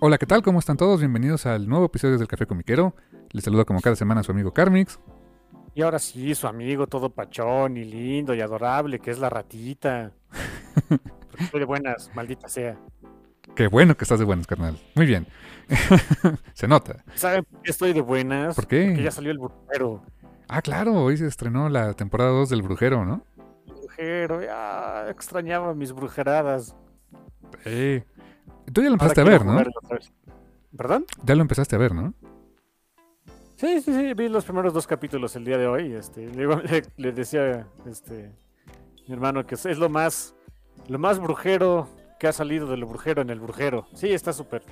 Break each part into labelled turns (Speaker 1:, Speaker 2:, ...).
Speaker 1: Hola, ¿qué tal? ¿Cómo están todos? Bienvenidos al nuevo episodio del Café Comiquero. Les saludo como cada semana a su amigo Carmix.
Speaker 2: Y ahora sí, su amigo todo pachón y lindo y adorable, que es la ratita. Estoy de buenas, maldita sea.
Speaker 1: Qué bueno que estás de buenas, carnal. Muy bien. se nota.
Speaker 2: ¿Saben por qué estoy de buenas?
Speaker 1: ¿Por qué?
Speaker 2: Porque ya salió el brujero.
Speaker 1: Ah, claro, hoy se estrenó la temporada 2 del Brujero, ¿no?
Speaker 2: El brujero, ya extrañaba mis brujeradas.
Speaker 1: Sí. Tú ya lo
Speaker 2: Ahora
Speaker 1: empezaste a ver, ¿no?
Speaker 2: ¿Perdón?
Speaker 1: Ya lo empezaste a ver, ¿no?
Speaker 2: Sí, sí, sí, vi los primeros dos capítulos el día de hoy. Este, le, le- le decía este, mi hermano que es, es lo más lo más brujero que ha salido de lo brujero en el brujero. Sí, está súper.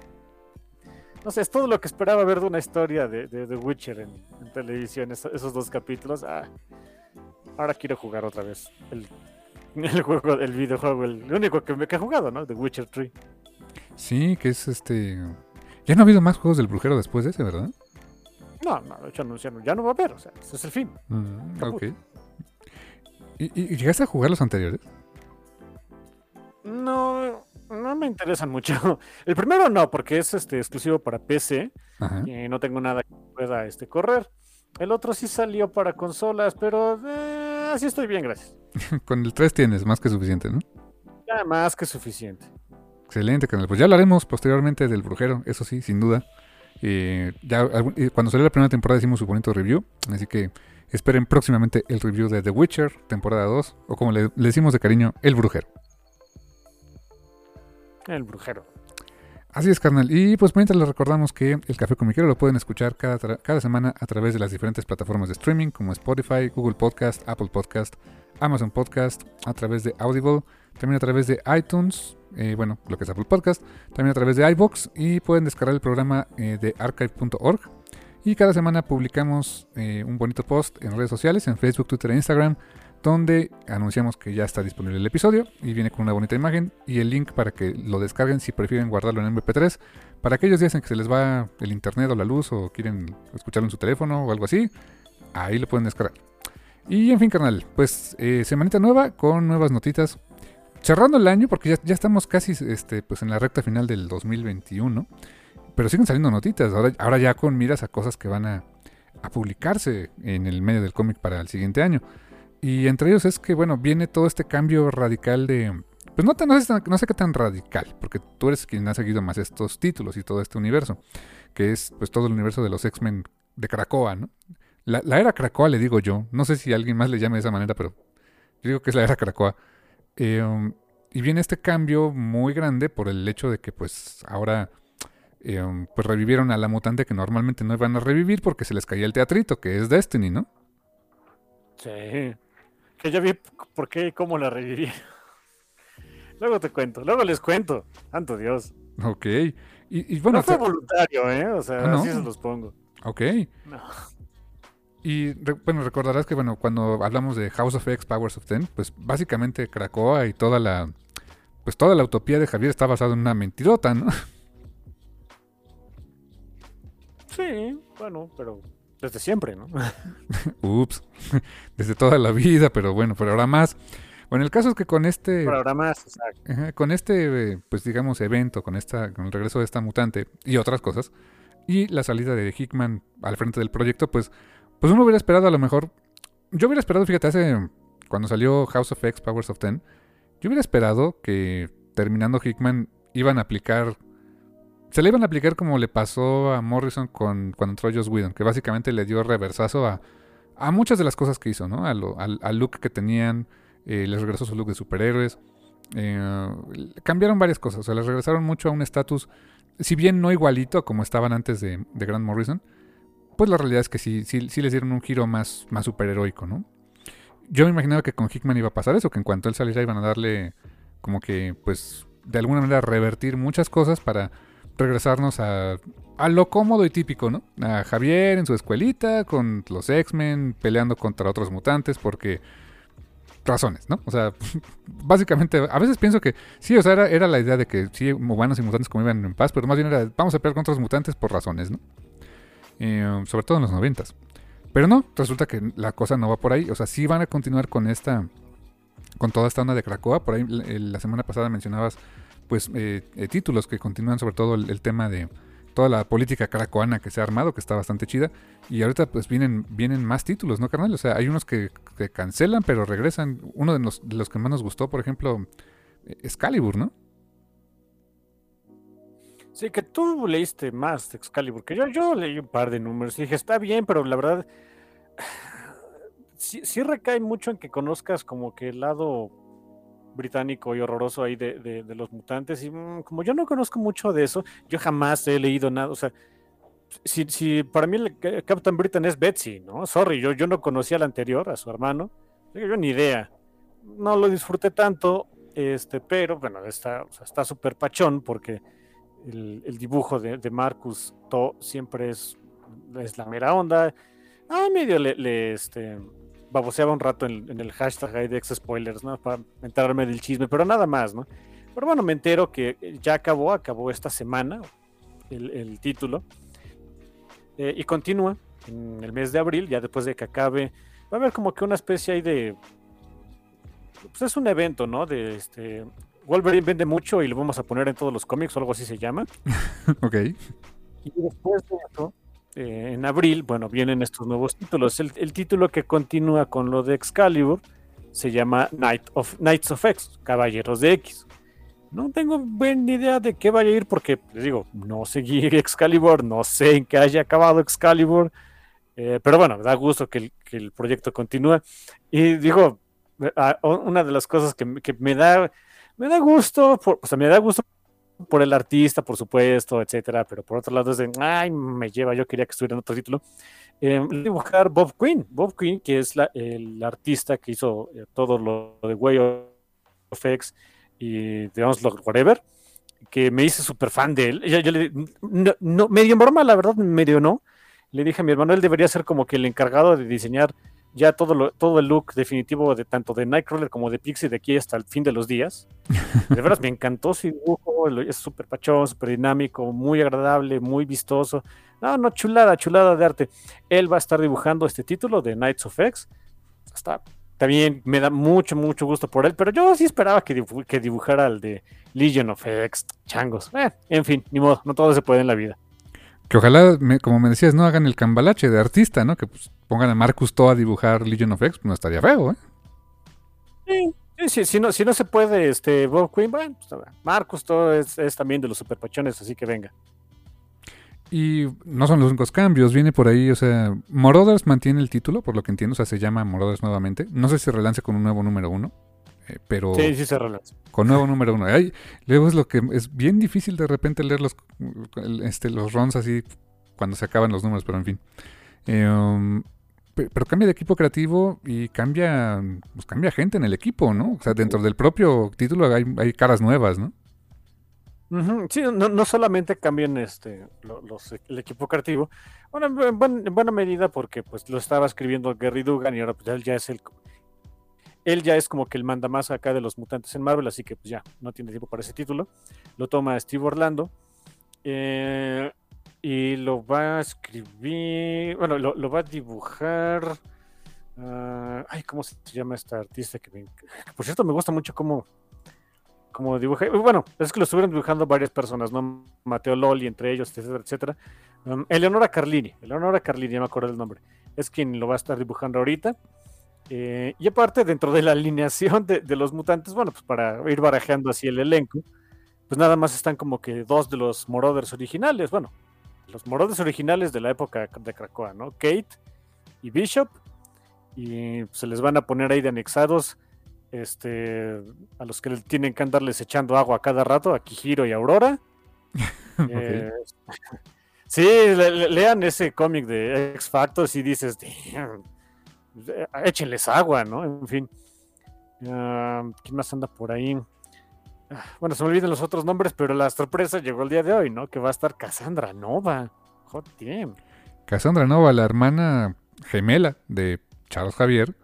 Speaker 2: No sé, es todo lo que esperaba ver de una historia de, de, de Witcher en, en televisión, eso- esos dos capítulos. Ah, ahora quiero jugar otra vez el, el juego, el videojuego, el, único que me que he jugado, ¿no? The Witcher 3.
Speaker 1: Sí, que es este... Ya no ha habido más juegos del Brujero después de ese, ¿verdad?
Speaker 2: No, no, de hecho ya no, va a haber, o sea, ese es el fin.
Speaker 1: Mm, ok. ¿Y, y- y llegaste a jugar los anteriores?
Speaker 2: No, no me interesan mucho. El primero no, porque es este exclusivo para PC
Speaker 1: Ajá.
Speaker 2: y no tengo nada que pueda este, correr. El otro sí salió para consolas, pero eh, así estoy bien, gracias.
Speaker 1: Con el 3 tienes más que suficiente, ¿no?
Speaker 2: Ya más que suficiente.
Speaker 1: Excelente, canal. Pues ya hablaremos posteriormente del Brujero, eso sí, sin duda. Eh, ya eh, cuando salió la primera temporada hicimos su bonito review, así que esperen próximamente el review de The Witcher, temporada 2, o como le, le decimos de cariño, El Brujero.
Speaker 2: El brujero.
Speaker 1: Así es, carnal. Y pues mientras les recordamos que el Café Comiquero lo pueden escuchar cada, cada semana a través de las diferentes plataformas de streaming como Spotify, Google Podcast, Apple Podcast, Amazon Podcast, a través de Audible, también a través de iTunes, eh, bueno, lo que es Apple Podcast, también a través de iBox y pueden descargar el programa eh, de archive.org. Y cada semana publicamos eh, un bonito post en redes sociales, en Facebook, Twitter e Instagram, donde anunciamos que ya está disponible el episodio y viene con una bonita imagen y el link para que lo descarguen si prefieren guardarlo en MP3. Para aquellos días en que se les va el internet o la luz o quieren escucharlo en su teléfono o algo así, ahí lo pueden descargar. Y en fin, carnal, pues eh, semanita nueva con nuevas notitas. Cerrando el año, porque ya, ya estamos casi este, pues en la recta final del 2021. Pero siguen saliendo notitas. Ahora, ahora ya con miras a cosas que van a, a publicarse en el medio del cómic para el siguiente año. Y entre ellos es que, bueno, viene todo este cambio radical de... Pues no, tan- no, sé, no sé qué tan radical, porque tú eres quien ha seguido más estos títulos y todo este universo, que es pues todo el universo de los X-Men de Krakoa, ¿no? La, la era Krakoa le digo yo, no sé si alguien más le llame de esa manera, pero yo digo que es la era Krakoa. Eh, um, y viene este cambio muy grande por el hecho de que pues ahora eh, um, pues revivieron a la mutante que normalmente no iban a revivir porque se les caía el teatrito, que es Destiny, ¿no?
Speaker 2: Sí. Que ya vi por qué y cómo la reviví. Luego te cuento, luego les cuento. Santo Dios.
Speaker 1: Ok. Y, y bueno,
Speaker 2: no fue voluntario, ¿eh? O sea,
Speaker 1: Ah, ¿no?
Speaker 2: así se los pongo.
Speaker 1: ok.
Speaker 2: No.
Speaker 1: Y re- bueno, recordarás que bueno, cuando hablamos de House of X, Powers of Ten, pues básicamente Krakoa y toda la pues toda la utopía de Javier está basada en una mentirota, ¿no?
Speaker 2: Sí, bueno, pero desde siempre, ¿no?
Speaker 1: Ups. Desde toda la vida, pero bueno, pero ahora más. Bueno, el caso es que con este
Speaker 2: Pero ahora más, exacto.
Speaker 1: Con este, eh, pues digamos, evento, con esta, con el regreso de esta mutante y otras cosas, y la salida de Hickman al frente del proyecto, pues, pues uno hubiera esperado a lo mejor, yo hubiera esperado, fíjate, hace, cuando salió House of X, Powers of Ten, yo hubiera esperado que terminando Hickman iban a aplicar se le iban a aplicar como le pasó a Morrison con, cuando entró Joss Whedon, que básicamente le dio reversazo a, a muchas de las cosas que hizo, ¿no? al, look que tenían, eh, les regresó su look de superhéroes. Eh, cambiaron varias cosas, o sea, les regresaron mucho a un estatus, si bien no igualito como estaban antes de, de Grant Morrison, pues la realidad es que sí, sí, sí les dieron un giro más, más superheroico, ¿no? Yo me imaginaba que con Hickman iba a pasar eso, que en cuanto él saliera iban a darle como que, pues, de alguna manera revertir muchas cosas para regresarnos a, a lo cómodo y típico, ¿no? A Javier en su escuelita, con los X-Men, peleando contra otros mutantes, porque razones, ¿no? O sea, básicamente, a veces pienso que sí, o sea, era, la idea de que sí, humanos y mutantes convivan en paz, pero más bien era, vamos a pelear contra los mutantes por razones, ¿no? Eh, sobre todo en los noventas. Pero no, resulta que la cosa no va por ahí. O sea, sí van a continuar con esta, con toda esta onda de Cracoa. Por ahí la semana pasada mencionabas, pues, eh, eh, títulos que continúan sobre todo el, tema de toda la política cracoana que se ha armado, que está bastante chida. Y ahorita pues vienen, vienen más títulos, ¿no, carnal? O sea, hay unos que, cancelan, pero regresan. Uno de los, de los que más nos gustó, por ejemplo, Excalibur, ¿no?
Speaker 2: Sí, que tú leíste más de Excalibur, que yo, yo leí un par de números y dije, está bien, pero la verdad, sí, recae mucho en que conozcas como que el lado británico y horroroso ahí de, los mutantes. Y mm, como yo no conozco mucho de eso, yo jamás he leído nada. O sea, si, si para mí el Captain Britain es Betsy, ¿no? Sorry, yo, yo no conocía al anterior, a su hermano. Yo ni idea. No lo disfruté tanto, este, pero bueno, está súper pachón porque el, dibujo de, Marcus To siempre es, es, la mera onda. Ah, medio le, este, baboseaba un rato en, el hashtag ahí de ex spoilers, ¿no? Para enterarme del chisme, pero nada más, ¿no? Pero bueno, me entero que ya acabó, acabó esta semana el, título. Eh, y continúa en el mes de abril, ya después de que acabe. Va a haber como que una especie ahí de. Pues es un evento, ¿no? De este Wolverine vende mucho y lo vamos a poner en todos los cómics o algo así se llama.
Speaker 1: ok.
Speaker 2: Y después de eso, eh, en abril, bueno, vienen estos nuevos títulos. El, título que continúa con lo de Excalibur se llama Night of, Knights of X, Caballeros de X. No tengo buena idea de qué vaya a ir porque, les digo, no seguí Excalibur, no sé en qué haya acabado Excalibur. Eh, pero bueno, da gusto que el, proyecto continúe. Y digo, una de las cosas que, que me da me da gusto, o sea, me da gusto por el artista, por supuesto, etcétera, pero por otro lado es de, ay, me lleva, yo quería que estuviera en otro título. Eh, dibujar Bob Quinn, Bob Quinn, que es la, el artista que hizo eh, todo lo de Way of X y digamos lo whatever, que me hice súper fan de él. Yo, le, no, medio broma, la verdad, medio no. Le dije a mi hermano, él debería ser como que el encargado de diseñar ya todo, todo el look definitivo de tanto de Nightcrawler como de Pixie de aquí hasta el fin de los días. De verdad, me encantó su dibujo, es súper pachón, súper dinámico, muy agradable, muy vistoso. No, no, chulada, chulada de arte. Él va a estar dibujando este título de Knights of X. Está, también me da mucho, mucho gusto por él, pero yo sí esperaba que, que dibujara el de Legion of X, changos. Eh, en fin, ni modo, no todo se puede en la vida.
Speaker 1: Que ojalá, como me decías, no hagan el cambalache de artista, ¿no? Que pues, pongan a Marcus To a dibujar Legion of X, pues no estaría feo, ¿eh?
Speaker 2: Sí, sí, si, no, si no se puede, este, Bob Quinn, bueno, pues, Marcus To es, también de los superpachones, así que venga.
Speaker 1: Y no son los únicos cambios, viene por ahí, o sea, Morothers mantiene el título, por lo que entiendo, o sea, se llama Morothers nuevamente. No sé si relance con un nuevo número uno, eh, pero...
Speaker 2: Sí, sí se.
Speaker 1: Con nuevo número uno. luego es lo que es bien difícil de repente leer los, este, los runs así cuando se acaban los números, pero en fin. Eh, um, pero cambia de equipo creativo y cambia, pues cambia gente en el equipo, ¿no? O sea, dentro del propio título hay, caras nuevas, ¿no?
Speaker 2: Sí, no, solamente cambian este, los, el equipo creativo, bueno, en, buena medida porque pues lo estaba escribiendo Gary Dugan y ahora pues él ya es el él ya es como que el manda más acá de los mutantes en Marvel, así que pues ya no tiene tiempo para ese título. Lo toma Steve Orlando. Eh, y lo va a escribir, bueno, lo, va a dibujar. Ah, ay, ¿cómo se llama esta artista? Que, por cierto me gusta mucho cómo, cómo dibuja. Bueno, es que lo estuvieron dibujando varias personas, ¿no? Mateo Loli, entre ellos, etcétera, etcétera. Um, Eleonora Carlini, Eleonora Carlini, ya me acuerdo del nombre. Es quien lo va a estar dibujando ahorita. Eh, y aparte, dentro de la alineación de, los mutantes, bueno, pues para ir barajeando así el elenco, pues nada más están como que dos de los Morothers originales, bueno, los Morothers originales de la época de Krakoa, ¿no? Kate y Bishop, y se les van a poner ahí de anexados este, a los que tienen que andarles echando agua a cada rato, a Kihiro y Aurora. Eh, sí, lean ese cómic de X Factors y dices, échenles agua, ¿no? En fin. Ah, ¿Quién más anda por ahí? Ah, bueno, se me olvidan los otros nombres, pero la sorpresa llegó el día de hoy, ¿no? Que va a estar Cassandra Nova. Joder.
Speaker 1: Cassandra Nova, la hermana gemela de Charles Javier,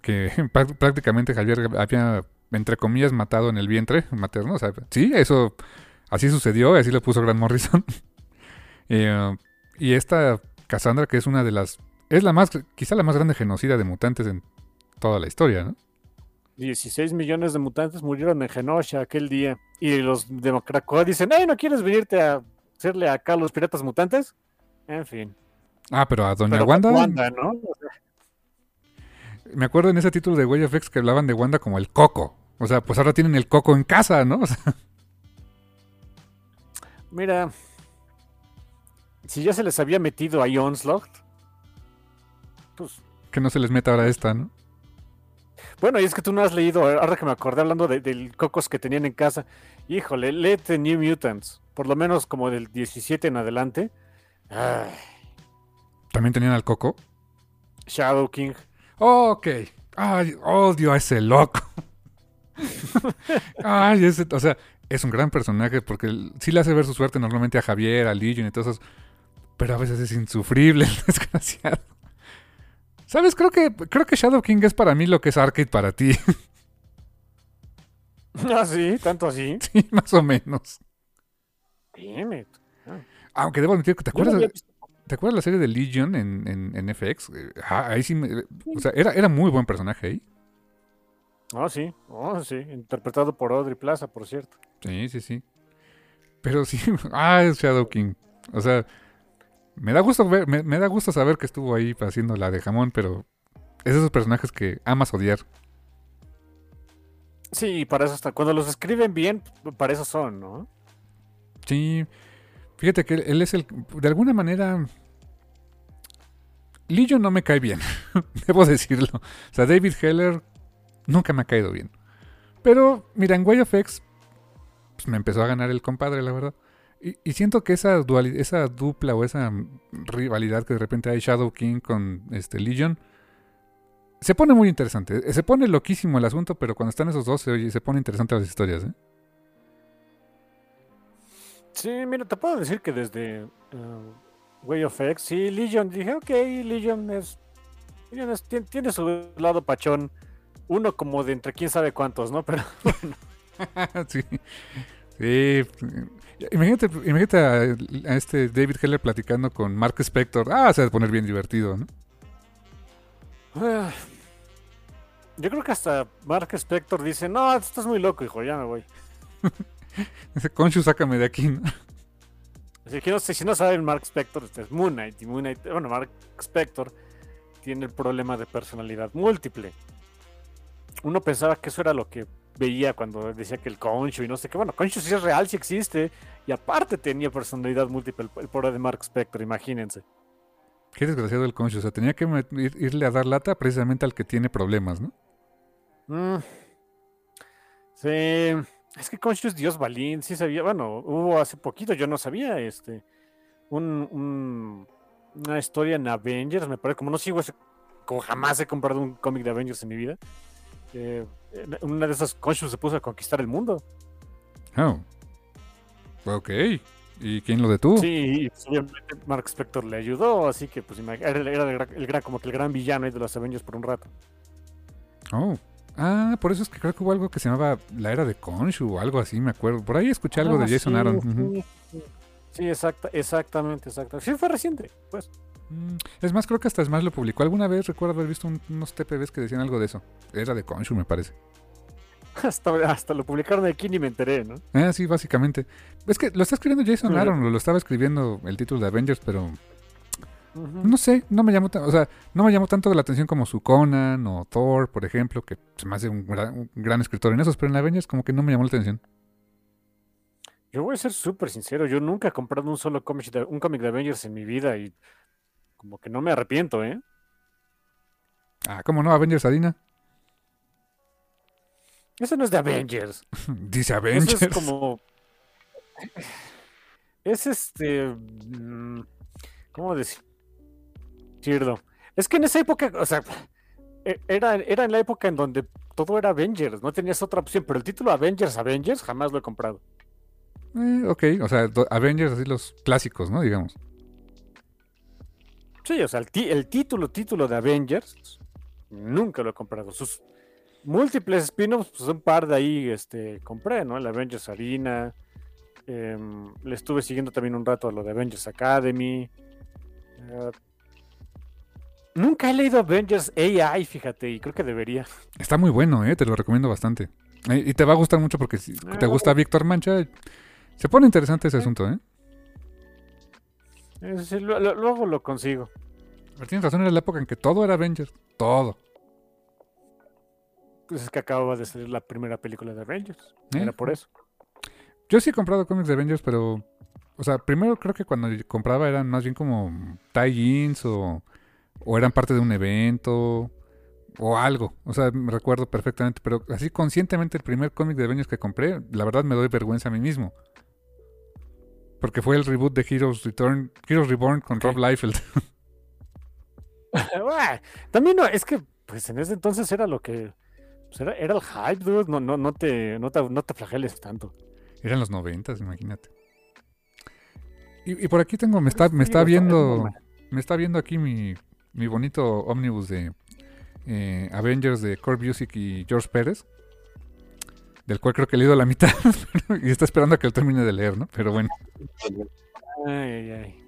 Speaker 1: que prácticamente Javier había, entre comillas, matado en el vientre materno. O sí, eso así sucedió, así lo puso Grant Morrison. Eh, y esta Cassandra, que es una de las. Es la más, quizá la más grande genocida de mutantes en toda la historia, ¿no?
Speaker 2: 16 millones de mutantes murieron en Genosha aquel día. Y los de Krakoa dicen, ¡ay, no quieres venirte a hacerle acá a los piratas mutantes! En fin.
Speaker 1: Ah, pero a Doña Wanda. ¿no? Me acuerdo en ese título de Way of que hablaban de Wanda como el coco. O sea, pues ahora tienen el coco en casa, ¿no?
Speaker 2: Mira, si ya se les había metido a Onslaught, pues...
Speaker 1: Que no se les meta ahora esta, ¿no?
Speaker 2: Bueno, y es que tú no has leído, ahora que me acordé hablando del cocos que tenían en casa. Híjole, lee The New Mutants, por lo menos como del 17 en adelante.
Speaker 1: ¿También tenían al coco?
Speaker 2: Shadow King.
Speaker 1: ok. Ay, odio a ese loco. Ay, ese, o sea, es un gran personaje porque sí le hace ver su suerte normalmente a Javier, a Legion y todos esos. Pero a veces es insufrible, el desgraciado. ¿Sabes? Creo que, creo que Shadow King es para mí lo que es Arcade para ti.
Speaker 2: Ah, sí, tanto así.
Speaker 1: Sí, más o menos.
Speaker 2: Damn
Speaker 1: ah. Aunque debo admitir que te acuerdas. ¿Te acuerdas la serie de Legion en, en, FX? Eh, ahí sí, o sea, era, era muy buen personaje ahí.
Speaker 2: Ah, sí, oh, sí, interpretado por Audrey Plaza, por cierto.
Speaker 1: Sí, sí, sí. Pero sí, ah, es Shadow King. O sea, me da gusto ver, me, da gusto saber que estuvo ahí haciendo la de jamón, pero es esos personajes que amas odiar.
Speaker 2: Sí, para eso está. Cuando los escriben bien, para eso son, ¿no?
Speaker 1: Sí. Fíjate que él es el. De alguna manera. Legion no me cae bien. Debo decirlo. O sea, David Heller nunca me ha caído bien. Pero, mira, en Way of X. Pues me empezó a ganar el compadre, la verdad. Y, siento que esa, dualidad, esa dupla o esa rivalidad que de repente hay Shadow King con este Legion se pone muy interesante. Se pone loquísimo el asunto, pero cuando están esos dos se, se pone interesante las historias. ¿eh?
Speaker 2: Sí, mira, te puedo decir que desde uh, Way of X, sí, Legion, dije, ok, Legion es. Legion tiene, su lado pachón. Uno como de entre quién sabe cuántos, ¿no? Pero bueno.
Speaker 1: sí. Sí, Imagínate, imagínate a, este David Heller platicando con Mark Spector. Ah, se va a poner bien divertido, ¿no?
Speaker 2: Ah, yo creo que hasta Mark Spector dice, no, estás muy loco, hijo, ya me voy.
Speaker 1: Dice, Conchu, sácame de aquí, ¿no?
Speaker 2: Así que no sé, si no saben Mark Spector, este es Moon Knight. Y Moon Knight, bueno, Mark Spector tiene el problema de personalidad múltiple. Uno pensaba que eso era lo que veía cuando decía que el Concho y no sé qué. Bueno, Concho sí es real, sí existe. Y aparte tenía personalidad múltiple, el pobre de Mark Spector, imagínense.
Speaker 1: Qué desgraciado el Concho. O sea, tenía que irle a dar lata precisamente al que tiene problemas, ¿no?
Speaker 2: Mm. Sí. Es que Concho es Dios Balín, sí sabía. Bueno, hubo hace poquito, yo no sabía, este. Un, una historia en Avengers, me parece. Como no sigo ese. Como jamás he comprado un cómic de Avengers en mi vida una de esas Khonshu se puso a conquistar el mundo.
Speaker 1: Oh. Ok. ¿Y quién lo detuvo?
Speaker 2: Sí, obviamente Mark Spector le ayudó, así que pues era, el, gran, como que el gran villano de los Avengers por un rato.
Speaker 1: Oh. Ah, por eso es que creo que hubo algo que se llamaba la era de Khonshu o algo así, me acuerdo. Por ahí escuché algo de ah, Jason Aaron.
Speaker 2: Sí, exactamente, exacto. Sí, fue reciente, pues.
Speaker 1: Mm, es más, creo que hasta es más lo publicó. Alguna vez recuerdo haber visto unos TPBs que decían algo de eso. Era de Konshu, me parece.
Speaker 2: Hasta, lo publicaron aquí y me enteré, ¿no?
Speaker 1: Ah, sí, básicamente. Es que lo está escribiendo Jason Aaron, lo, estaba escribiendo el título de Avengers, pero no sé, no me llamó, o sea, no me llamó tanto la atención como su Conan o Thor, por ejemplo, que se me hace un gran, escritor en esos, pero en Avengers como que no me llamó la atención.
Speaker 2: Yo voy a ser súper sincero, yo nunca he comprado un solo cómic de, un cómic de Avengers en mi vida y como que no me arrepiento, ¿eh?
Speaker 1: Ah, ¿cómo no? Avengers Arena.
Speaker 2: Eso no es de Avengers.
Speaker 1: Dice Avengers.
Speaker 2: Eso es como. Es este. mm, ¿Cómo decirlo? Es que en esa época, o sea, e- era, era en la época en donde todo era Avengers, no tenías otra opción, pero el título Avengers, Avengers, jamás lo he comprado.
Speaker 1: Eh, ok, o sea, Avengers, así los clásicos, ¿no? Digamos.
Speaker 2: Sí, o sea, el, título, título de Avengers, nunca lo he comprado. Sus múltiples spin-offs, pues un par de ahí este, compré, ¿no? El Avengers Arena. em, le estuve siguiendo también un rato a lo de Avengers Academy. eh, nunca he leído Avengers AI, fíjate, y creo que debería.
Speaker 1: Está muy bueno, ¿eh? Te lo recomiendo bastante. Eh, y te va a gustar mucho porque si te
Speaker 2: Ah,
Speaker 1: gusta Víctor Mancha, se pone interesante ese asunto, ¿eh?
Speaker 2: Sí, lo- lo- luego lo consigo.
Speaker 1: Pero tienes razón, era la época en que todo era Avengers. Todo.
Speaker 2: Pues es que acababa de salir la primera película de Avengers.
Speaker 1: ¿Eh?
Speaker 2: Era por eso.
Speaker 1: Yo sí he comprado cómics de Avengers, pero. O sea, primero creo que cuando compraba eran más bien como tie-ins o, o eran parte de un evento o algo. O sea, me recuerdo perfectamente. Pero así conscientemente el primer cómic de Avengers que compré, la verdad me doy vergüenza a mí mismo. Porque fue el reboot de Heroes Return, Heroes Reborn con. Rob Liefeld.
Speaker 2: Ah, También no, es que pues en ese entonces era lo que pues, era, era el hype, dude. No, no, no te, no te, no te flageles tanto.
Speaker 1: Eran los noventas, imagínate. Y, y por aquí tengo, me está, me está
Speaker 2: es- es
Speaker 1: viendo, me está viendo aquí mi, mi bonito ómnibus de eh, Avengers de Core Music y George Pérez, del cual creo que he leído la mitad y está esperando a que lo termine de leer, ¿no? Pero bueno,
Speaker 2: Ay, ay, ay.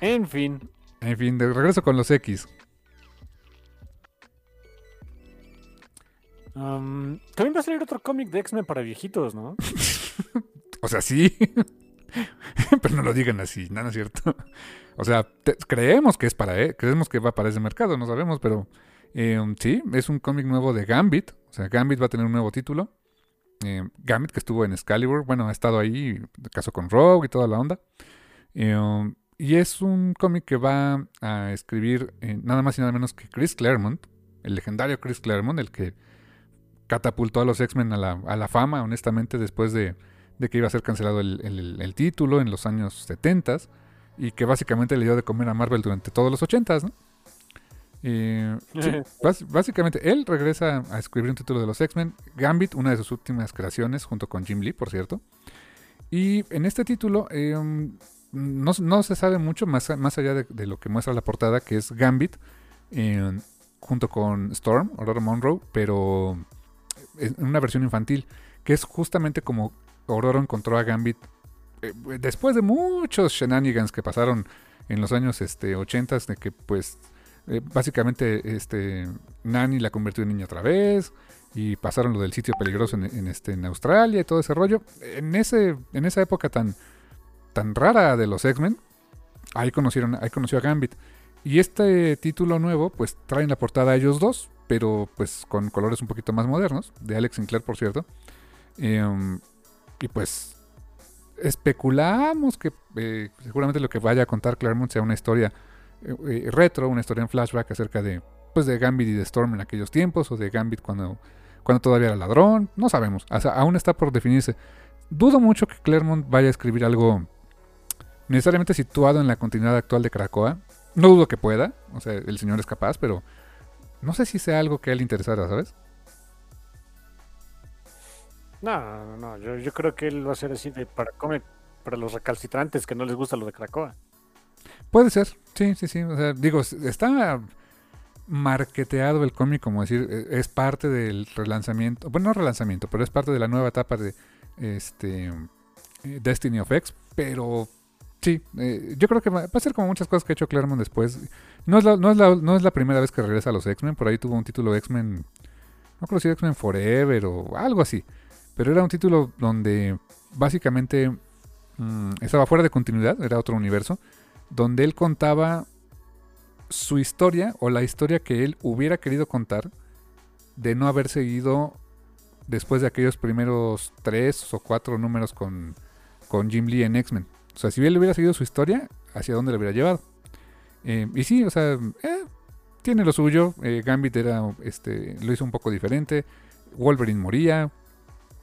Speaker 2: En fin.
Speaker 1: en fin, de regreso con los X.
Speaker 2: am, también va a salir otro cómic de X-Men para viejitos, ¿no?
Speaker 1: O sea, sí, pero no lo digan así, nada es cierto. O sea, te- creemos que es para, eh, creemos que va para ese mercado, no sabemos, pero eh, sí, es un cómic nuevo de Gambit. O sea, Gambit va a tener un nuevo título. Eh, que estuvo en Excalibur, bueno, ha estado ahí, caso con Rogue y toda la onda. Eh, y es un cómic que va a escribir eh, nada más y nada menos que Chris Claremont, el legendario Chris Claremont, el que catapultó a los X-Men a la, a la fama, honestamente, después de, de que iba a ser cancelado el, el- el título en los años 70 y que básicamente le dio de comer a Marvel durante todos los 80 ¿no? Eh, sí, básicamente él regresa a escribir un título de los X-Men, Gambit, una de sus últimas creaciones, junto con Jim Lee, por cierto. Y en este título eh, um, no, no se sabe mucho más, más allá de, de lo que muestra la portada, que es Gambit, eh, junto con Storm, Aurora Monroe, pero en una versión infantil, que es justamente como Aurora encontró a Gambit eh, después de muchos shenanigans que pasaron en los años este, 80 de que pues eh, básicamente este Nani la convirtió en niña otra vez y pasaron lo del sitio peligroso este, en Australia y todo ese rollo. En, ese, en esa época tan, tan rara de los X-Men, ahí conocieron, ahí conoció a Gambit. Y este título nuevo, pues trae en la portada a ellos dos, pero pues con colores un poquito más modernos, de Alex Sinclair, por cierto. Em, y pues especulamos que eh, seguramente lo que vaya a contar Claremont sea una historia eh, eh, retro, una historia en flashback acerca de pues de Gambit y de Storm en aquellos tiempos, o de Gambit cuando, cuando todavía era ladrón, no sabemos, aún está por definirse. Dudo mucho que Claremont vaya a escribir algo necesariamente situado en la continuidad actual de Krakoa. No dudo que pueda, o sea, el señor es capaz, pero no sé si sea algo que a él interesara, ¿sabes?
Speaker 2: No, no, no. Yo, creo que él va a ser así de para cómic para los recalcitrantes que no les gusta lo de Krakoa.
Speaker 1: Puede ser, sí, sí, sí. O sea, digo, está marketeado el cómic, como decir, eh, es parte del relanzamiento, bueno, no relanzamiento, pero es parte de la nueva etapa de este eh, Destiny of X, pero sí, eh, yo creo que va va a ser como muchas cosas que ha hecho Claremont después. No es la, no es la, no es la primera vez que regresa a los X-Men, por ahí tuvo un título X-Men, no creo si X-Men Forever o algo así, pero era un título donde básicamente mm, estaba fuera de continuidad, era otro universo, donde él contaba su historia o la historia que él hubiera querido contar de no haber seguido después de aquellos primeros tres o cuatro números con, con Jim Lee en X-Men. O sea, si él hubiera seguido su historia, ¿hacia dónde le hubiera llevado? Eh, y sí, o sea, eh, tiene lo suyo. Eh, Gambit era, este, lo hizo un poco diferente. Wolverine moría.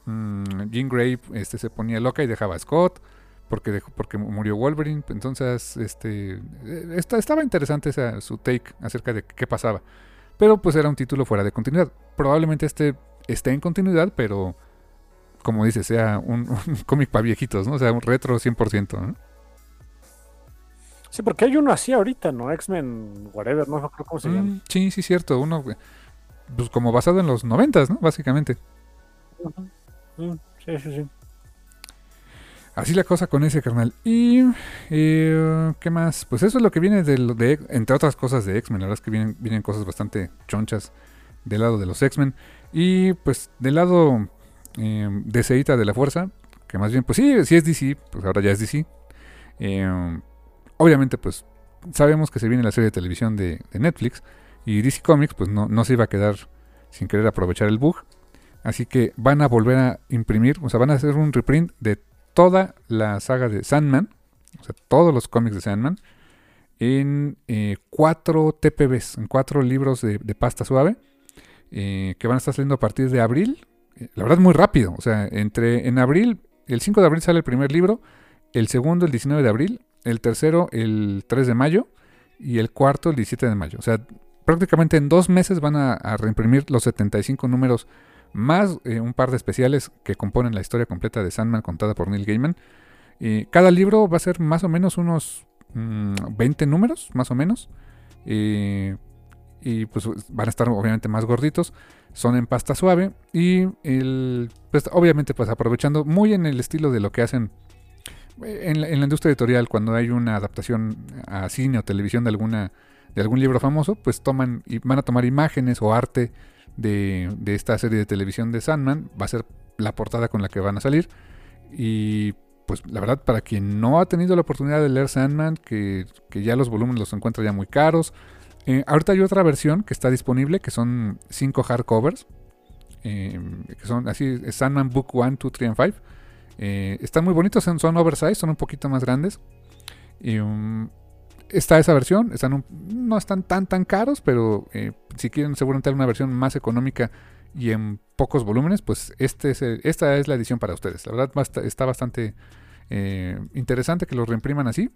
Speaker 1: Mm, Jean Grey este, se ponía loca y dejaba a Scott porque, dejó, porque murió Wolverine. Entonces, este, estaba interesante su take acerca de qué pasaba. Pero pues era un título fuera de continuidad. Probablemente este esté en continuidad, pero como dice, sea un, cómic para viejitos, ¿no? O sea, un retro 100%, ¿no?
Speaker 2: Sí, porque hay uno así ahorita, ¿no? X-Men, whatever, no creo cómo se mm, llama.
Speaker 1: Sí, sí, cierto. Uno, pues como basado en los noventas, ¿no? Básicamente.
Speaker 2: Sí, sí, sí.
Speaker 1: Así la cosa con ese carnal. Y, eh, ¿qué más? Pues eso es lo que viene de, de entre otras cosas de X-Men. La verdad es que vienen, vienen cosas bastante chonchas del lado de los X-Men. Y pues del lado eh, de Seita de la Fuerza, que más bien, pues sí, sí es DC, pues ahora ya es DC. Eh, obviamente, pues sabemos que se viene la serie de televisión de, Netflix. Y DC Comics, pues no, no se iba a quedar sin querer aprovechar el bug. Así que van a volver a imprimir, o sea, van a hacer un reprint de toda la saga de Sandman, o sea, todos los cómics de Sandman, en eh, cuatro TPBs, en cuatro libros de, pasta suave, eh, que van a estar saliendo a partir de abril. Eh, la verdad, muy rápido. O sea, entre en abril, el 5 de abril sale el primer libro, el segundo el 19 de abril, el tercero el 3 de mayo y el cuarto el 17 de mayo. O sea, prácticamente en dos meses van a, reimprimir los 75 números más eh, un par de especiales que componen la historia completa de Sandman contada por Neil Gaiman. cada libro va a ser más o menos unos 20 mm, números, más o menos. y pues van a estar obviamente más gorditos. Son en pasta suave. Y el, pues, obviamente pues aprovechando muy en el estilo de lo que hacen en la, en la, industria editorial cuando hay una adaptación a cine o televisión de alguna de algún libro famoso, pues toman y van a tomar imágenes o arte de, esta serie de televisión de Sandman. Va a ser la portada con la que van a salir. Y pues la verdad, para quien no ha tenido la oportunidad de leer Sandman, que, ya los volúmenes los encuentra ya muy caros. Eh, ahorita hay otra versión que está disponible, que son 5 hardcovers. Eh, que son así, Sandman Book 1, 2, 3 y 5. están muy bonitos, son, son oversize, son un poquito más grandes. Y, um, está esa versión, están no están tan tan caros, pero eh, si quieren seguramente una versión más económica y en pocos volúmenes, pues este es esta es la edición para ustedes. La verdad está bastante eh, interesante que lo reimpriman así.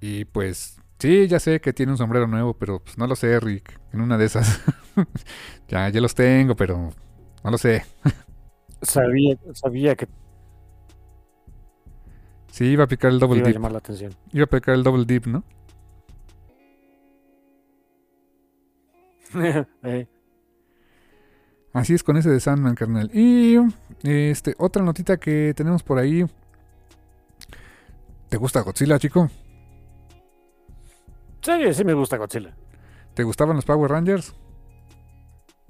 Speaker 1: Y pues sí, ya sé que tiene un sombrero nuevo, pero pues no lo sé, Rick. En una de esas. ya, ya los tengo, pero no lo sé.
Speaker 2: sabía, sabía que
Speaker 1: Sí, iba a aplicar el double
Speaker 2: iba
Speaker 1: dip.
Speaker 2: A llamar la atención.
Speaker 1: Iba a aplicar el double dip, ¿no?
Speaker 2: Eh.
Speaker 1: Así es con ese de Sandman, carnal. Y este, otra notita que tenemos por ahí. ¿Te gusta Godzilla, chico?
Speaker 2: Sí, sí me gusta Godzilla.
Speaker 1: ¿Te gustaban los Power Rangers?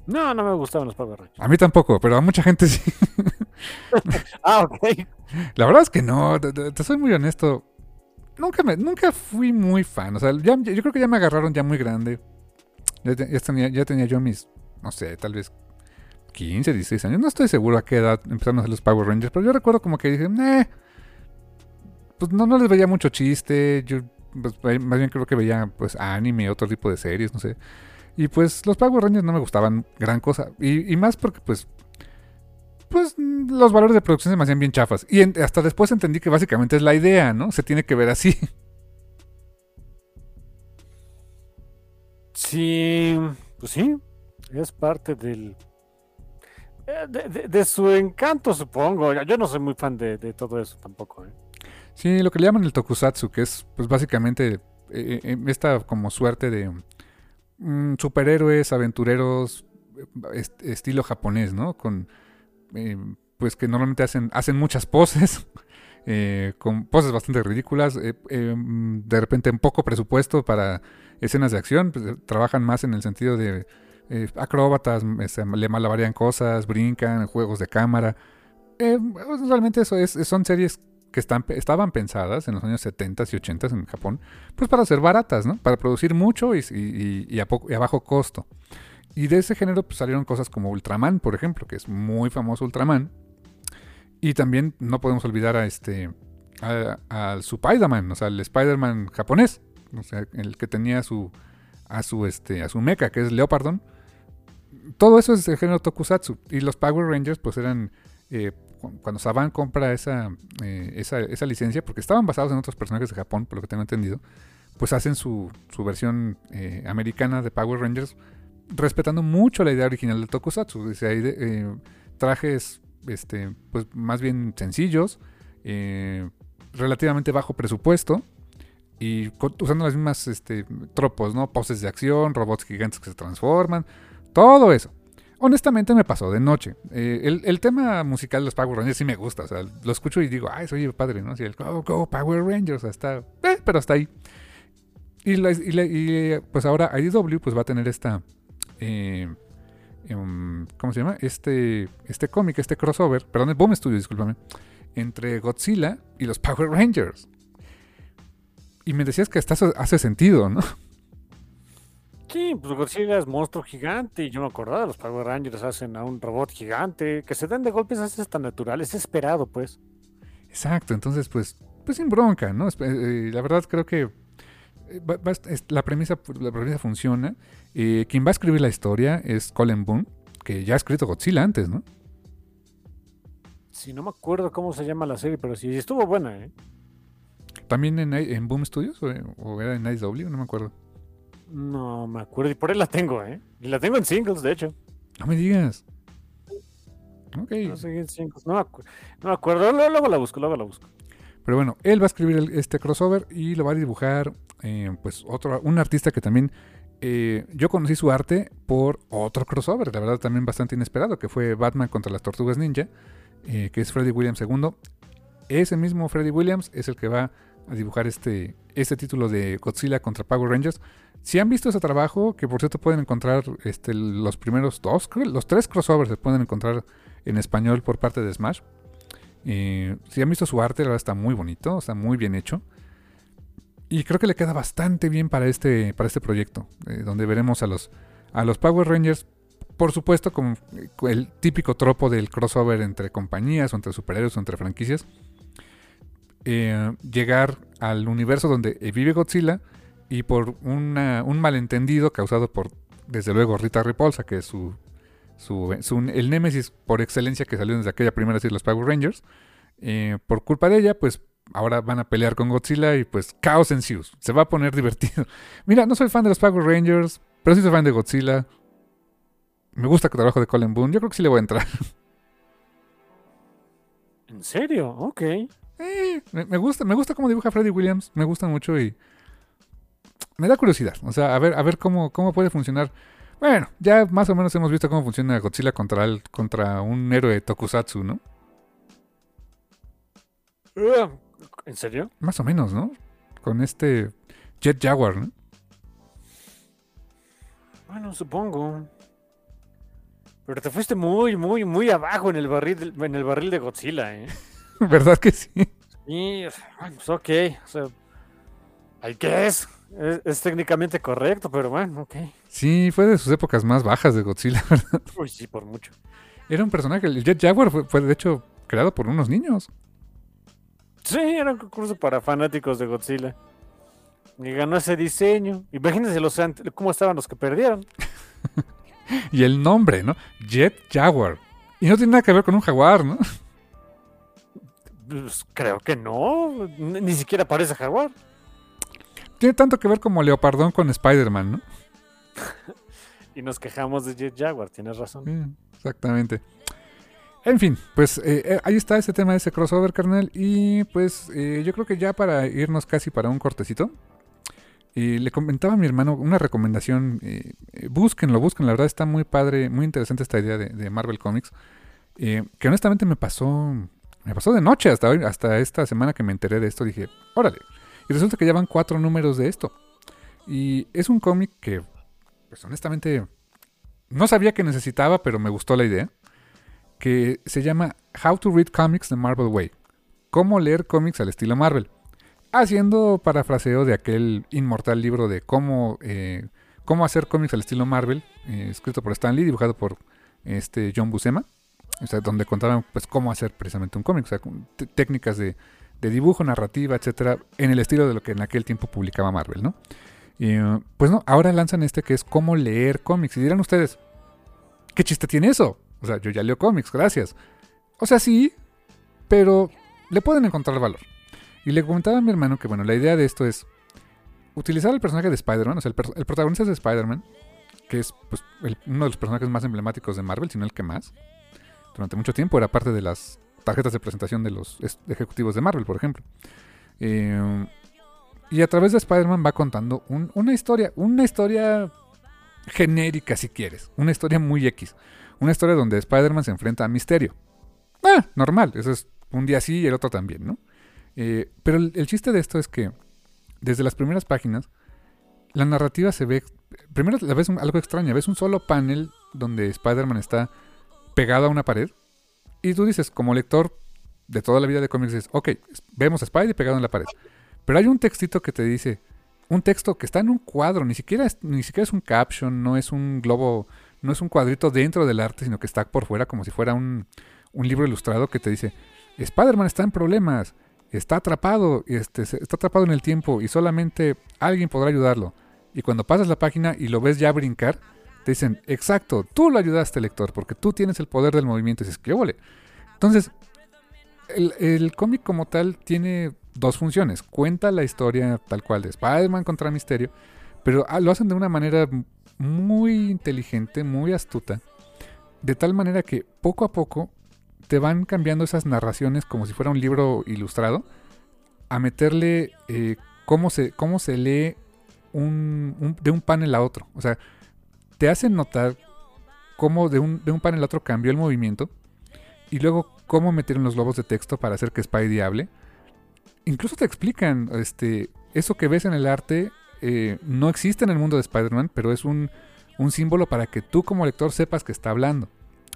Speaker 2: No, no me gustaban los Power Rangers.
Speaker 1: A mí tampoco, pero a mucha gente sí.
Speaker 2: ah, ok.
Speaker 1: La verdad es que no, te, soy muy honesto. Nunca, me, nunca fui muy fan. O sea, yo creo que ya me agarraron ya muy grande. Ya, tenía, ya tenía yo mis, no sé, tal vez 15, 16 años. No estoy seguro a qué edad empezaron a hacer los Power Rangers, pero yo recuerdo como que dije, eh, pues no, no les veía mucho chiste. Yo pues, más bien creo que veía pues anime, otro tipo de series, no sé. Y pues los Power Rangers no me gustaban gran cosa. Y, y más porque pues pues los valores de producción se me hacían bien chafas. Y hasta después entendí que básicamente es la idea, ¿no? Se tiene que ver así.
Speaker 2: Sí, pues sí, es parte del... Eh, de, su encanto, supongo. Yo no soy muy fan de, todo eso tampoco. ¿eh?
Speaker 1: Sí, lo que le llaman el tokusatsu, que es pues básicamente eh, esta como suerte de mm, superhéroes, aventureros, estilo japonés, ¿no? Con eh, pues que normalmente hacen, hacen muchas poses, eh, con poses bastante ridículas, eh, de repente en poco presupuesto para escenas de acción, pues, trabajan más en el sentido de acróbatas, este, le malabarían cosas, brincan, juegos de cámara. Pues, realmente eso es, son series que estaban pensadas en los años 70 y 80 en Japón, pues para ser baratas. Para producir mucho y a bajo costo. Y de ese género pues, salieron cosas como Ultraman, por ejemplo, que es muy famoso Ultraman. Y también no podemos olvidar a este al Spider-Man, o sea, el Spider-Man japonés, o sea, el que tenía su a su este a su mecha, que es Leopardon. Todo eso es el género tokusatsu y los Power Rangers pues eran eh, cuando Saban compra esa, eh, esa, esa licencia, porque estaban basados en otros personajes de Japón, por lo que tengo entendido, pues hacen su, su versión eh, americana de Power Rangers, respetando mucho la idea original de Tokusatsu. Hay eh, trajes este, pues más bien sencillos, eh, relativamente bajo presupuesto, y usando las mismas este, tropos, ¿no? Poses de acción, robots gigantes que se transforman, todo eso. Honestamente me pasó de noche. el, el, tema musical de los Power Rangers sí me gusta. O sea, lo escucho y digo, ay, soy padre, ¿no? Así el Go, Go, Power Rangers. Hasta, pero hasta ahí. Y, pues ahora IDW pues va a tener esta... Eh, em, ¿Cómo se llama? Este, este cómic, este crossover, perdón, el Boom Studio, discúlpame, entre Godzilla y los Power Rangers. Y me decías que hasta hace sentido, ¿no?
Speaker 2: Sí, pues Godzilla es monstruo gigante y yo me acordaba, los Power Rangers hacen a un robot gigante, que se den de golpes es tan natural, es esperado, pues.
Speaker 1: Exacto, entonces pues, pues sin bronca, ¿no? Eh, la verdad creo que la, premisa, la premisa funciona. Eh, quien va a escribir la historia es Colin Boone, que ya ha escrito Godzilla antes, ¿no?
Speaker 2: Sí, no me acuerdo cómo se llama la serie, pero sí, estuvo buena, ¿eh?
Speaker 1: ¿También en, en Boom Studios o, era en IW? No me acuerdo.
Speaker 2: No me acuerdo, y por ahí la tengo, ¿eh? Y la tengo en singles, de hecho.
Speaker 1: No me digas.
Speaker 2: Ok. No, no, me acuerdo, luego la busco, luego la busco.
Speaker 1: Pero bueno, él va a escribir este crossover y lo va a dibujar eh, pues otro, un artista que también eh, yo conocí su arte por otro crossover, la verdad también bastante inesperado, que fue Batman contra las Tortugas Ninja, eh, que es Freddy Williams II. Ese mismo Freddy Williams es el que va a dibujar este, este título de Godzilla contra Power Rangers. Si han visto ese trabajo, que por cierto pueden encontrar este, los primeros dos, los tres crossovers se pueden encontrar en español por parte de Smash. Si han visto su arte, la verdad está muy bonito, está muy bien hecho. Y creo que le queda bastante bien para este, para este proyecto, eh, donde veremos a los, a los Power Rangers, por supuesto, con el típico tropo del crossover entre compañías, o entre superhéroes, o entre franquicias, eh, llegar al universo donde vive Godzilla y por un malentendido causado por, desde luego, Rita Repulsa, que es su, su, el némesis por excelencia que salió desde aquella primera serie de los Power Rangers, eh, por culpa de ella, pues ahora van a pelear con Godzilla y pues caos en Zeus. Se va a poner divertido. Mira, no soy fan de los Power Rangers, pero sí soy fan de Godzilla. Me gusta el trabajo de Colin Boone. Yo creo que sí le voy a entrar.
Speaker 2: ¿En serio? Ok.
Speaker 1: Eh, me, gusta, me gusta cómo dibuja Freddy Williams. Me gusta mucho y me da curiosidad. O sea, a ver, a ver cómo, cómo puede funcionar. Bueno, ya más o menos hemos visto cómo funciona Godzilla contra, el, contra un héroe Tokusatsu, ¿no?
Speaker 2: Uh, ¿En serio?
Speaker 1: Más o menos, ¿no? Con este Jet Jaguar, ¿no?
Speaker 2: Bueno, supongo. Pero te fuiste muy, muy, muy abajo en el barril, en el barril de Godzilla, ¿eh?
Speaker 1: ¿Verdad que sí?
Speaker 2: Sí, pues ok. O sea, es. es. técnicamente correcto, pero bueno, ok.
Speaker 1: Sí, fue de sus épocas más bajas de Godzilla, ¿verdad?
Speaker 2: Uy, sí, por mucho.
Speaker 1: Era un personaje, el Jet Jaguar fue de hecho creado por unos niños.
Speaker 2: Sí, era un concurso para fanáticos de Godzilla. Y ganó ese diseño. Imagínense los, cómo estaban los que perdieron.
Speaker 1: y el nombre, ¿no? Jet Jaguar. Y no tiene nada que ver con un jaguar, ¿no?
Speaker 2: Pues creo que no. Ni siquiera parece jaguar.
Speaker 1: Tiene tanto que ver como Leopardón con Spider-Man, ¿no?
Speaker 2: y nos quejamos de Jet Jaguar, tienes razón.
Speaker 1: exactamente. En fin, pues eh, eh, ahí está ese tema de ese crossover, carnal. Y pues eh, yo creo que ya para irnos casi para un cortecito, le comentaba a mi hermano una recomendación. búsquenlo, búsquenlo. La verdad está muy padre, muy interesante esta idea de, Marvel Comics. que honestamente me pasó, me pasó de noche hasta hoy, hasta esta semana que me enteré de esto. Dije, órale. Y resulta que ya van cuatro números de esto. Y es un cómic que, pues honestamente, no sabía que necesitaba, pero me gustó la idea que se llama How to Read Comics the Marvel Way. Cómo leer cómics al estilo Marvel. Haciendo parafraseo de aquel inmortal libro de cómo, eh, cómo hacer cómics al estilo Marvel, eh, escrito por Stan Lee, dibujado por este John Buscema, donde contaban pues cómo hacer precisamente un cómic, o sea, técnicas de, dibujo, narrativa, etcétera, en el estilo de lo que en aquel tiempo publicaba Marvel, ¿no? Y, pues no, ahora lanzan este que es cómo leer cómics. Y dirán ustedes, ¿qué chiste tiene eso? O sea, yo ya leo cómics, gracias. O sea, sí, pero le pueden encontrar valor. Y le comentaba a mi hermano que, bueno, la idea de esto es utilizar el personaje de Spider-Man, o sea, el, protagonista es de Spider-Man, que es pues, uno de los personajes más emblemáticos de Marvel, si no el que más. Durante mucho tiempo era parte de las tarjetas de presentación de los ejecutivos de Marvel, por ejemplo. Eh, y a través de Spider-Man va contando una historia, una historia genérica si quieres, una historia muy X, una historia donde Spider-Man se enfrenta a Misterio. Ah, normal, eso es un día sí y el otro también, ¿no? Eh, pero el, chiste de esto es que desde las primeras páginas, la narrativa se ve. Primero la ves algo extraña, ves un solo panel donde Spider-Man está pegado a una pared. Y tú dices, como lector de toda la vida de cómics, dices, ok, vemos a Spider pegado en la pared. Pero hay un textito que te dice, un texto que está en un cuadro, ni siquiera es, ni siquiera es un caption, no es un globo, no es un cuadrito dentro del arte, sino que está por fuera como si fuera un, un libro ilustrado que te dice, Spider-Man está en problemas, está atrapado, este, está atrapado en el tiempo y solamente alguien podrá ayudarlo. Y cuando pasas la página y lo ves ya brincar, te dicen, exacto, tú lo ayudaste, lector, porque tú tienes el poder del movimiento. Y dices, qué ole. Entonces, el, el cómic como tal tiene dos funciones. Cuenta la historia tal cual de Spider-Man contra Misterio, pero ah, lo hacen de una manera muy inteligente, muy astuta, de tal manera que poco a poco te van cambiando esas narraciones como si fuera un libro ilustrado, a meterle eh, cómo, se, cómo se lee de un panel a otro. O sea, te hacen notar cómo de un, de un panel a otro cambió el movimiento y luego cómo metieron los globos de texto para hacer que Spidey hable. Incluso te explican, este, eso que ves en el arte eh, no existe en el mundo de Spider-Man, pero es un, un símbolo para que tú como lector sepas que está hablando.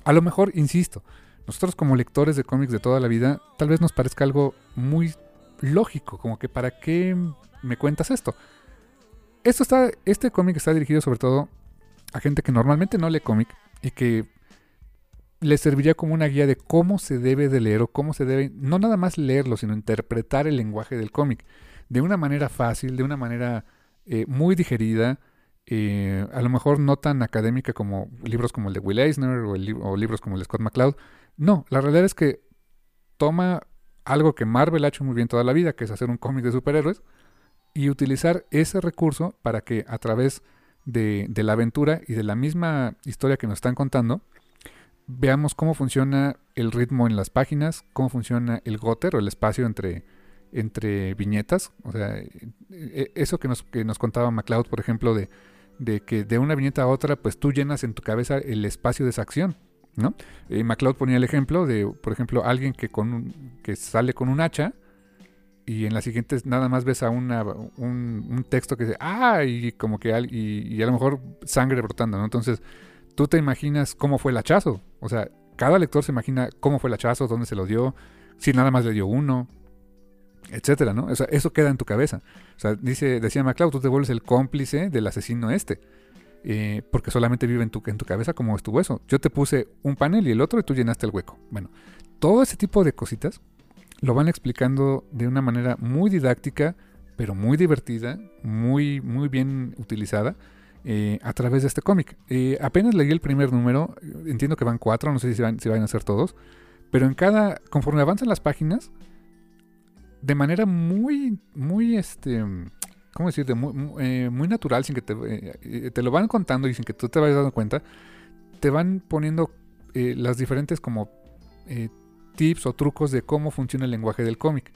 Speaker 1: A lo mejor, insisto, nosotros como lectores de cómics de toda la vida, tal vez nos parezca algo muy lógico, como que para qué me cuentas esto. Esto está, este cómic está dirigido sobre todo a gente que normalmente no lee cómic y que le serviría como una guía de cómo se debe de leer o cómo se debe, no nada más leerlo, sino interpretar el lenguaje del cómic. De una manera fácil, de una manera eh, muy digerida, eh, a lo mejor no tan académica como libros como el de Will Eisner o, o libros como el de Scott McCloud, no, la realidad es que toma algo que Marvel ha hecho muy bien toda la vida, que es hacer un cómic de superhéroes, y utilizar ese recurso para que a través de, la aventura y de la misma historia que nos están contando, veamos cómo funciona el ritmo en las páginas, cómo funciona el goter o el espacio entre, entre viñetas. O sea, e, e, eso que nos, que nos contaba MacLeod, por ejemplo, de, de que de una viñeta a otra, pues tú llenas en tu cabeza el espacio de esa acción. ¿no? Eh, MacLeod ponía el ejemplo de, por ejemplo, alguien que, con que sale con un hacha y en las siguientes nada más ves a una, un, texto que dice, ah, y como que y, y, a lo mejor sangre brotando, ¿no? Entonces, tú te imaginas cómo fue el hachazo. O sea, cada lector se imagina cómo fue el hachazo, dónde se lo dio, si nada más le dio uno, etcétera, ¿no? Eso queda en tu cabeza. O sea, dice, decía MacLeod, tú te vuelves el cómplice del asesino este. Eh, porque solamente vive en tu, en tu cabeza como es tu hueso. Yo te puse un panel y el otro y tú llenaste el hueco. Bueno, todo ese tipo de cositas lo van explicando de una manera muy didáctica, pero muy divertida, muy, muy bien utilizada. Eh, a través de este cómic. Eh, apenas leí el primer número, entiendo que van cuatro, no sé si van, a ser todos, pero en cada, conforme avanzan las páginas, de manera muy, muy, este, ¿cómo decirte? Muy, eh, muy natural, sin que te, te lo van contando y sin que tú te vayas dando cuenta, te van poniendo las diferentes como tips o trucos de cómo funciona el lenguaje del cómic.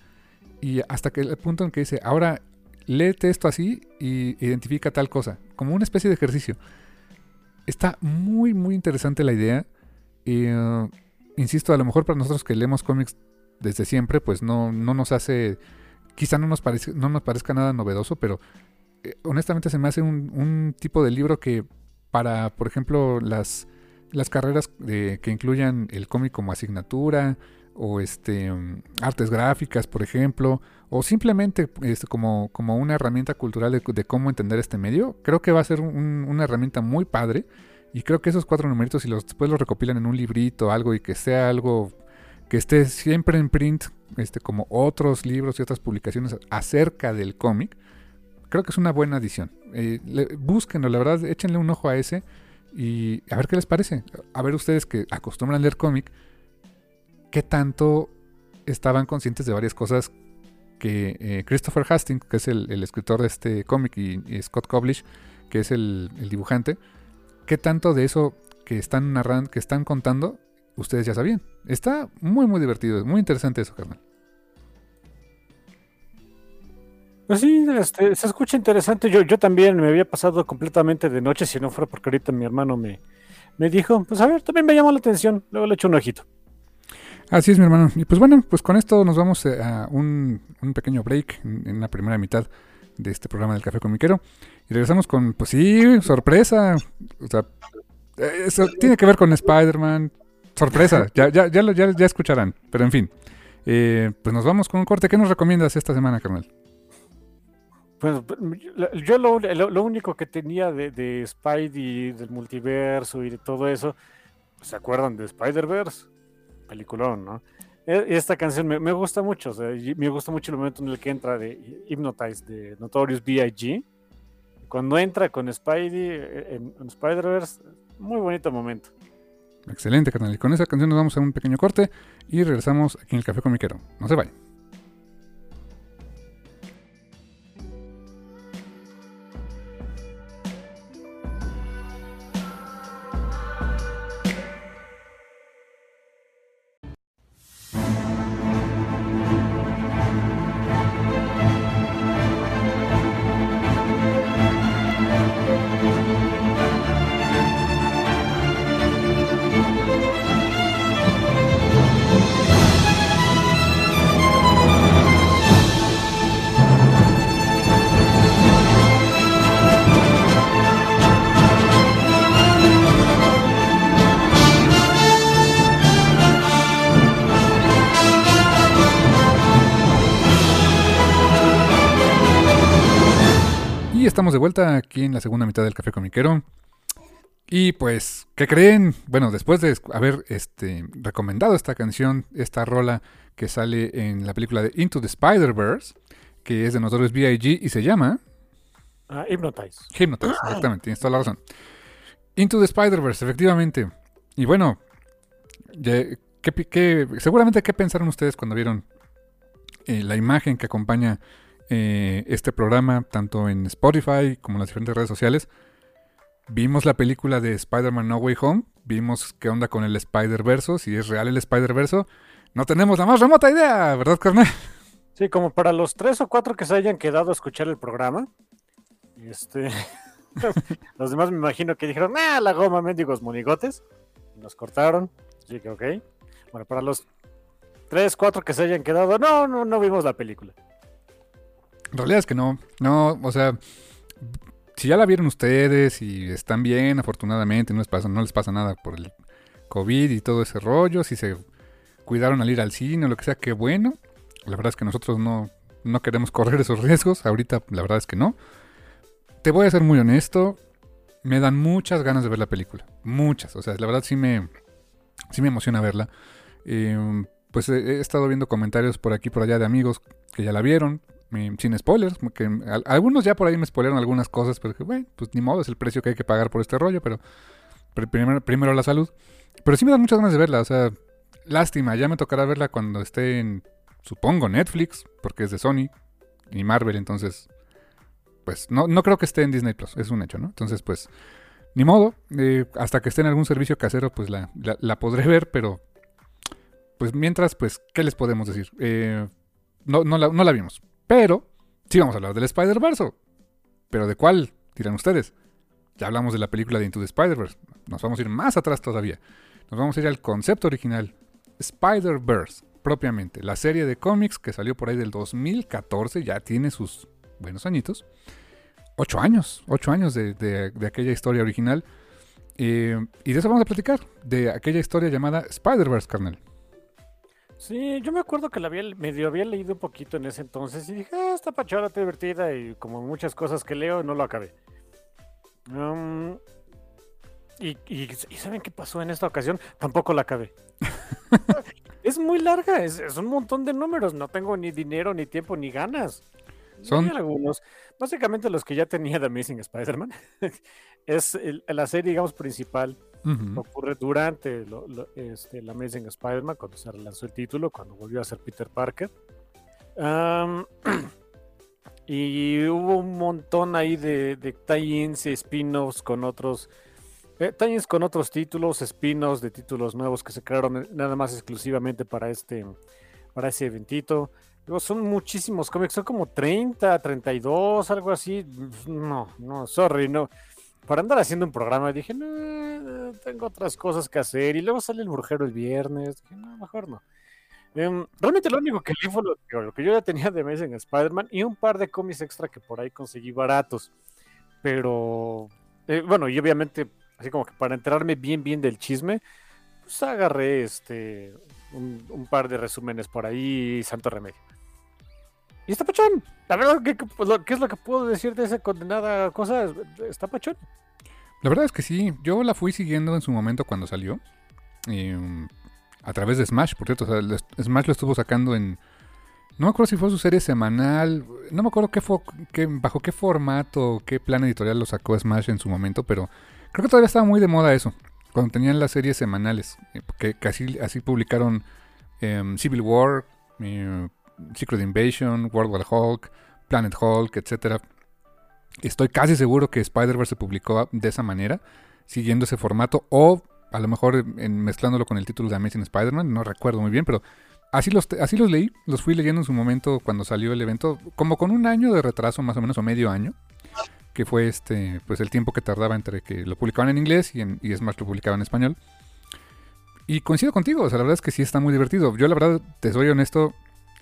Speaker 1: Y hasta que el punto en que dice, ahora léete esto así y identifica tal cosa, como una especie de ejercicio. Está muy, muy interesante la idea. insisto, a lo mejor para nosotros que leemos cómics desde siempre, pues no, no nos hace quizá no nos, parece, no nos parezca nada novedoso, pero eh, honestamente se me hace un, tipo de libro que para, por ejemplo, las, las carreras que incluyan el cómic como asignatura o este, mm, artes gráficas, por ejemplo, o simplemente este, como, como una herramienta cultural de, cómo entender este medio, creo que va a ser una herramienta muy padre. Y creo que esos cuatro numeritos, si los, después los recopilan en un librito, algo y que sea algo que esté siempre en print, este, como otros libros y otras publicaciones acerca del cómic, creo que es una buena adición. Eh, búsquenlo, la verdad, échenle un ojo a ese y a ver qué les parece. A ver ustedes que acostumbran leer cómic, qué tanto estaban conscientes de varias cosas que eh, Christopher Hastings, que es el, escritor de este cómic, y, Scott Koblish, que es el, dibujante, qué tanto de eso que están narrando, que están contando, ustedes ya sabían. Está muy, muy divertido, es muy interesante eso, carnal.
Speaker 2: Pues sí, este, se escucha interesante. Yo, yo también me había pasado completamente de noche, si no fuera porque ahorita mi hermano me, me dijo, pues a ver, también me llamó la atención. Luego le echo un ojito.
Speaker 1: Así es, mi hermano. Y pues bueno, pues con esto nos vamos eh, a un, pequeño break en, la primera mitad de este programa del Café Comiquero. Y regresamos con, pues sí, sorpresa. O sea, eh, eso tiene que ver con Spider-Man. Sorpresa, ya, ya, ya, ya, ya escucharán. Pero en fin, eh, pues nos vamos con un corte. ¿Qué nos recomiendas esta semana, carnal?
Speaker 2: Pues yo lo, lo, único que tenía de, de Spidey, del multiverso y de todo eso, ¿se acuerdan de Spider-Verse? Peliculón, ¿no? E, esta canción me, gusta mucho, o sea, me gusta mucho el momento en el que entra de Hypnotize de Notorious B.I.G. Cuando entra con Spidey e, en, Spider-Verse, muy bonito momento.
Speaker 1: Excelente, carnal. Y con esa canción nos vamos a un pequeño corte y regresamos aquí en el Café Comiquero. No se vayan. Estamos de vuelta aquí en la segunda mitad del Café Comiquero. Y pues, ¿qué creen? Bueno, después de haber este, recomendado esta canción, esta rola que sale en la película de Into the Spider-Verse, que es de Notorious B.I.G. y se llama...
Speaker 2: Uh, Hypnotize.
Speaker 1: Hypnotize, exactamente, tienes toda la razón. Into the Spider-Verse, efectivamente. Y bueno, seguramente qué pensaron ustedes cuando vieron eh, la imagen que acompaña eh, este programa, tanto en Spotify como en las diferentes redes sociales. Vimos la película de Spider-Man No Way Home, vimos qué onda con el Spider-Verso, si es real el Spider-Verso. No tenemos la más remota idea, ¿verdad, carnal?
Speaker 2: Sí, como para los tres o cuatro que se hayan quedado a escuchar el programa. Este, los demás me imagino que dijeron, ah, la goma, mendigos monigotes. nos cortaron. Así que, ok. Bueno, para los tres, cuatro que se hayan quedado, no, no, no vimos la película.
Speaker 1: En realidad es que no. No, o sea, si ya la vieron ustedes y están bien, afortunadamente, no les pasa, no les pasa nada por el COVID y todo ese rollo, si se cuidaron al ir al cine o lo que sea, qué bueno. La verdad es que nosotros no, no queremos correr esos riesgos. Ahorita la verdad es que no. Te voy a ser muy honesto. Me dan muchas ganas de ver la película. Muchas. O sea, la verdad sí me, sí me emociona verla. Em, pues he, estado viendo comentarios por aquí por allá de amigos que ya la vieron sin spoilers, que algunos ya por ahí me spoileron algunas cosas, pero que, bueno, pues ni modo, es el precio que hay que pagar por este rollo, pero, primero, primero, la salud. Pero sí me dan muchas ganas de verla, o sea, lástima, ya me tocará verla cuando esté en, supongo, Netflix, porque es de Sony y Marvel, entonces, pues no, no creo que esté en Disney Plus, es un hecho, ¿no? Entonces, pues, ni modo, eh, hasta que esté en algún servicio casero, pues la, la, podré ver, pero, pues mientras, pues, ¿qué les podemos decir? Eh, no, no, la, no la vimos. Pero sí vamos a hablar del Spider-Verse. ¿Pero de cuál? Dirán ustedes. Ya hablamos de la película de Into the Spider-Verse. Nos vamos a ir más atrás todavía. Nos vamos a ir al concepto original. Spider-Verse, propiamente. La serie de cómics que salió por ahí del 2014. Ya tiene sus buenos añitos. Ocho años. Ocho años de, aquella historia original. Eh, y de eso vamos a platicar. De aquella historia llamada Spider-Verse, carnal.
Speaker 2: Sí, yo me acuerdo que la había, medio había leído un poquito en ese entonces y dije, ah, está pachora, está divertida y como muchas cosas que leo no lo acabé. Um, y, y, ¿saben qué pasó en esta ocasión? Tampoco la acabé. es muy larga, es, es, un montón de números, no tengo ni dinero, ni tiempo, ni ganas. Son algunos, básicamente los que ya tenía de Amazing Spider-Man. es la serie, digamos, principal ocurre durante este, el Amazing Spider-Man, cuando se relanzó el título, cuando volvió a ser Peter Parker. y hubo un montón ahí de, de tie-ins spin-offs con otros. Eh, con otros títulos, spin-offs de títulos nuevos que se crearon nada más exclusivamente para este para ese eventito. son muchísimos cómics, son como 30, 32, algo así. No, no, sorry, no para andar haciendo un programa, dije, no, tengo otras cosas que hacer. Y luego sale el brujero el viernes. Dije, no, mejor no. Em, realmente lo único que leí fue lo, que yo ya tenía de mes en Spider-Man y un par de cómics extra que por ahí conseguí baratos. Pero, eh, bueno, y obviamente, así como que para enterarme bien, bien del chisme, pues agarré este un, par de resúmenes por ahí, santo remedio. Y está pachón. La verdad, ¿qué, ¿qué, es lo que puedo decir de esa condenada cosa? Está pachón.
Speaker 1: La verdad es que sí. Yo la fui siguiendo en su momento cuando salió. Em, a través de Smash, por cierto. Smash lo estuvo sacando en. No me acuerdo si fue su serie semanal. No me acuerdo qué fue, bajo qué formato, qué plan editorial lo sacó Smash en su momento. Pero creo que todavía estaba muy de moda eso. Cuando tenían las series semanales. Eh, que, casi así, publicaron em, Civil War. Eh, Secret Invasion, World War Hulk, Planet Hulk, etc. Estoy casi seguro que Spider-Verse se publicó de esa manera, siguiendo ese formato, o a lo mejor en, mezclándolo con el título de Amazing Spider-Man, no recuerdo muy bien, pero así los, así los leí, los fui leyendo en su momento cuando salió el evento, como con un año de retraso más o menos, o medio año, que fue este, pues el tiempo que tardaba entre que lo publicaban en inglés y, en, y más, lo publicaban en español. Y coincido contigo, o sea, la verdad es que sí está muy divertido. Yo la verdad, te soy honesto,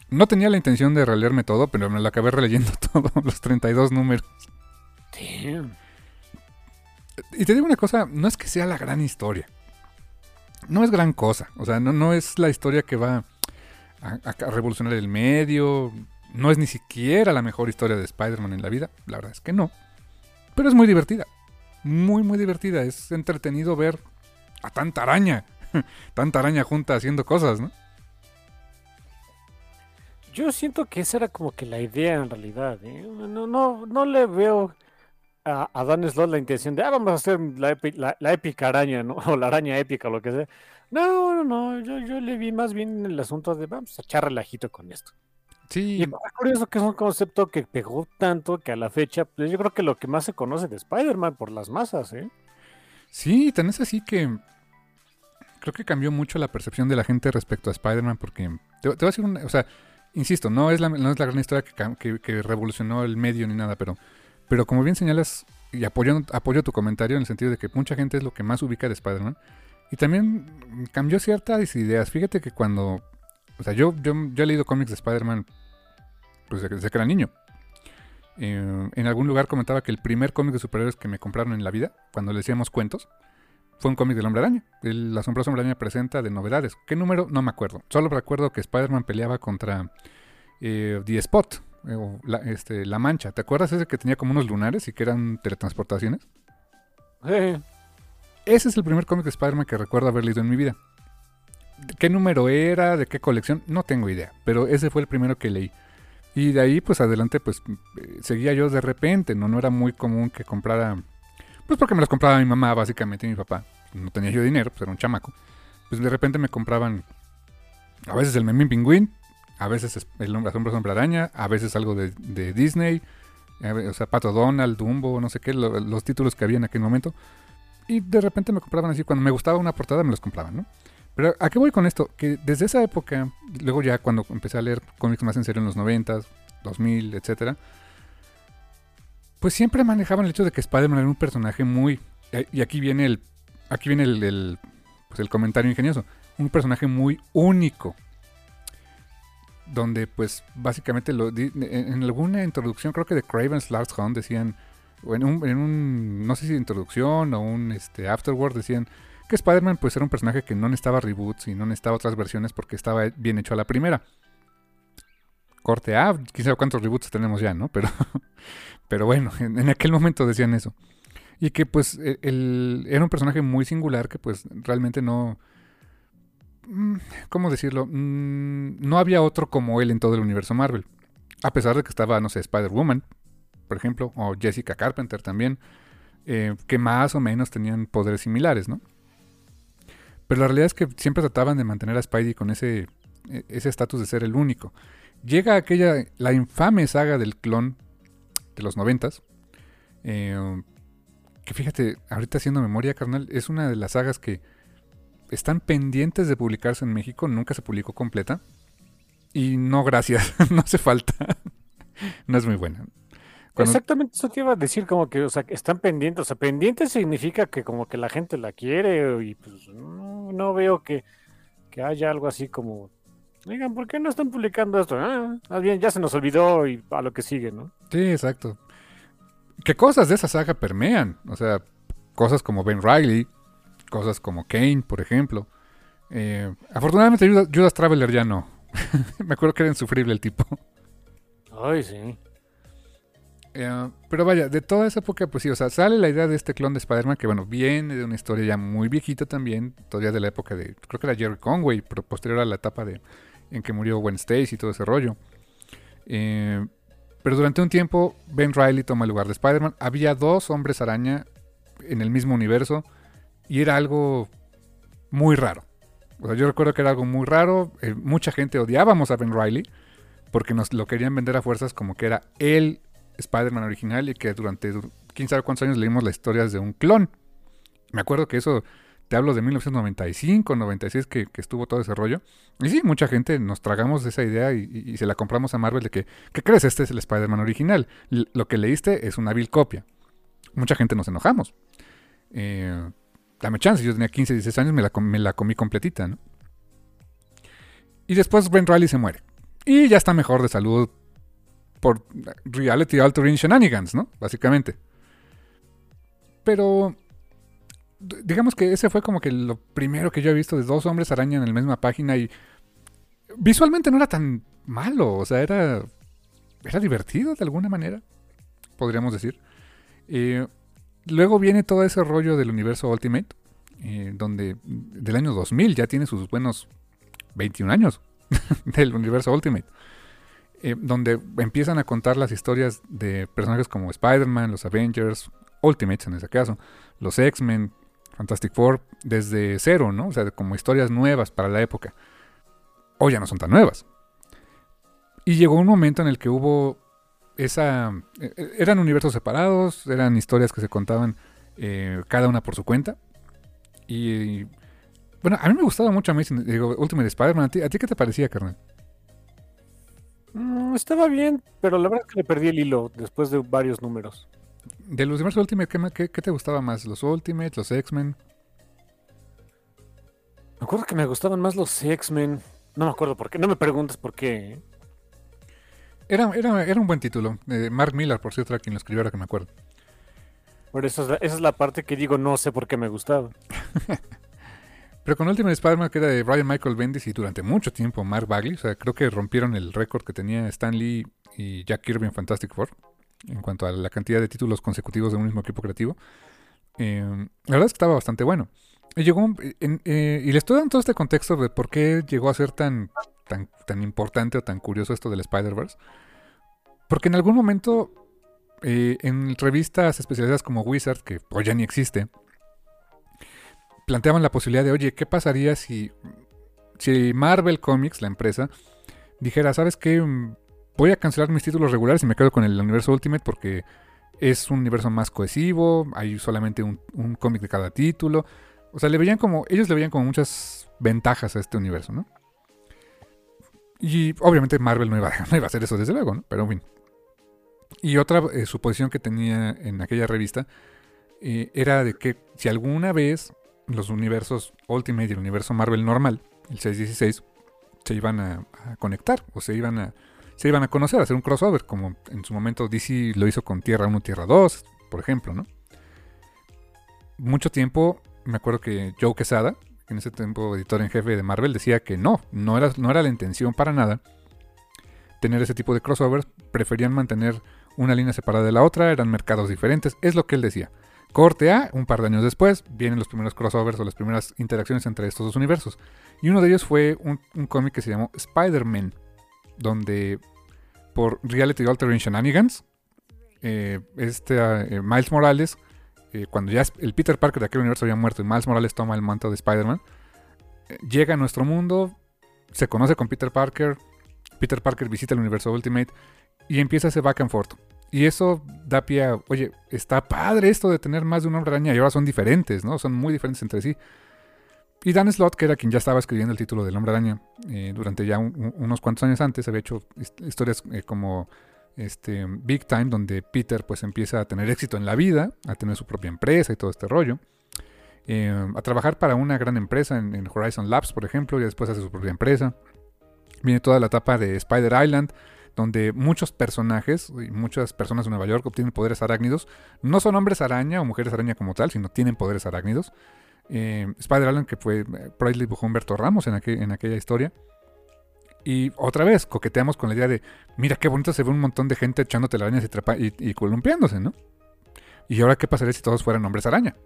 Speaker 1: no tenía la intención de releerme todo, pero me lo acabé releyendo todos los 32 números. Y te digo una cosa, no es que sea la gran historia. No es gran cosa. O sea, no, no es la historia que va a, a, revolucionar el medio. No es ni siquiera la mejor historia de Spider-Man en la vida. La verdad es que no. Pero es muy divertida. Muy, muy divertida. Es entretenido ver a tanta araña. tanta araña junta haciendo cosas, ¿no?
Speaker 2: Yo siento que esa era como que la idea en realidad. ¿eh? No, no, no le veo a, a Dan Slott la intención de, ah, vamos a hacer la, la, épica araña, ¿no? O la araña épica, lo que sea. No, no, no, yo, yo le vi más bien el asunto de, vamos a echar relajito con esto.
Speaker 1: Sí.
Speaker 2: Y es curioso que es un concepto que pegó tanto que a la fecha, pues yo creo que lo que más se conoce de Spider-Man por las masas, ¿eh?
Speaker 1: Sí, tenés así que creo que cambió mucho la percepción de la gente respecto a Spider-Man porque te, te voy a decir una, o sea, insisto, no es la, no es la gran historia que, revolucionó el medio ni nada, pero, pero como bien señalas, y apoyo, apoyo tu comentario en el sentido de que mucha gente es lo que más ubica de Spider-Man, y también cambió ciertas ideas. Fíjate que cuando, o sea, yo, yo, he leído cómics de Spider-Man pues desde que era niño. Eh, en algún lugar comentaba que el primer cómic de superhéroes que me compraron en la vida, cuando le decíamos cuentos, fue un cómic del Hombre Araña. El asombroso Hombre Araña presenta de novedades. ¿Qué número? No me acuerdo. Solo recuerdo que Spider-Man peleaba contra eh, The Spot, eh, la, este, la Mancha. ¿Te acuerdas ese que tenía como unos lunares y que eran teletransportaciones? Ese es el primer cómic de Spider-Man que recuerdo haber leído en mi vida. ¿Qué número era? ¿De qué colección? No tengo idea. Pero ese fue el primero que leí. Y de ahí, pues adelante, pues eh, seguía yo de repente. No, no era muy común que comprara pues porque me los compraba mi mamá, básicamente, y mi papá. No tenía yo dinero, pues era un chamaco. Pues de repente me compraban a veces el Memín Pingüín, a veces el Asombroso Hombre Araña, a veces algo de, Disney, o sea, Pato Donald, Dumbo, no sé qué, los títulos que había en aquel momento. Y de repente me compraban así, cuando me gustaba una portada me los compraban, ¿no? Pero ¿a qué voy con esto? Que desde esa época, luego ya cuando empecé a leer cómics más en serio en los 90, 2000, etcétera, pues siempre manejaban el hecho de que Spider-Man era un personaje muy... Eh, y aquí viene el, aquí viene el, pues el comentario ingenioso. Un personaje muy único. Donde pues básicamente lo, en alguna introducción, creo que de Craven's Last Hunt decían, o en un, en un, no sé si introducción o un este, afterword decían que Spider-Man pues era un personaje que no necesitaba reboots y no necesitaba otras versiones porque estaba bien hecho a la primera. Corte A, quién sabe cuántos reboots tenemos ya, ¿no? Pero, pero bueno, en, aquel momento decían eso. Y que pues e, era un personaje muy singular que pues realmente no... Mm, ¿Cómo decirlo? Mm, no había otro como él en todo el universo Marvel. A pesar de que estaba, no sé, Spider-Woman, por ejemplo, o Jessica Carpenter también, eh, que más o menos tenían poderes similares, ¿no? Pero la realidad es que siempre trataban de mantener a Spidey con ese e, ese estatus de ser el único. Llega aquella, la infame saga del clon de los noventas, eh, que fíjate, ahorita haciendo memoria, carnal, es una de las sagas que están pendientes de publicarse en México, nunca se publicó completa. Y no, gracias, no hace falta. no es muy buena.
Speaker 2: Exactamente, eso te iba a decir, como que, o sea, están pendientes. O sea, pendientes significa que como que la gente la quiere y pues no, veo que, que, haya algo así como, digan, ¿por qué no están publicando esto? Ah, más bien, ya se nos olvidó y a lo que sigue, ¿no?
Speaker 1: Sí, exacto. ¿Qué cosas de esa saga permean? O sea, cosas como Ben Riley, cosas como Kane, por ejemplo. Eh, afortunadamente Judas Traveler ya no. Me acuerdo que era insufrible el tipo.
Speaker 2: Ay, sí.
Speaker 1: Eh, pero vaya, de toda esa época, pues sí, o sea, sale la idea de este clon de Spider-Man que, bueno, viene de una historia ya muy viejita también, todavía de la época de, creo que era Jerry Conway, pero posterior a la etapa de en que murió Gwen Stacy y todo ese rollo. Eh, pero durante un tiempo, Ben Riley toma el lugar de Spider-Man. Había dos hombres araña en el mismo universo y era algo muy raro. O sea, yo recuerdo que era algo muy raro. Eh, mucha gente odiábamos a Ben Riley porque nos lo querían vender a fuerzas como que era el Spider-Man original y que durante quién sabe cuántos años leímos las historias de un clon. Me acuerdo que eso, te hablo de 1995, 96 que, que estuvo todo ese rollo. Y sí, mucha gente nos tragamos esa idea y, se la compramos a Marvel de que, ¿qué crees? Este es el Spider-Man original. lo que leíste es una vil copia. Mucha gente nos enojamos. Eh, dame chance, yo tenía 15, 16 años, me la, comí completita, ¿no? Y después Ben Riley se muere. Y ya está mejor de salud, por reality altering shenanigans, ¿no? Básicamente. Pero digamos que ese fue como que lo primero que yo he visto de dos hombres araña en la misma página y visualmente no era tan malo, o sea, era era divertido de alguna manera, podríamos decir. Eh, luego viene todo ese rollo del universo Ultimate, eh, donde del año 2000 ya tiene sus buenos 21 años del universo Ultimate. Eh, donde empiezan a contar las historias de personajes como Spider-Man, los Avengers, Ultimates en ese caso, los X-Men, Fantastic Four, desde cero, ¿no? O sea, como historias nuevas para la época. O ya no son tan nuevas. Y llegó un momento en el que hubo esa... Eh, eh, eran universos separados, eran historias que se contaban cada una por su cuenta. Y... Bueno, a mí me gustaba mucho a mí, digo, Ultimate Spider-Man. ¿A ti, ¿A ti qué te parecía, carnal?
Speaker 2: Mm, estaba bien, pero la verdad es que le perdí el hilo después de varios números.
Speaker 1: De los demás Ultimate, ¿qué, te gustaba más? ¿Los Ultimate, los X-Men?
Speaker 2: Me acuerdo que me gustaban más los X-Men. No me acuerdo por qué. No me preguntes por qué. ¿eh?
Speaker 1: Era, era, un buen título. Mark Miller, por cierto, era quien lo escribió, ahora que me acuerdo.
Speaker 2: Por eso esa es la parte que digo, no sé por qué me gustaba.
Speaker 1: Pero con Ultimate Spider-Man, que era de Brian Michael Bendis y durante mucho tiempo Mark Bagley, o sea, creo que rompieron el récord que tenía Stan Lee y Jack Kirby en Fantastic Four en cuanto a la cantidad de títulos consecutivos de un mismo equipo creativo. Eh, la verdad es que estaba bastante bueno. Y, eh, y le estoy dando todo este contexto de por qué llegó a ser tan, tan, tan importante o tan curioso esto del Spider-Verse. Porque en algún momento, eh, en revistas especializadas como Wizard, que hoy ya ni existe, planteaban la posibilidad de, oye, ¿qué pasaría si, si Marvel Comics, la empresa, dijera, ¿sabes qué? Voy a cancelar mis títulos regulares y me quedo con el universo Ultimate porque es un universo más cohesivo, hay solamente un, cómic de cada título. O sea, le veían como, ellos le veían como muchas ventajas a este universo, ¿no? Y obviamente Marvel no iba, a hacer eso desde luego, ¿no? Pero en fin. Y otra eh, suposición que tenía en aquella revista eh, era de que si alguna vez los universos Ultimate y el universo Marvel normal, el 616, se iban a, conectar o se iban a, se iban a conocer, a hacer un crossover, como en su momento DC lo hizo con Tierra 1, Tierra 2, por ejemplo, ¿no? Mucho tiempo me acuerdo que Joe Quesada, en ese tiempo editor en jefe de Marvel, decía que no, no era, no era la intención para nada tener ese tipo de crossovers, preferían mantener una línea separada de la otra, eran mercados diferentes, es lo que él decía. Corte A, un par de años después, vienen los primeros crossovers o las primeras interacciones entre estos dos universos. Y uno de ellos fue un, cómic que se llamó Spider-Man, donde por Reality Altering Shenanigans, eh, este eh, Miles Morales, eh, cuando ya el Peter Parker de aquel universo había muerto y Miles Morales toma el manto de Spider-Man, llega a nuestro mundo, se conoce con Peter Parker, Peter Parker visita el universo Ultimate y empieza ese back and forth. Y eso da pie a, oye, está padre esto de tener más de un hombre araña y ahora son diferentes, ¿no? Son muy diferentes entre sí. Y Dan Slott, que era quien ya estaba escribiendo el título del hombre araña eh, durante ya unos cuantos años antes, había hecho historias eh, como este, Big Time, donde Peter pues empieza a tener éxito en la vida, a tener su propia empresa y todo este rollo. Eh, a trabajar para una gran empresa en, en, Horizon Labs, por ejemplo, y después hace su propia empresa. Viene toda la etapa de Spider Island, donde muchos personajes y muchas personas de Nueva York obtienen poderes arácnidos. No son hombres araña o mujeres araña como tal, sino tienen poderes arácnidos. Eh, Spider Island, que fue eh, ahí dibujó Humberto Ramos en, aquella historia. Y otra vez coqueteamos con la idea de, mira qué bonito se ve un montón de gente echando telarañas y, y, columpiándose, ¿no? Y ahora, ¿qué pasaría si todos fueran hombres araña?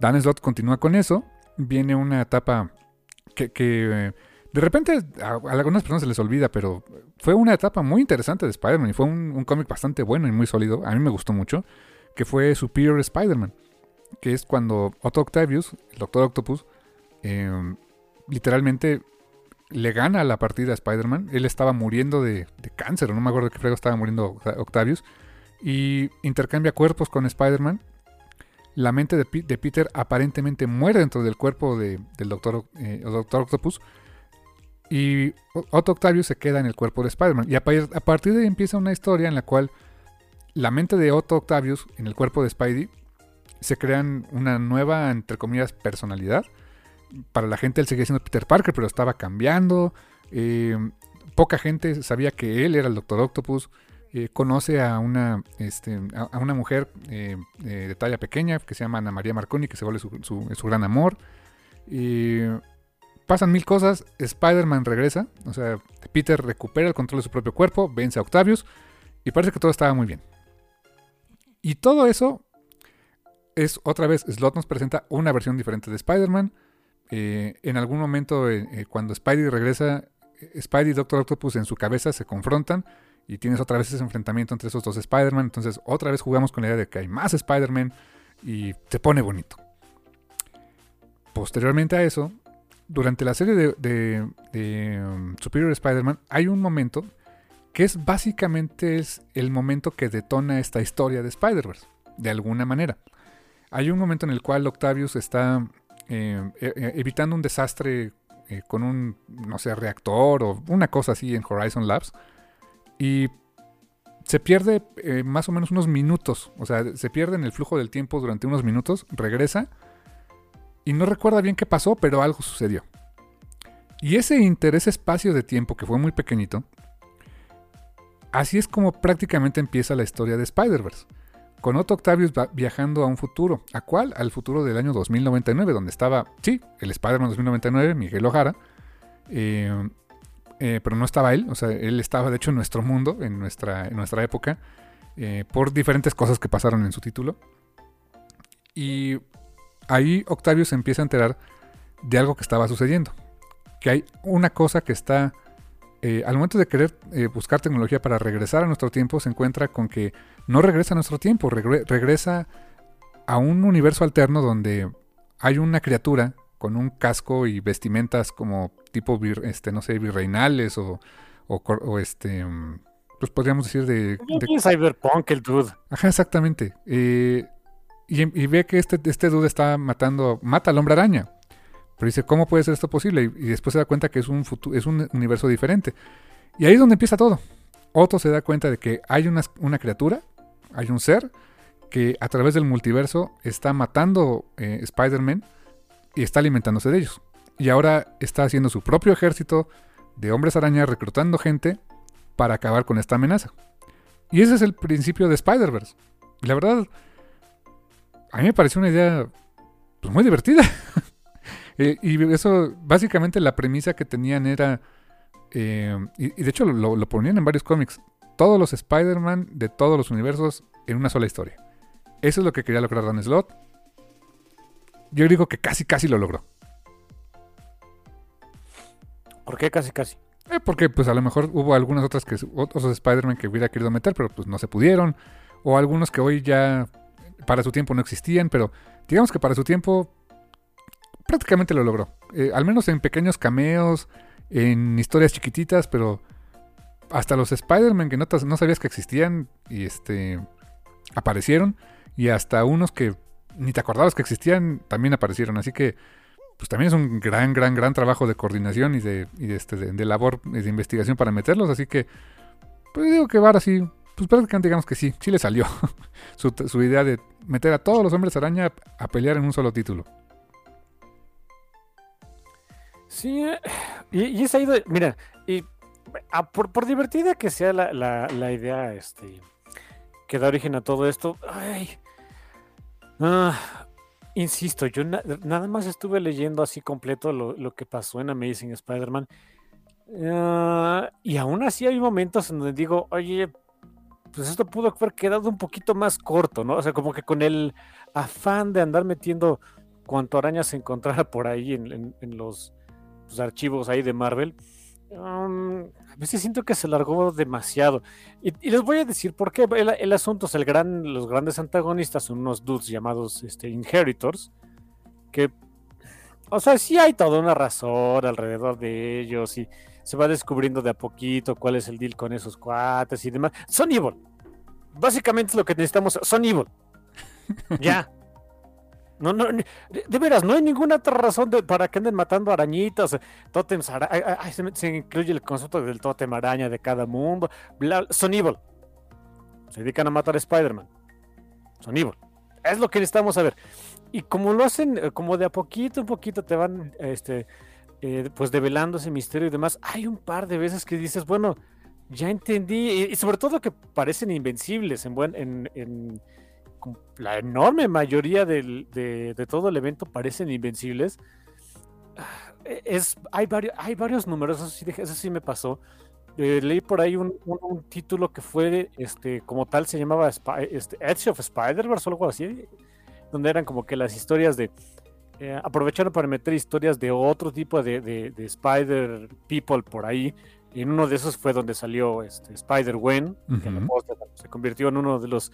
Speaker 1: Dan Slott continúa con eso. Viene una etapa que, que de repente a, algunas personas se les olvida, pero fue una etapa muy interesante de Spider-Man y fue un, cómic bastante bueno y muy sólido. A mí me gustó mucho, que fue Superior Spider-Man, que es cuando Otto Octavius, el Doctor Octopus, em, literalmente le gana la partida a Spider-Man. Él estaba muriendo de, cáncer, no me acuerdo de qué frego estaba muriendo Octavius, y intercambia cuerpos con Spider-Man. La mente de, Peter aparentemente muere dentro del cuerpo del Doctor, eh, Doctor Octopus y Otto Octavius se queda en el cuerpo de Spider-Man. Y a, partir de ahí empieza una historia en la cual la mente de Otto Octavius en el cuerpo de Spidey se crean una nueva, entre comillas, personalidad. Para la gente él seguía siendo Peter Parker, pero estaba cambiando. Eh, poca gente sabía que él era el Doctor Octopus. Eh, conoce a una, este, a, una mujer eh, de talla pequeña que se llama Ana María Marconi, que se vuelve su, su gran amor. Pasan mil cosas, Spider-Man regresa, o sea, Peter recupera el control de su propio cuerpo, vence a Octavius y parece que todo estaba muy bien. Y todo eso es otra vez, Slot nos presenta una versión diferente de Spider-Man. Eh, en algún momento, eh, eh, cuando Spidey regresa, Spidey y Doctor Octopus en su cabeza se confrontan y tienes otra vez ese enfrentamiento entre esos dos Spider-Man. Entonces, otra vez jugamos con la idea de que hay más Spider-Man y se pone bonito. Posteriormente a eso, durante la serie de, um, Superior Spider-Man hay un momento que es básicamente es el momento que detona esta historia de Spider-Verse, de alguna manera. Hay un momento en el cual Octavius está eh, e, e, evitando un desastre eh, con un, no sé, reactor o una cosa así en Horizon Labs. Y se pierde eh, más o menos unos minutos. O sea, se pierde en el flujo del tiempo durante unos minutos. Regresa y no recuerda bien qué pasó, pero algo sucedió. Y ese interés espacio de tiempo, que fue muy pequeñito, así es como prácticamente empieza la historia de Spider-Verse. Con Otto Octavius viajando a un futuro. ¿A cuál? Al futuro del año 2099, donde estaba, sí, el Spider-Man 2099, Miguel Ojara. Eh, eh, pero no estaba él, o sea, él estaba de hecho en nuestro mundo, en nuestra, en nuestra época, eh, por diferentes cosas que pasaron en su título. Y ahí Octavio se empieza a enterar de algo que estaba sucediendo. Que hay una cosa que está... Eh, al momento de querer eh, buscar tecnología para regresar a nuestro tiempo, se encuentra con que no regresa a nuestro tiempo, regresa a un universo alterno donde hay una criatura con un casco y vestimentas como tipo, este, no sé, virreinales o, o, este, pues podríamos decir de...
Speaker 2: de... Cyberpunk el dude.
Speaker 1: Ajá, exactamente. Eh, y, ve que este, este dude está matando, mata al hombre araña. Pero dice, ¿cómo puede ser esto posible? Y, después se da cuenta que es un, es un universo diferente. Y ahí es donde empieza todo. Otto se da cuenta de que hay una, una criatura, hay un ser, que a través del multiverso está matando eh, Spider-Man y está alimentándose de ellos. Y ahora está haciendo su propio ejército de hombres araña reclutando gente para acabar con esta amenaza. Y ese es el principio de Spider-Verse. La verdad, a mí me pareció una idea pues muy divertida. Eh, y eso, básicamente la premisa que tenían era, eh, y, de hecho lo, lo, ponían en varios cómics, todos los Spider-Man de todos los universos en una sola historia. Eso es lo que quería lograr Dan Slott. Yo digo que casi, casi lo logró.
Speaker 2: ¿Por qué casi, casi?
Speaker 1: Eh, porque pues a lo mejor hubo algunas otras que otros Spider-Man que hubiera querido meter, pero pues no se pudieron. O algunos que hoy ya para su tiempo no existían, pero digamos que para su tiempo prácticamente lo logró. Eh, al menos en pequeños cameos, en historias chiquititas, pero hasta los Spider-Man que no, no, sabías que existían y este aparecieron. Y hasta unos que ni te acordabas que existían también aparecieron. Así que pues también es un gran, gran, gran trabajo de coordinación y de, este, de, labor de investigación para meterlos. Así que, pues digo que ahora sí, pues prácticamente digamos que sí, sí le salió su, su idea de meter a todos los hombres araña a pelear en un solo título.
Speaker 2: Sí, y, y es ahí mira, y por, divertida que sea la, la, idea este, que da origen a todo esto, ay, ah, insisto, yo nada más estuve leyendo así completo lo, que pasó en Amazing Spider-Man. Ah, y aún así hay momentos en donde digo, oye, pues esto pudo haber quedado un poquito más corto, ¿no? O sea, como que con el afán de andar metiendo cuanto araña se encontrara por ahí en, los pues, archivos ahí de Marvel. Um, a veces siento que se largó demasiado. Y, les voy a decir por qué. El, asunto es el gran, los grandes antagonistas son unos dudes llamados este, Inheritors. Que, o sea, sí hay toda una razón alrededor de ellos. Y se va descubriendo de a poquito cuál es el deal con esos cuates y demás. Son evil. Básicamente lo que necesitamos. Son evil. ya. No, no, de, veras, no hay ninguna otra razón para que anden matando arañitas, tótems, se, incluye el concepto del tótem araña de cada mundo. son evil. Se dedican a matar a Spider-Man. Son evil. Es lo que necesitamos saber. Y como lo hacen, eh, como de a poquito en poquito te van, este, eh, pues develando ese misterio y demás, hay un par de veces que dices, bueno, ya entendí, y, sobre todo que parecen invencibles en, buen, en la enorme mayoría de, todo el evento parecen invencibles. Ah, e, es, hay, varios, hay varios números, eso sí, me pasó. Eh, leí por ahí un, título que fue, este, como tal, se llamaba este, Edge of Spider-Verse o algo así, donde eran como que las historias de... Eh, aprovecharon para meter historias de otro tipo de, Spider People por ahí. Y en uno de esos fue donde salió este, Spider-Gwen, que se convirtió en uno de los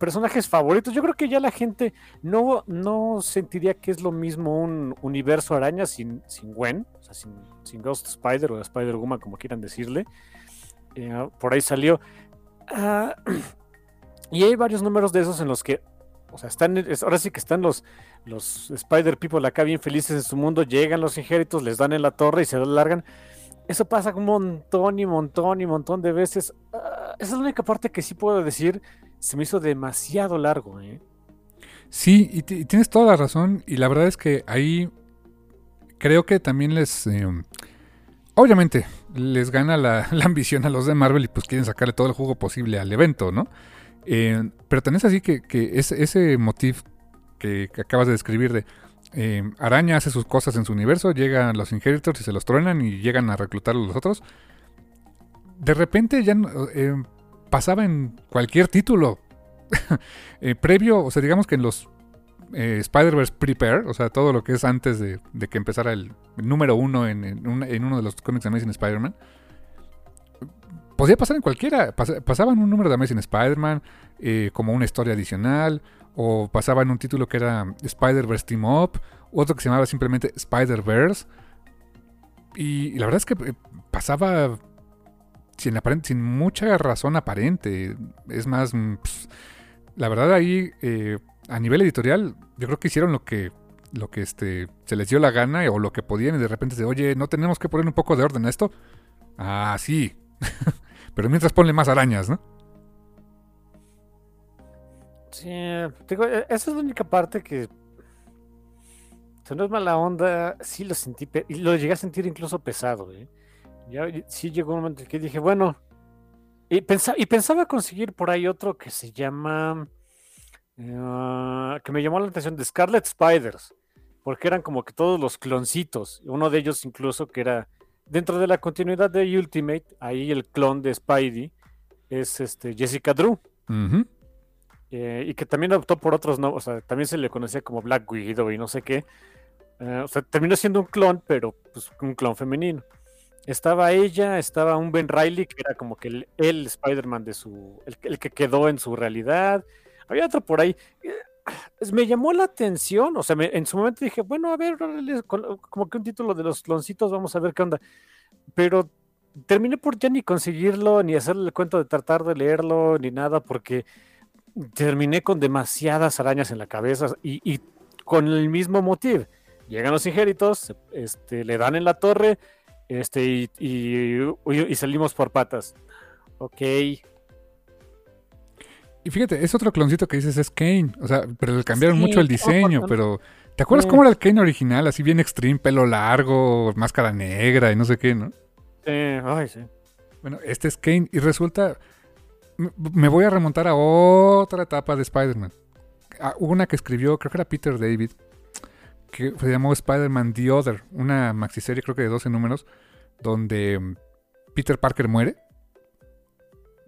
Speaker 2: personajes favoritos. Yo creo que ya la gente no, no sentiría que es lo mismo un universo araña sin, sin Gwen, o sea, sin, Ghost Spider o Spider Woman, como quieran decirle. Eh, por ahí salió. Ah, y hay varios números de esos en los que, o sea, están, ahora sí que están los, los Spider People acá bien felices en su mundo, llegan los injéritos, les dan en la torre y se largan. Eso pasa un montón y montón y montón de veces. Ah, esa es la única parte que sí puedo decir se me hizo demasiado largo. ¿eh?
Speaker 1: Sí, y, tienes toda la razón. Y la verdad es que ahí creo que también les... Eh, obviamente, les gana la, ambición a los de Marvel y pues quieren sacarle todo el jugo posible al evento, ¿no? Eh, pero tenés así que, ese, ese motif que, acabas de describir de eh, Araña hace sus cosas en su universo, llegan los Inheritors y se los truenan y llegan a reclutar a los otros. De repente ya pasaba en cualquier título. Eh, previo, o sea, digamos que en los eh, Spider-Verse Prepare, o sea, todo lo que es antes de, que empezara el, número uno en, uno de los cómics de Amazing Spider-Man, podía pasar en cualquiera. pasaba en un número de Amazing Spider-Man, eh, como una historia adicional, o pasaba en un título que era Spider-Verse Team Up, otro que se llamaba simplemente Spider-Verse. y, la verdad es que pasaba sin, mucha razón aparente. Es más, mm, la verdad ahí, eh, a nivel editorial, yo creo que hicieron lo que lo que este, se les dio la gana o lo que podían y de repente se, oye, ¿no tenemos que poner un poco de orden a esto? Ah, sí. Pero mientras ponle más arañas, ¿no?
Speaker 2: Sí, e, esa es la única parte que no es mala onda, sí lo sentí, y lo llegué a sentir incluso pesado, ¿eh? Ya sí llegó un momento en que dije, bueno, y pensaba, y pensaba conseguir por ahí otro que se llama eh, que me llamó la atención de Scarlet Spiders, porque eran como que todos los cloncitos. Uno de ellos incluso que era dentro de la continuidad de Ultimate, ahí el clon de Spidey es este Jessica Drew. Eh, y que también optó por otros no, o sea, también se le conocía como Black Widow y no sé qué. Eh, o sea, terminó siendo un clon, pero pues un clon femenino. Estaba ella, estaba un Ben Riley, que era como que el, Spider-Man de su. El, que quedó en su realidad. Había otro por ahí. Eh, me llamó la atención, o sea, en su momento dije, bueno, a ver, como que un título de los cloncitos, vamos a ver qué onda. Pero terminé por ya ni conseguirlo, ni hacerle el cuento de tratar de leerlo, ni nada, porque terminé con demasiadas arañas en la cabeza y, con el mismo motivo. Llegan los injéritos, este, le dan en la torre este, y, salimos por patas. Ok.
Speaker 1: Y fíjate, es otro cloncito que dices es Kane. O sea, pero le cambiaron mucho el diseño, pero... ¿Te acuerdas cómo era el Kane original? Así bien extreme, pelo largo, máscara negra y no sé qué, ¿no?
Speaker 2: Sí, ay, sí.
Speaker 1: Bueno, este es Kane y resulta me voy a remontar a otra etapa de Spider-Man. Una que escribió, creo que era Peter David, que se llamó Spider-Man The Other, una maxiserie creo que de 12 números, donde mm, Peter Parker muere.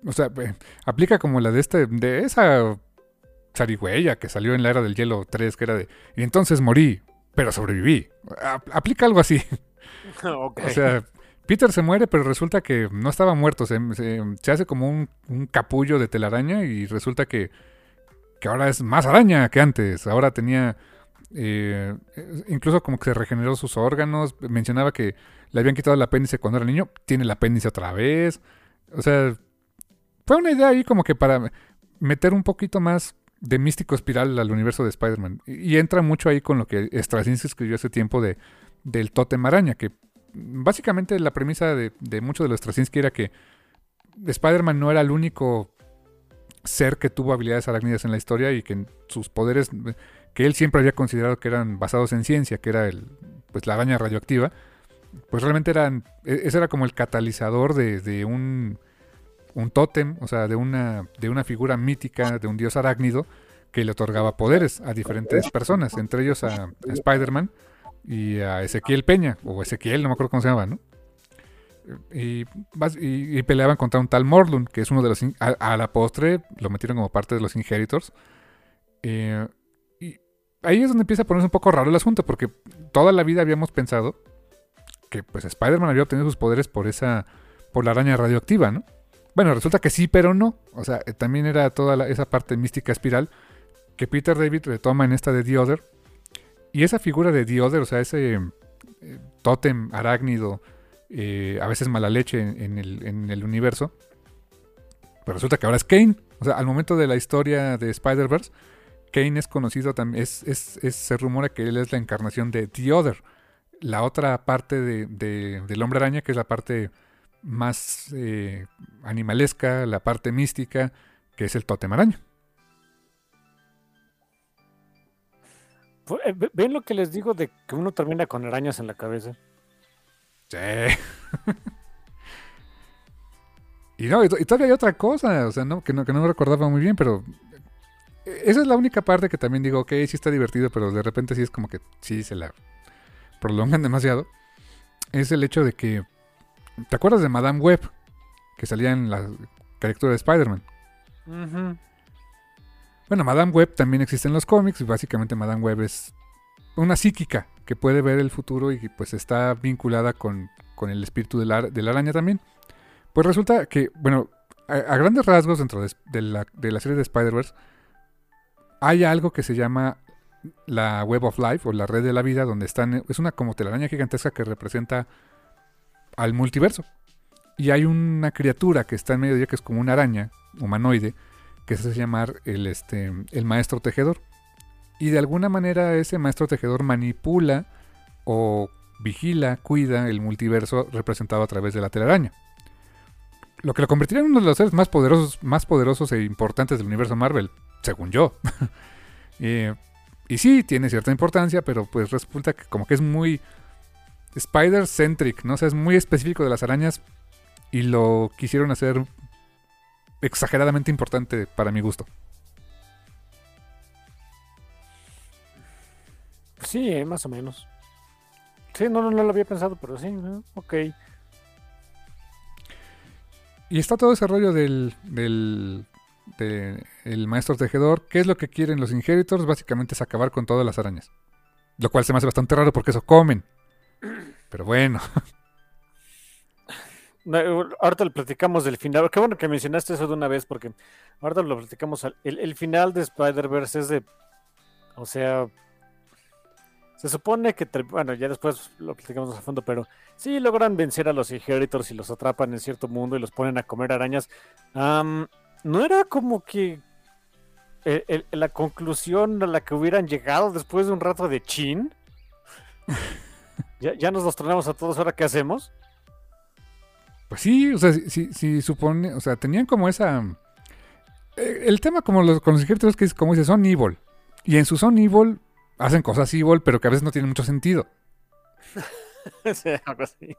Speaker 1: O sea, aplica como la de este, de esa zarigüeya que salió en la era del hielo 3, que era de, y entonces morí, pero sobreviví. aplica algo así. O sea, Peter se muere, pero resulta que no estaba muerto. Se, hace como un, capullo de telaraña y resulta que, que, ahora es más araña que antes. Ahora tenía. Eh, incluso como que se regeneró sus órganos. Mencionaba que le habían quitado el apéndice cuando era niño. Tiene el apéndice otra vez. O sea, fue una idea ahí como que para meter un poquito más de místico espiral al universo de Spider-Man. Y, entra mucho ahí con lo que Straczynski escribió hace tiempo de, del Totem Araña, que básicamente la premisa de, muchos de los Straczynski era que Spider-Man no era el único ser que tuvo habilidades arácnidas en la historia y que sus poderes que él siempre había considerado que eran basados en ciencia, que era el, pues la araña radioactiva, pues realmente eran, e, ese era como el catalizador de, un, un tótem, o sea, de una, de una figura mítica, de un dios arácnido, que le otorgaba poderes a diferentes personas, entre ellos a Spider-Man, y a Ezequiel Peña, o Ezequiel, no me acuerdo cómo se llamaba, ¿no? Y, y, peleaban contra un tal Morlun, que es uno de los... A, la postre lo metieron como parte de los Inheritors. Eh, ahí es donde empieza a ponerse un poco raro el asunto, porque toda la vida habíamos pensado que pues Spider-Man había obtenido sus poderes por esa... por la araña radioactiva, ¿no? Bueno, resulta que sí, pero no. O sea, también era toda esa parte mística espiral que Peter David retoma en esta de The Other y esa figura de The Other, o sea, ese eh, tótem arácnido, eh, a veces mala leche en, el, universo, pues resulta que ahora es Kane. O sea, al momento de la historia de Spider-Verse, Kane es conocido también, es, se rumora que él es la encarnación de The Other, la otra parte de, del hombre araña, que es la parte más eh, animalesca, la parte mística, que es el tótem araña.
Speaker 2: Eh, ¿Ven lo que les digo de que uno termina con arañas en la cabeza?
Speaker 1: Sí. y no, y, todavía hay otra cosa, o sea, no, que, no, que no me recordaba muy bien, pero esa es la única parte que también digo, ok, sí está divertido, pero de repente sí es como que sí se la prolongan demasiado. Es el hecho de que, ¿te acuerdas de Madame Web? Que salía en la caricatura de Spider-Man. Bueno, Madame Web también existe en los cómics y básicamente Madame Web es una psíquica que puede ver el futuro y pues está vinculada con, el espíritu de la, araña también. Pues resulta que, bueno, a, grandes rasgos dentro de, la, serie de Spider-Verse hay algo que se llama la Web of Life o la red de la vida donde están, es una como telaraña gigantesca que representa al multiverso. Y hay una criatura que está en medio de ella que es como una araña humanoide que se hace llamar el, este, el maestro tejedor. Y de alguna manera ese maestro tejedor manipula o vigila, cuida el multiverso representado a través de la telaraña. Lo que lo convertiría en uno de los seres más poderosos, más poderosos e importantes del universo Marvel, según yo. Eh, y sí, tiene cierta importancia, pero pues resulta que como que es muy Spider-centric, ¿no? O es muy específico de las arañas y lo quisieron hacer exageradamente importante para mi gusto.
Speaker 2: sí, eh, más o menos. Sí, no, no, no lo había pensado, pero sí, ¿no? ok.
Speaker 1: Y está todo ese rollo del, del, el maestro tejedor. ¿Qué es lo que quieren los inheritors? Básicamente es acabar con todas las arañas. Lo cual se me hace bastante raro porque eso comen. Pero bueno.
Speaker 2: No, ahorita le platicamos del final. Qué bueno que mencionaste eso de una vez, porque ahorita lo platicamos. El, final de Spider-Verse es de. O sea. Se supone que. Bueno, ya después lo platicamos a fondo, pero sí logran vencer a los Inheritors y los atrapan en cierto mundo y los ponen a comer arañas. Am, no era como que. el- el- la conclusión a la que hubieran llegado después de un rato de chin. ya, ya nos los tronamos a todos, ¿ahora qué hacemos?
Speaker 1: Pues sí, o sea, si, si- si supone, o sea, tenían como esa... eh, El tema como los, con los que es como dice, son evil. Y en su son evil hacen cosas evil, pero que a veces no tienen mucho sentido.
Speaker 2: Sí, algo así.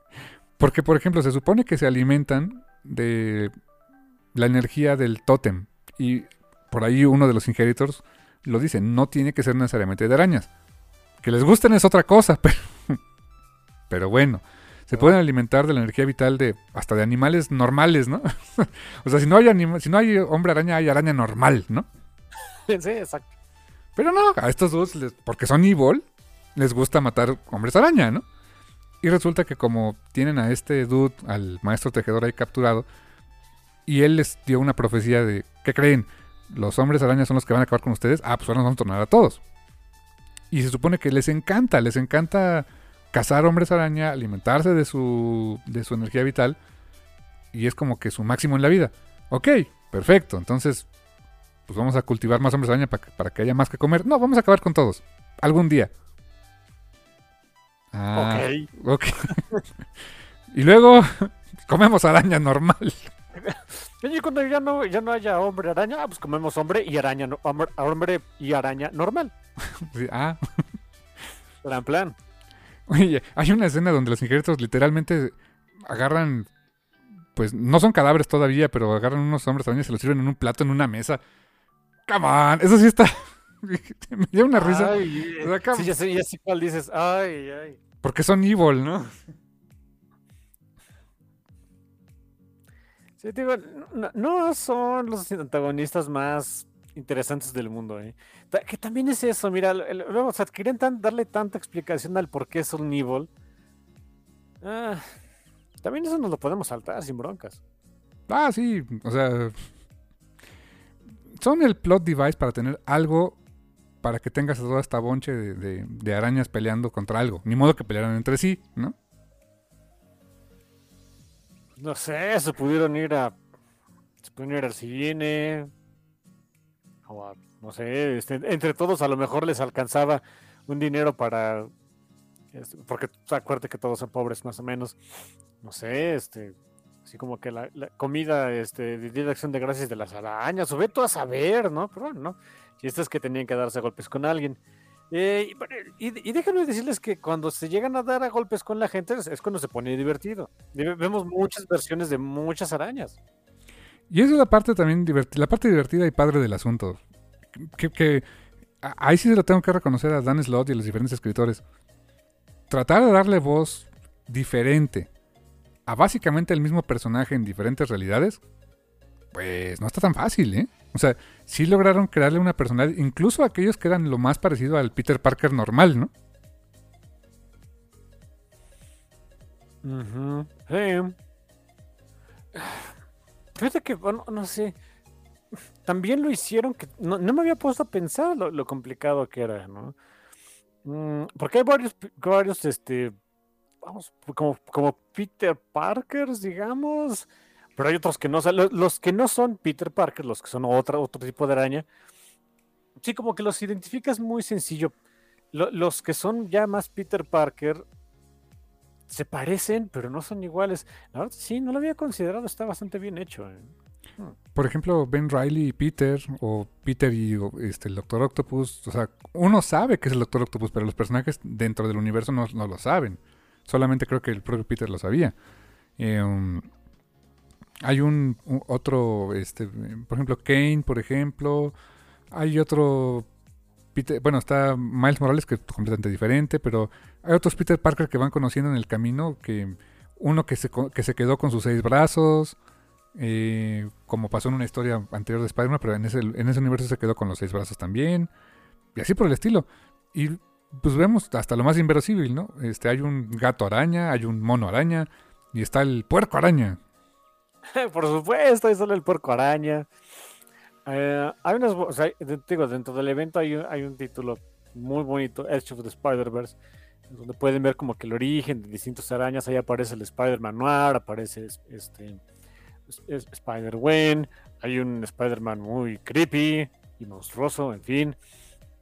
Speaker 1: Porque, por ejemplo, se supone que se alimentan de la energía del tótem. Y por ahí uno de los inheritors lo dice, no tiene que ser necesariamente de arañas. Que les gusten es otra cosa, pero, pero bueno. Se pueden alimentar de la energía vital de hasta de animales normales, ¿no? o sea, si no hay anima- si no hay hombre araña, hay araña normal, ¿no?
Speaker 2: Sí, exacto.
Speaker 1: Pero no, a estos dos, les- porque son evil, les gusta matar hombres araña, ¿no? Y resulta que como tienen a este dude, al maestro tejedor ahí capturado, y él les dio una profecía de, ¿qué creen? Los hombres araña son los que van a acabar con ustedes. Ah, pues ahora nos vamos a tornar a todos. Y se supone que les encanta, les encanta cazar hombres araña, alimentarse de su, de su energía vital, y es como que su máximo en la vida. Ok, perfecto, entonces pues vamos a cultivar más hombres araña para que, para que haya más que comer. No, vamos a acabar con todos. Algún día. Ah,
Speaker 2: Ok.
Speaker 1: ok. y luego comemos araña normal.
Speaker 2: Y cuando ya no, ya no haya hombre araña, ah, pues comemos hombre y araña, no- hombre, hombre y araña normal.
Speaker 1: Ah,
Speaker 2: Plan, plan.
Speaker 1: oye, hay una escena donde los injertos literalmente agarran, pues no son cadáveres todavía, pero agarran unos hombres araña y se los sirven en un plato, en una mesa. Come on, eso sí está... Me dio una risa.
Speaker 2: Ay,
Speaker 1: O sea,
Speaker 2: sí, ya sé, ya sé cuál dices. Ay, ay.
Speaker 1: Porque son evil, ¿no?
Speaker 2: No, son los antagonistas más interesantes del mundo, ¿eh? Que también es eso, mira, luego, o sea, querían tan- darle tanta explicación al por qué son evil. Ah, también eso nos lo podemos saltar sin broncas.
Speaker 1: Ah, sí, o sea... Son el plot device para tener algo para que tengas toda esta bonche de, de- de arañas peleando contra algo. Ni modo que pelearan entre sí, ¿no?
Speaker 2: No sé, se pudieron ir a. Pudieron ir al cine. O a- no sé, este, entre todos a lo mejor les alcanzaba un dinero para. este, porque acuérdate que todos son pobres más o menos. No sé, este. Así como que la, la comida este, de Día de Acción de Gracias de las arañas, o ve tú a saber, ¿no? Pero bueno, ¿no? Y esto es que tenían que darse golpes con alguien. Eh, y, y- déjenme decirles que cuando se llegan a dar a golpes con la gente es, cuando se pone divertido. Ve- Vemos muchas versiones de muchas arañas.
Speaker 1: Y es la parte también divertida, la parte divertida y padre del asunto. Que, que- ahí sí se lo tengo que reconocer a Dan Slott y a los diferentes escritores. Tratar de darle voz diferente a básicamente el mismo personaje en diferentes realidades, pues no está tan fácil, ¿eh? O sea, sí lograron crearle una personalidad, incluso aquellos que eran lo más parecido al Peter Parker normal, ¿no?
Speaker 2: Ujú, sí. Fíjate que, bueno, no sé. También lo hicieron que no, no me había puesto a pensar lo, complicado que era, ¿no? Mm, porque hay varios, varios, este, vamos, como, como Peter Parkers, digamos, pero hay otros que no, o los, que no son Peter Parker, los que son otra, otro tipo de araña, sí, como que los identificas muy sencillo. Lo- los que son ya más Peter Parker se parecen, pero no son iguales. La verdad, sí, no lo había considerado, está bastante bien hecho. ¿eh?
Speaker 1: Por ejemplo, Ben Riley y Peter, o Peter y este, el Doctor Octopus, o sea, uno sabe que es el Doctor Octopus, pero los personajes dentro del universo no, no lo saben. Solamente creo que el propio Peter lo sabía. Eh, hay un, otro, este, por ejemplo, Kane, por ejemplo. Hay otro Peter, bueno, está Miles Morales, que es completamente diferente, pero hay otros Peter Parker que van conociendo en el camino, que uno que se, que se quedó con sus seis brazos, eh, como pasó en una historia anterior de Spider-Man, pero en ese, en ese universo se quedó con los seis brazos también, y así por el estilo. Y pues vemos hasta lo más inverosímil, ¿no? Este, hay un gato araña, hay un mono araña, y está el puerco araña.
Speaker 2: Por supuesto, ahí sale el puerco araña. Eh, hay unas, o dentro del evento hay un, hay título muy bonito, Edge of the Spider-Verse, donde pueden ver como que el origen de distintas arañas. Ahí aparece el Spider-Man Noir, aparece es- este es- es- Spider-Gwen, hay un Spider-Man muy creepy y monstruoso, en fin.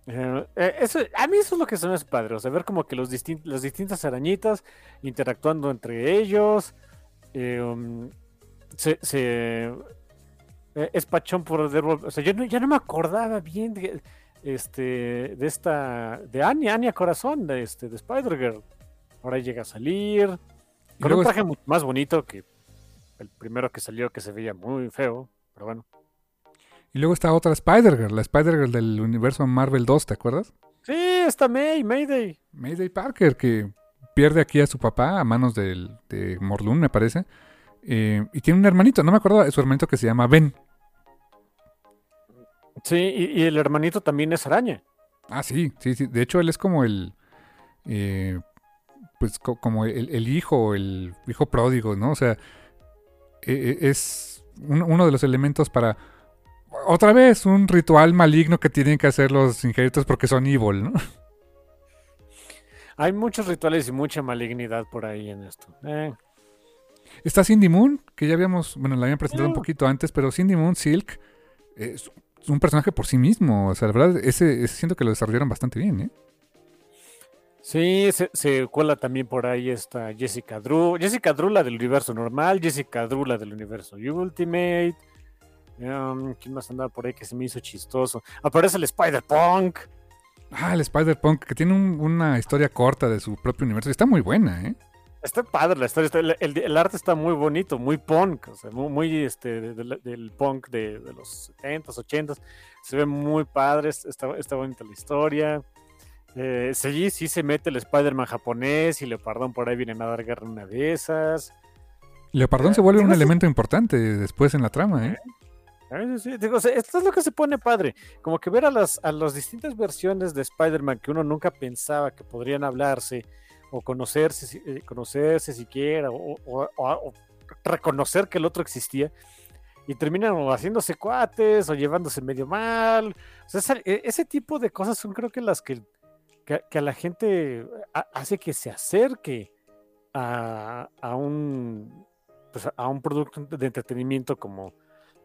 Speaker 2: Eh, eh, eso, a mí eso es lo que se me hace ver como que los distin- las distintas arañitas interactuando entre ellos. eh, um, se, se- eh, es pachón por devolver- o sea, yo no, ya no me acordaba bien de, este, de esta, de Anya, Anya Corazón, de, este, de Spider-Girl. Ahora llega a salir, con un traje mucho más bonito que el primero que salió, que se veía muy feo, pero bueno.
Speaker 1: Y luego está otra Spider-Girl, la Spider-Girl del universo Marvel 2, ¿te acuerdas?
Speaker 2: Sí, está May, Mayday.
Speaker 1: Mayday Parker, que pierde aquí a su papá a manos del, de Morlun, me parece. Eh, y tiene un hermanito, no me acuerdo, su hermanito que se llama Ben.
Speaker 2: Sí, y, y el hermanito también es araña.
Speaker 1: Ah, sí, sí, sí. De hecho, él es como el. eh, pues co- como el, el hijo, el hijo pródigo, ¿no? O sea, eh, eh, es un- uno de los elementos para. Otra vez, un ritual maligno que tienen que hacer los injeritos porque son evil, ¿no?
Speaker 2: Hay muchos rituales y mucha malignidad por ahí en esto. Eh,
Speaker 1: Está Cindy Moon, que ya habíamos, bueno, la habían presentado un
Speaker 2: Ah.
Speaker 1: poquito antes, pero Cindy Moon, Silk, es un personaje por sí mismo. O sea, la verdad, ese, ese siento que lo desarrollaron bastante bien, ¿eh?
Speaker 2: Sí, se, se cuela también por ahí esta Jessica Drew. Jessica Drew, la del universo normal. Jessica Drew, la del universo Ultimate. Um, ¿Quién más andaba por ahí que se me hizo chistoso? Aparece el Spider-Punk.
Speaker 1: Ah, el Spider-Punk, que tiene un- una historia corta de su propio universo. Está muy buena, ¿eh?
Speaker 2: Está padre la historia. está- el, arte está muy bonito, muy punk. O sea, muy, muy, este, de- de- del punk de, de los 70s, 80s. Se ve muy padre. Está, está bonita la historia. Eh, sí, sí se mete el Spider-Man japonés y Leopardón por ahí vienen a dar guerra en una de esas.
Speaker 1: Leopardón se vuelve un elemento importante después en la trama, ¿eh?
Speaker 2: Sí, sí, digo, o sea, esto es lo que se pone padre, como que ver a las, a las distintas versiones de Spider-Man que uno nunca pensaba que podrían hablarse o conocerse, eh, conocerse siquiera o, o- o- reconocer que el otro existía y terminan haciéndose cuates o llevándose medio mal. E- ese tipo de cosas son creo que las que, que, a la gente ha- hace que se acerque a, a un pues, a un producto de entretenimiento como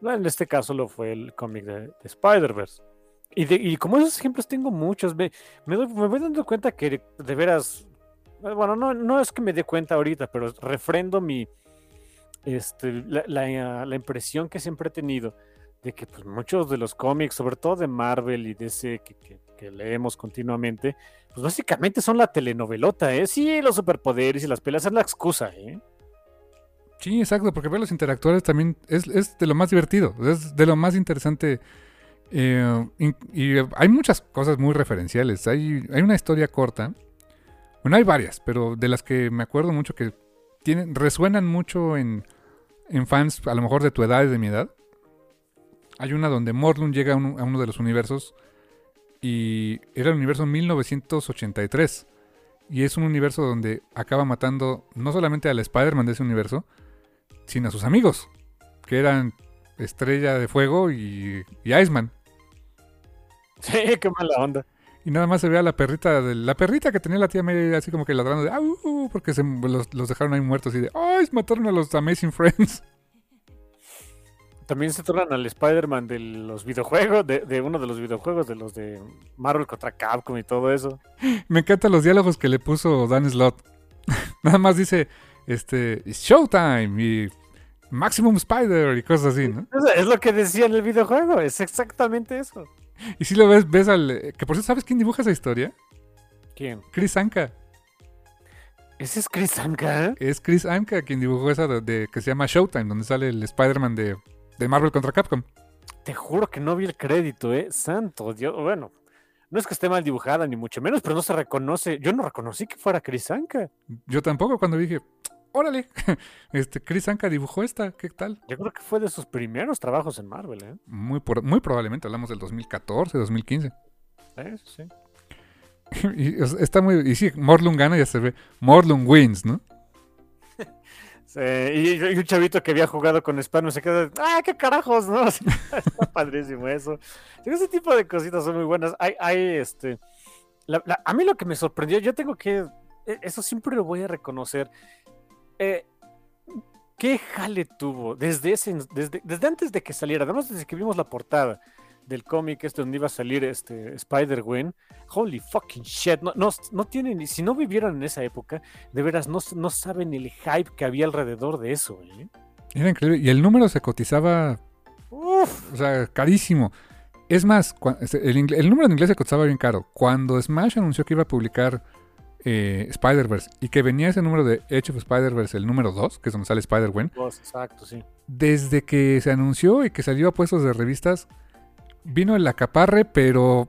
Speaker 2: en este caso lo fue el cómic de, de Spider-Verse. Y, y como esos ejemplos tengo muchos, me, me, me voy dando cuenta que de veras, eh, bueno, no, no es que me dé cuenta ahorita, pero refrendo mi, este, la, la- impresión que siempre he tenido de que pues, muchos de los cómics, sobre todo de Marvel y de ese que, que- leemos continuamente, pues básicamente son la telenovelota, ¿eh? Sí, los superpoderes y las peleas es la excusa, ¿eh?
Speaker 1: Sí, exacto, porque ver los interactuales también es, es de lo más divertido, es de lo más interesante. in- y eh, hay muchas cosas muy referenciales. Hay, hay una historia corta, bueno, hay varias, pero de las que me acuerdo mucho que tienen, resuenan mucho en, en fans, a lo mejor de tu edad y de mi edad. Hay una donde Morlun llega a uno, de los universos y era el universo 1983. Y es un universo donde acaba matando no solamente al Spider-Man de ese universo, sino a sus amigos, que eran Estrella de Fuego y, y Iceman.
Speaker 2: Sí, qué mala onda.
Speaker 1: Y nada más se ve a la perrita, de, la perrita que tenía la tía May así como que ladrando de "Au", uh", porque se, los, los dejaron ahí muertos y de ¡ay! Mataron a los Amazing Friends.
Speaker 2: También se tornan al Spider-Man de los videojuegos, de, de uno de los videojuegos, de los de Marvel contra Capcom y todo eso.
Speaker 1: Me encantan los diálogos que le puso Dan Slott. nada más dice, este, "It's Showtime y Maximum Spider y cosas así, ¿no?
Speaker 2: Es, es lo que decía en el videojuego, es exactamente eso.
Speaker 1: Y si lo ves, ves al... Que por cierto, ¿sabes quién dibuja esa historia?
Speaker 2: ¿Quién?
Speaker 1: Chris Anka.
Speaker 2: ¿Ese es Chris Anka?
Speaker 1: Es Chris Anka quien dibujó esa de, de- que se llama Showtime, donde sale el Spider-Man de, de Marvel contra Capcom.
Speaker 2: Te juro que no vi el crédito, ¿eh? Santo Dios. Bueno, no es que esté mal dibujada, ni mucho menos, pero no se reconoce. Yo no reconocí que fuera Chris Anka.
Speaker 1: Yo tampoco cuando dije, órale, este Chris Anka dibujó esta, ¿qué tal?
Speaker 2: Yo creo que fue de sus primeros trabajos en Marvel, ¿eh?
Speaker 1: Muy, por- muy probablemente, hablamos del 2014, 2015.
Speaker 2: Sí, sí.
Speaker 1: y es- está muy, y sí, Morlun gana, ya se ve, Morlun wins, ¿no?
Speaker 2: Sí, y, y un chavito que había jugado con Spano se queda, ¡ah, qué carajos! ¿no? Está padrísimo eso. Ese tipo de cositas son muy buenas. Hay, hay este. la- la- a mí lo que me sorprendió, yo tengo que. e- Eso siempre lo voy a reconocer. Eh, ¿Qué jale tuvo desde, ese, desde, desde antes de que saliera? Además, desde que vimos la portada del cómic este donde iba a salir este Spider-Gwen. Holy fucking shit. No, no, no tienen, si no vivieron en esa época, de veras no, no saben el hype que había alrededor de eso. ¿eh?
Speaker 1: Era increíble. Y el número se cotizaba,
Speaker 2: Uf,
Speaker 1: o sea, carísimo. Es más, este, el, el número en inglés se cotizaba bien caro. Cuando Smash anunció que iba a publicar eh, Spider-Verse y que venía ese número de Edge of Spider-Verse, el número 2, que es donde sale Spider-Gwen,
Speaker 2: exacto, sí.
Speaker 1: desde que se anunció y que salió a puestos de revistas, vino el acaparre, pero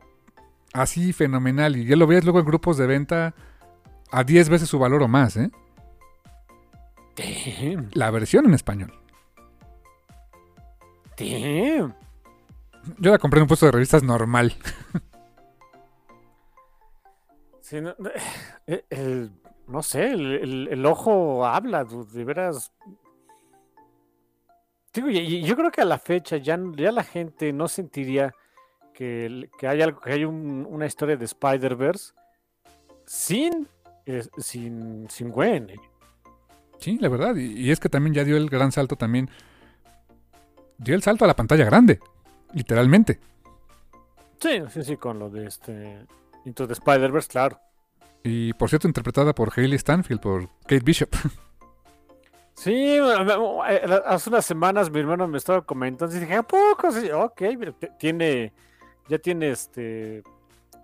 Speaker 1: así fenomenal. Y ya lo veías luego en grupos de venta a 10 veces su valor o más, ¿eh?
Speaker 2: Damn,
Speaker 1: La versión en español.
Speaker 2: damn.
Speaker 1: Yo la compré en un puesto de revistas normal.
Speaker 2: Sí, no, eh, el- no sé, el, el- ojo habla, de veras. Digo, y, yo creo que a la fecha ya, ya la gente no sentiría que, que hay algo, que hay un- una historia de Spider-Verse sin, eh, sin, sin Gwen.
Speaker 1: Sí, la verdad. Y, y es que también ya dio el gran salto también. Dio el salto a la pantalla grande. Literalmente.
Speaker 2: Sí, sí, sí, con lo de este Into the Spider-Verse, claro.
Speaker 1: Y por cierto, interpretada por Hailey Stanfield, por Kate Bishop.
Speaker 2: Sí, eh, hace unas semanas mi hermano me estaba comentando y dije, ¿a poco? Sí, ok, tiene, ya tiene este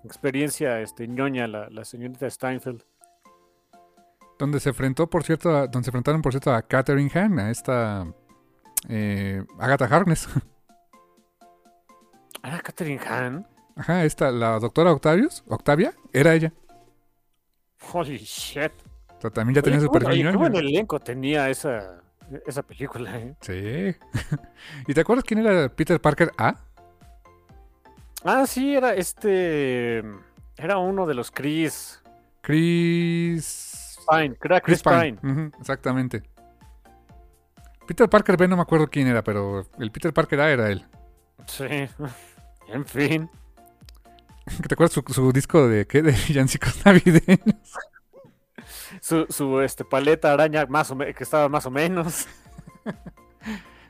Speaker 2: experiencia este ñoña la, la señorita Steinfeld.
Speaker 1: donde se enfrentó, por cierto, a- donde se enfrentaron, por cierto, a Catherine Hahn, a esta eh, Agatha Harkness.
Speaker 2: ¿Era Catherine Hahn?
Speaker 1: Ajá, esta, la doctora Octavius, Octavia, era ella.
Speaker 2: Holy shit.
Speaker 1: O sea, también ya tenía su perfil
Speaker 2: oye, qué buen elenco tenía esa, esa película, ¿eh?
Speaker 1: Sí. ¿Y te acuerdas quién era Peter Parker A?
Speaker 2: Ah, sí, era este... Era uno de los Chris
Speaker 1: Chris...
Speaker 2: Pine, era Chris, Pine.
Speaker 1: Ujú, exactamente. Peter Parker B no me acuerdo quién era, pero el Peter Parker A era él.
Speaker 2: Sí, en fin.
Speaker 1: ¿Te acuerdas su, su disco de qué? De villancicos navideños.
Speaker 2: Su, su este, paleta araña más o que estaba más o menos.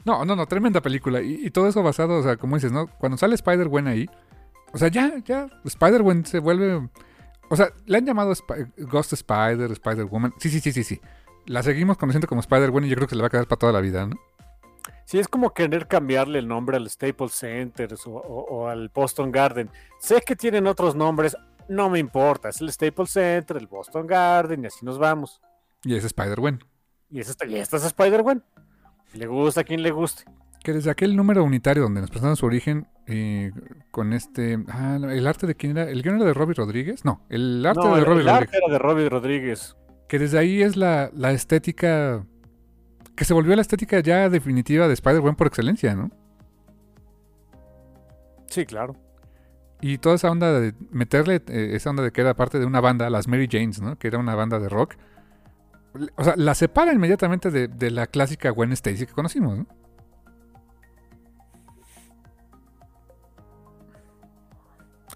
Speaker 1: No, no, no, tremenda película. Y, y todo eso basado, o sea, como dices, ¿no? Cuando sale Spider-Gwen ahí, o sea, ya, ya, Spider-Gwen se vuelve. O sea, le han llamado Sp- Ghost Spider, Spider-Woman. Sí, sí, sí, sí, sí. La seguimos conociendo como Spider-Gwen y yo creo que se le va a quedar para toda la vida, ¿no?
Speaker 2: Sí, es como querer cambiarle el nombre al Staples Center o, o- o al Boston Garden. Sé que tienen otros nombres, no me importa. Es el Staples Center, el Boston Garden y así nos vamos.
Speaker 1: Y es Spider-Gwen.
Speaker 2: Y, es esta, y esta es Spider-Gwen. Le gusta a quien le guste.
Speaker 1: Que desde aquel número unitario donde nos presentaron su origen eh, con este. Ah, el arte de quién era. ¿El guion era de Robbie Rodríguez? No, el arte
Speaker 2: No,
Speaker 1: de
Speaker 2: el,
Speaker 1: Robbie
Speaker 2: el
Speaker 1: Rodríguez.
Speaker 2: arte era de Robbie Rodríguez.
Speaker 1: Que desde ahí es la, la estética. Que se volvió la estética ya definitiva de Spider-Gwen por excelencia, ¿no?
Speaker 2: Sí, claro.
Speaker 1: Y toda esa onda de meterle eh, esa onda de que era parte de una banda, las Mary Janes, ¿no? Que era una banda de rock. O sea, la separa inmediatamente de, de la clásica Gwen Stacy que conocimos, ¿no?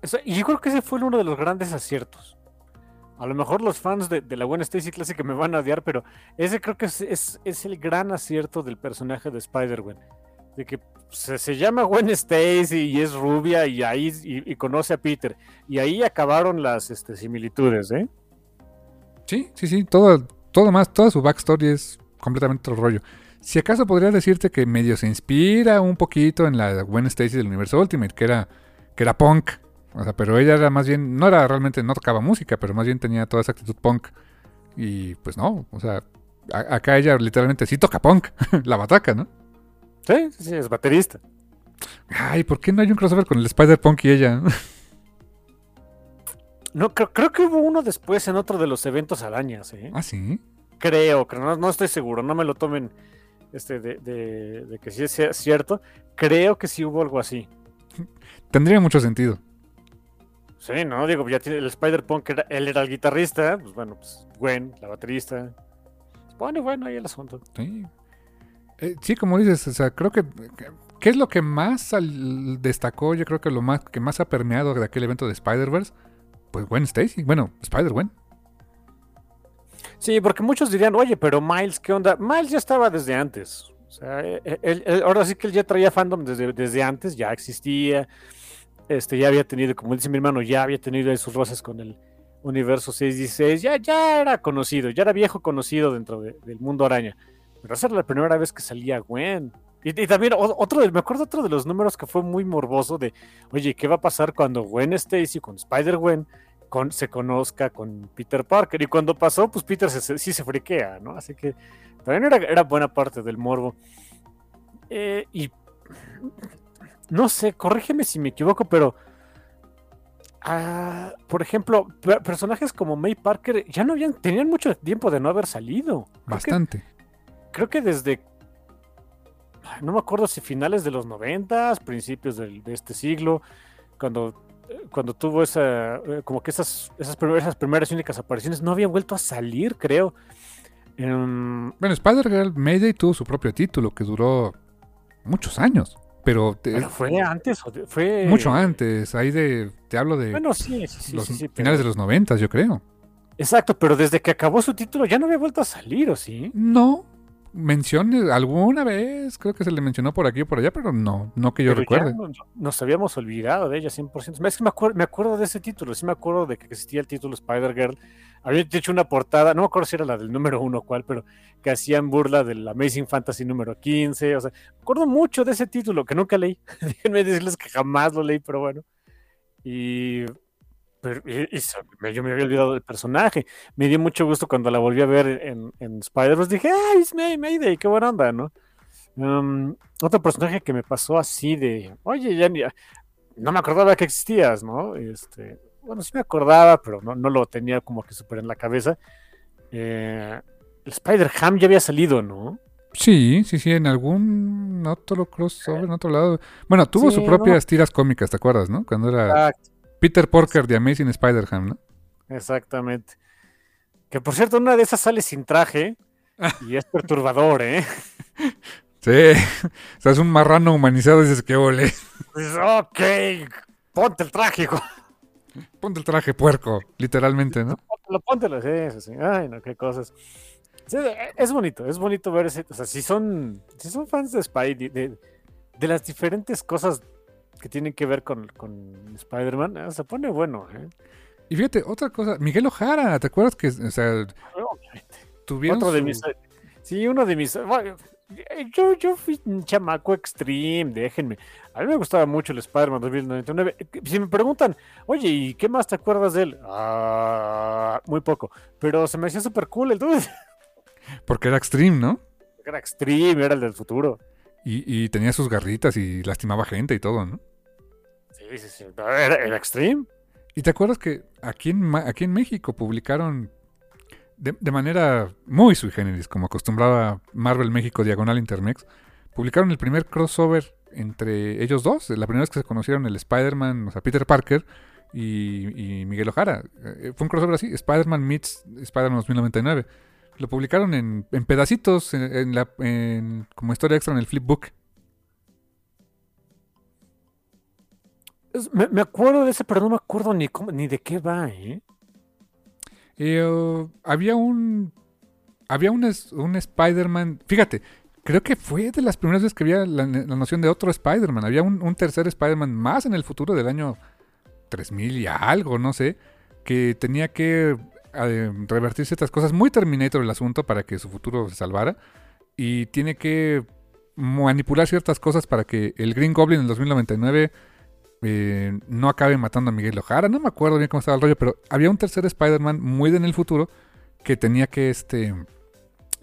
Speaker 2: Eso- y yo creo que ese fue uno de los grandes aciertos. A lo mejor los fans de, de la buena Stacy Classic me van a odiar, pero ese creo que es, es- el gran acierto del personaje de Spider-Gwen. De que se, se llama Gwen Stacy y es rubia y ahí y conoce a Peter. Y ahí acabaron las este, similitudes, ¿eh?
Speaker 1: Sí, sí, sí. Todo, todo más, toda su backstory es completamente otro rollo. Si acaso podría decirte que medio se inspira un poquito en la Gwen Stacy del universo Ultimate, que era, que era punk. O sea, pero ella era más bien, no era realmente, no tocaba música, pero más bien tenía toda esa actitud punk. Y pues no, o sea, a- acá ella literalmente sí toca punk, la bataca, ¿no?
Speaker 2: Sí, sí, sí, es baterista.
Speaker 1: Ay, ¿por qué no hay un crossover con el Spider-Punk y ella?
Speaker 2: No, creo, creo que hubo uno después en otro de los eventos arañas, ¿eh?
Speaker 1: Ah, sí.
Speaker 2: Creo, creo no, no estoy seguro, no me lo tomen este, de, de- de que sí sea cierto. Creo que sí hubo algo así.
Speaker 1: Tendría mucho sentido.
Speaker 2: Sí, no, digo, ya tiene el Spider-Punk, era- él era el guitarrista, pues bueno, pues Gwen, la baterista. Bueno, bueno, ahí el asunto.
Speaker 1: Sí. Eh, sí, como dices, o sea, creo que... ¿Qué es lo que más al- destacó? Yo creo que lo más que más ha permeado de aquel evento de Spider-Verse. Pues Gwen Stacy. Bueno, Spider-Gwen.
Speaker 2: Sí, porque muchos dirían, oye, pero Miles, ¿qué onda? Miles ya estaba desde antes. O sea, eh, él- él- ahora sí que él ya traía fandom desde, desde antes, ya existía. Este, ya había tenido, como dice mi hermano, ya había tenido sus roces con el universo 616. Ya, ya era conocido, ya era viejo conocido dentro de- del mundo araña. Pero esa era la primera vez que salía Gwen. Y, y también otro, me acuerdo otro de los números que fue muy morboso de, oye, ¿qué va a pasar cuando Gwen Stacy con Spider-Gwen con, se conozca con Peter Parker? Y cuando pasó, pues Peter se- se- sí se friquea, ¿no? Así que también era, era buena parte del morbo. Eh, y no sé, corrígeme si me equivoco, pero ah, por ejemplo, pe- personajes como May Parker ya no habían, tenían mucho tiempo de no haber salido. Creo que-
Speaker 1: Bastante.
Speaker 2: creo que desde. No me acuerdo si finales de los noventas, principios del- de este siglo, cuando, eh, cuando tuvo esa. eh, como que esas, esas, primeras, esas primeras y únicas apariciones no había vuelto a salir, creo. Em,
Speaker 1: Bueno, Spider-Girl Mayday tuvo su propio título que duró muchos años. Pero, te-
Speaker 2: pero fue antes, fue.
Speaker 1: mucho antes. Ahí de. Te hablo de
Speaker 2: Bueno, sí, sí, sí.
Speaker 1: los
Speaker 2: sí, pero-
Speaker 1: finales de los noventas, yo creo.
Speaker 2: Exacto, pero desde que acabó su título ya no había vuelto a salir, ¿o sí?
Speaker 1: No. Mencione alguna vez, creo que se le mencionó por aquí o por allá, pero no, no que yo
Speaker 2: Pero
Speaker 1: recuerde.
Speaker 2: no- nos habíamos olvidado de ella 100%. Es que me, acuer- me acuerdo de ese título, sí me acuerdo de que existía el título Spider-Girl. Había hecho una portada, no me acuerdo si era la del número uno o cuál, pero que hacían burla del Amazing Fantasy número 15. O sea, me acuerdo mucho de ese título que nunca leí. Déjenme decirles que jamás lo leí, pero bueno. Y, pero- y- y se- me- yo me había olvidado del personaje. Me dio mucho gusto cuando la volví a ver en, en Spider-Verse. Dije, ¡ay, es May, Mayday! ¡Qué buena onda, ¿no? Um, otro personaje que me pasó así de, oye, ya ni- no me acordaba que existías, ¿no? Este, bueno, sí me acordaba, pero no, no lo tenía como que súper en la cabeza. Eh, el Spider-Ham ya había salido, ¿no?
Speaker 1: Sí, sí, sí, en algún otro crossover, en otro lado. Bueno, tuvo
Speaker 2: Sí,
Speaker 1: sus
Speaker 2: no.
Speaker 1: propias tiras cómicas, ¿te acuerdas, no? Cuando era Peter Porker de Amazing Spider-Ham, ¿no?
Speaker 2: exactamente. Que por cierto, una de esas sale sin traje y es perturbador, ¿eh?
Speaker 1: Sí, o sea, es un marrano humanizado, dices que ole.
Speaker 2: Pues, ok, ponte el traje, hijo.
Speaker 1: Ponte el traje puerco, literalmente, ¿no?
Speaker 2: Póntelo, póntelo, sí, sí, sí. Ay, no, qué cosas. Sí, es bonito, es bonito ver ese. O sea, si son, si son fans de Spidey, de, de las diferentes cosas que tienen que ver con, con Spider-Man, eh, se pone bueno, ¿eh?
Speaker 1: Y fíjate, otra cosa, Miguel Ojara, ¿te acuerdas que, o sea, tuvieron
Speaker 2: Otro de mis. Sí, uno de mis. bueno, yo, yo fui un chamaco extreme, déjenme. A mí me gustaba mucho el Spider-Man 2099. Si me preguntan, oye, ¿y qué más te acuerdas de él? Ah, muy poco. Pero se me hacía súper cool el dude.
Speaker 1: Porque era extreme, ¿no?
Speaker 2: Era extreme, era el del futuro.
Speaker 1: Y, y tenía sus garritas y lastimaba gente y todo, ¿no?
Speaker 2: Pero Era, extreme.
Speaker 1: ¿Y te acuerdas que aquí en, aquí en México publicaron de, manera muy sui generis, como acostumbraba Marvel México Diagonal Intermex, publicaron el primer crossover entre ellos dos, la primera vez que se conocieron el Spider-Man, o sea, Peter Parker y, y Miguel Ojara. Eh, fue un crossover así, Spider-Man meets Spider-Man 2099. Lo publicaron en, en pedacitos, en, la, como historia extra en el flipbook.
Speaker 2: Me, acuerdo de ese, pero no me acuerdo ni, ni de qué va, ¿eh?
Speaker 1: Eh, había un. Había un, un Spider-Man. Fíjate, creo que fue de las primeras veces que había la, noción de otro Spider-Man. Había un, un tercer Spider-Man más en el futuro del año 3000 y algo, no sé. Que tenía que eh, revertir ciertas cosas. Muy Terminator el asunto para que su futuro se salvara. Y tiene que manipular ciertas cosas para que el Green Goblin en el 2099 eh, no acabe matando a Miguel Ojara. No me acuerdo bien cómo estaba el rollo, pero había un tercer Spider-Man muy en el futuro que tenía que este,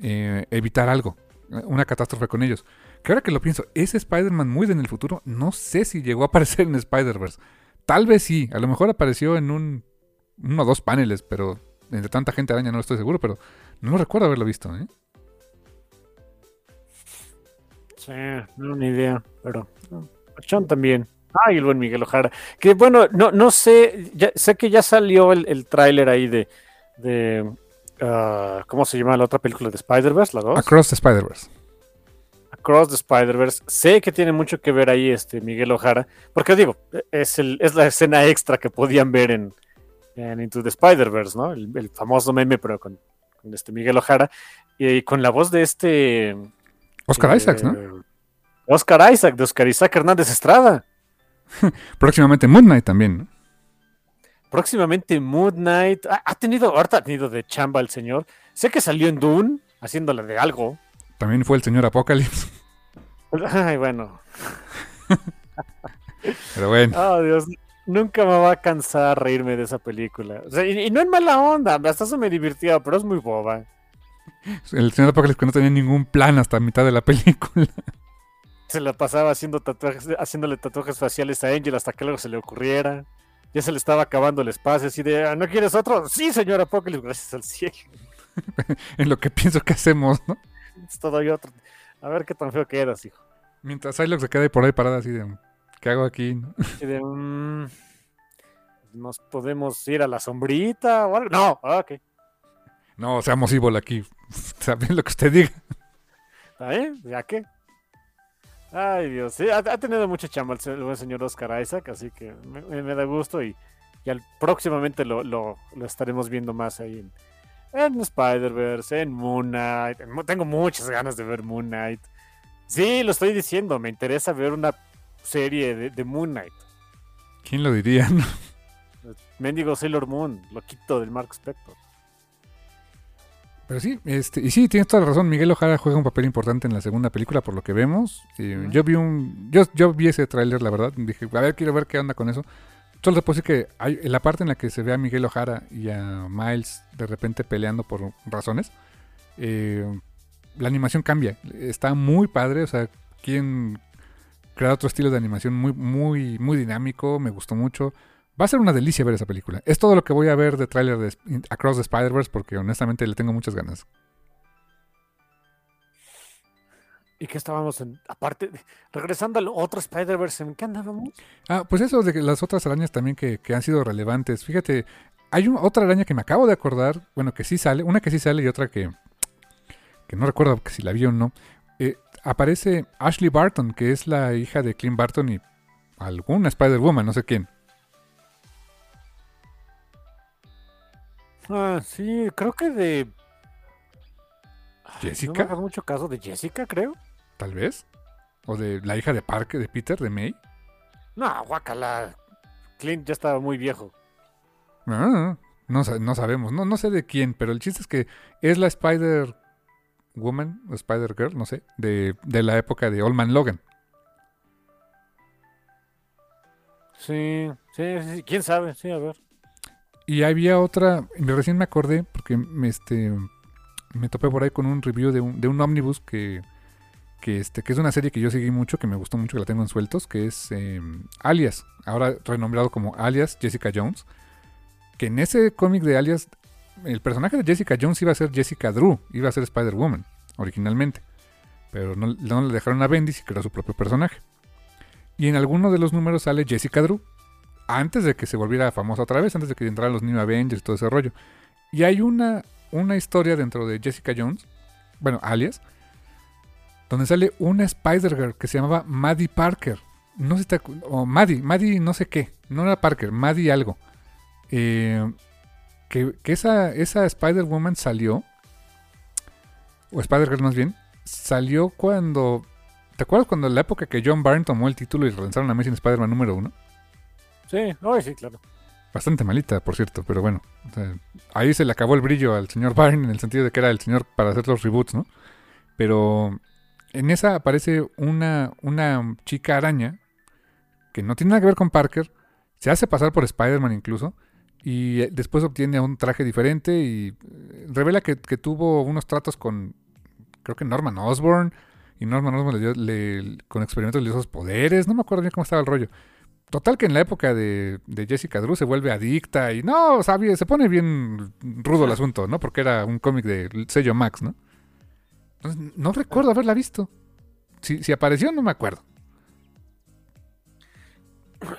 Speaker 1: eh, evitar algo, una catástrofe con ellos. Que ahora que lo pienso, ese Spider-Man muy en el futuro, no sé si llegó a aparecer en Spider-Verse. Tal vez sí, a lo mejor apareció en un uno o dos paneles, pero entre tanta gente araña no estoy seguro, pero no recuerdo haberlo visto, ¿eh?
Speaker 2: Sí, no, ni idea, pero John también. Ay, el buen Miguel Ojara. Que bueno, no, no sé, sé que ya salió el, el tráiler ahí de, de uh, ¿cómo se llama la otra película de Spider-Verse?
Speaker 1: Across the Spider-Verse.
Speaker 2: Across the Spider-Verse. Sé que tiene mucho que ver ahí este Miguel Ojara, porque digo, es, el, es la escena extra que podían ver en, en Into the Spider-Verse, ¿no? El, famoso meme, pero con, con, este Miguel Ojara y, con la voz de este...
Speaker 1: Oscar eh, Isaacs, ¿no?
Speaker 2: Oscar Isaac, de Oscar Isaac Hernández Estrada.
Speaker 1: Próximamente Moon Knight también, ¿no?
Speaker 2: Próximamente Moon Knight. Ha, tenido, ahorita ha tenido de chamba el señor. Sé que salió en Dune, haciéndole de algo.
Speaker 1: También fue el señor Apocalypse.
Speaker 2: Ay, bueno.
Speaker 1: Pero bueno.
Speaker 2: Oh, Dios. Nunca me va a cansar reírme de esa película. y, no en mala onda, hasta eso me divertía, pero es muy boba.
Speaker 1: El señor Apocalypse que no tenía ningún plan hasta mitad de la película.
Speaker 2: Se la pasaba haciendo tatuajes, haciéndole tatuajes faciales a Angel hasta que algo se le ocurriera. Ya se le estaba acabando el espacio, así de, ah, ¿no quieres otro? Sí, señor Apocalypse, gracias al cielo.
Speaker 1: en lo que pienso que hacemos, ¿no?
Speaker 2: Es todo y otro. A ver qué tan feo quedas, hijo.
Speaker 1: Mientras Psylocke se queda por ahí parada así de, ¿qué hago aquí?
Speaker 2: de, mm, ¿Nos podemos ir a la sombrita o algo? No, ah, ok.
Speaker 1: No, seamos evil aquí. ¿Sabes lo que usted diga?
Speaker 2: ¿Está bien? ¿Ya qué? Ay, Dios. Sí, ha, tenido mucha chamba el, buen señor Oscar Isaac, así que me, da gusto y, al, próximamente lo, lo, estaremos viendo más ahí en, en Spider-Verse, en Moon Knight. Tengo muchas ganas de ver Moon Knight. Sí, lo estoy diciendo, me interesa ver una serie de, de Moon Knight.
Speaker 1: ¿Quién lo diría?
Speaker 2: Mendigo Sailor Moon, loquito del Mark Spector.
Speaker 1: Pero sí, este, y sí, tienes toda la razón. Miguel Ojara juega un papel importante en la segunda película, por lo que vemos. yo vi un, yo, yo vi ese tráiler, la verdad. Dije, a ver, quiero ver qué onda con eso. Solo te puedo decir que hay, en la parte en la que se ve a Miguel Ojara y a Miles de repente peleando por razones, eh, la animación cambia. Está muy padre, o sea, quien crea otro estilo de animación muy, muy, muy dinámico, me gustó mucho. Va a ser una delicia ver esa película. Es todo lo que voy a ver de tráiler de Across the Spider-Verse porque honestamente le tengo muchas ganas.
Speaker 2: ¿Y qué estábamos en? Aparte, regresando al otro Spider-Verse, ¿en qué andábamos?
Speaker 1: Ah, pues eso de que las otras arañas también que, han sido relevantes. Fíjate, hay otra araña que me acabo de acordar, bueno, que sí sale, una que sí sale y otra que, que no recuerdo si la vi o no. Eh, aparece Ashley Barton, que es la hija de Clint Barton y alguna Spider-Woman, no sé quién.
Speaker 2: Ah, sí, creo que de.
Speaker 1: ¿Jessica?
Speaker 2: No me mucho caso de Jessica, creo.
Speaker 1: Tal vez. O de la hija de Parker, de Peter, de May.
Speaker 2: No, guacala. Clint ya estaba muy viejo.
Speaker 1: Ah, no, no sabemos. No, no sé de quién, pero el chiste es que es la Spider Woman o Spider Girl, no sé, de, de la época de Old Man Logan.
Speaker 2: Sí, sí, sí, quién sabe, sí, a ver.
Speaker 1: Y había otra, recién me acordé, porque me, este, me topé por ahí con un review de un, de un ómnibus que, que, este, que es una serie que yo seguí mucho, que me gustó mucho, que la tengo en sueltos, que es em, Alias, ahora renombrado como Alias Jessica Jones. Que en ese cómic de Alias, el personaje de Jessica Jones iba a ser Jessica Drew, iba a ser Spider-Woman, originalmente. Pero no, no, le dejaron a Bendis y creó su propio personaje. Y en alguno de los números sale Jessica Drew, antes de que se volviera famosa otra vez, antes de que entraran los New Avengers y todo ese rollo. Y hay una, una historia dentro de Jessica Jones, bueno, alias, donde sale una Spider-Girl que se llamaba Maddie Parker. No sé, o Maddie, Maddie no sé qué, no era Parker, Maddie algo. Eh, que, esa, esa Spider-Woman salió, o Spider-Girl más bien, salió cuando... ¿Te acuerdas cuando en la época que John Byrne tomó el título y lanzaron a Amazing Spider-Man número uno?
Speaker 2: Sí, no, sí, claro.
Speaker 1: Bastante malita, por cierto, pero bueno. ahí se le acabó el brillo al señor Byrne en el sentido de que era el señor para hacer los reboots, ¿no? Pero en esa aparece una, una chica araña que no tiene nada que ver con Parker, se hace pasar por Spider-Man incluso, y después obtiene un traje diferente y eh, revela que, tuvo unos tratos con, creo que Norman Osborn, y Norman Osborn le dio, le, con experimentos le dio esos poderes, no me acuerdo bien cómo estaba el rollo Total que en la época de, de Jessica Drew se vuelve adicta y no, sabe, se pone bien rudo el asunto, ¿no? Porque era un cómic de sello Max, ¿no? Entonces, no recuerdo haberla visto. Si, si apareció, no me acuerdo.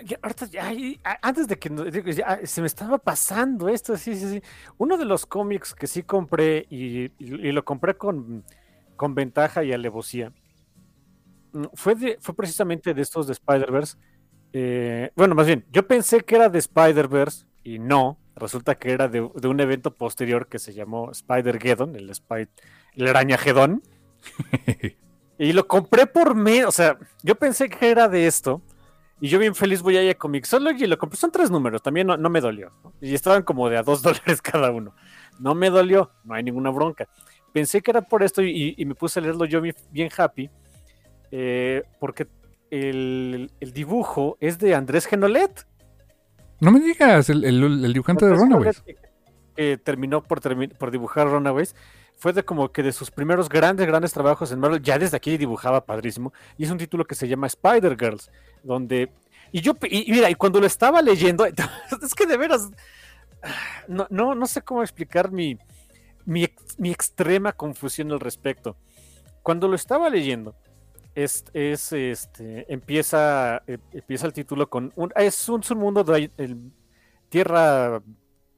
Speaker 2: Ya, ahorita ya, antes de que ya, se me estaba pasando esto, sí, sí, sí. Uno de los cómics que sí compré y, y- y lo compré con, con ventaja y alevosía mm, fue, de- fue precisamente de estos de Spider-Verse. Eh, bueno, más bien, yo pensé que era de Spider-Verse y no. Resulta que era de, de un evento posterior que se llamó Spider-Geddon, el, Spy- el Arañagedón. Y lo compré por mí, o sea, yo pensé que era de esto. Y yo bien feliz voy a ir a Comixology y lo compré. Son tres números, también no, no me dolió. ¿no? Y estaban como de a dos dólares cada uno. No me dolió, no hay ninguna bronca. Pensé que era por esto y, y me puse a leerlo yo bien, bien happy. eh, porque el, el dibujo es de Andrés Genolet.
Speaker 1: No me digas, el, el- el dibujante de Runaways.
Speaker 2: Genolet, que- que terminó por, termi- por dibujar Runaways. Fue de como que de sus primeros grandes, grandes trabajos en Marvel. Ya desde aquí dibujaba padrísimo. Y es un título que se llama Spider-Girls. Donde. Y yo, y mira, y cuando lo estaba leyendo, es que de veras. No, no, no sé cómo explicar mi, mi, mi extrema confusión al respecto. Cuando lo estaba leyendo, es, es, este, empieza, eh, empieza el título con. Un, es un submundo de el- Tierra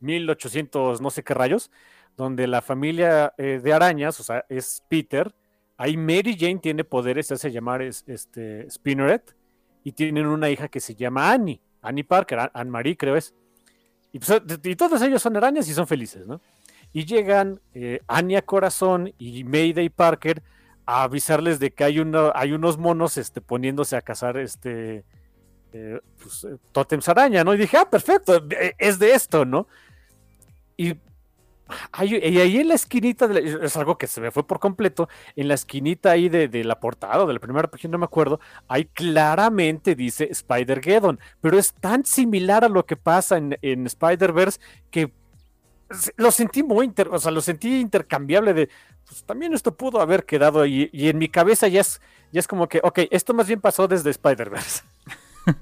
Speaker 2: 1800, no sé qué rayos, donde la familia eh, de arañas, o sea, es Peter. Ahí Mary Jane tiene poderes, se hace llamar es- este, Spinneret, y tienen una hija que se llama Annie, Annie Parker, An- Anne-Marie creo es. Y, pues, y todos ellos son arañas y son felices, ¿no? Y llegan eh, Anya Corazón y Mayday Parker a avisarles de que hay, uno, hay unos monos este, poniéndose a cazar este, eh, pues, eh, tótems araña, ¿no? Y dije, ah, perfecto, eh, es de esto, ¿no? Y, y ahí en la esquinita, de la- es algo que se me fue por completo, en la esquinita ahí de, la portada, de la primera página, no me acuerdo, ahí claramente dice Spider-Geddon, pero es tan similar a lo que pasa en, en Spider-Verse que lo sentí muy, inter- o sea, lo sentí intercambiable de, pues también esto pudo haber quedado ahí, y en mi cabeza ya es, ya es como que, ok, esto más bien pasó desde Spider-Verse.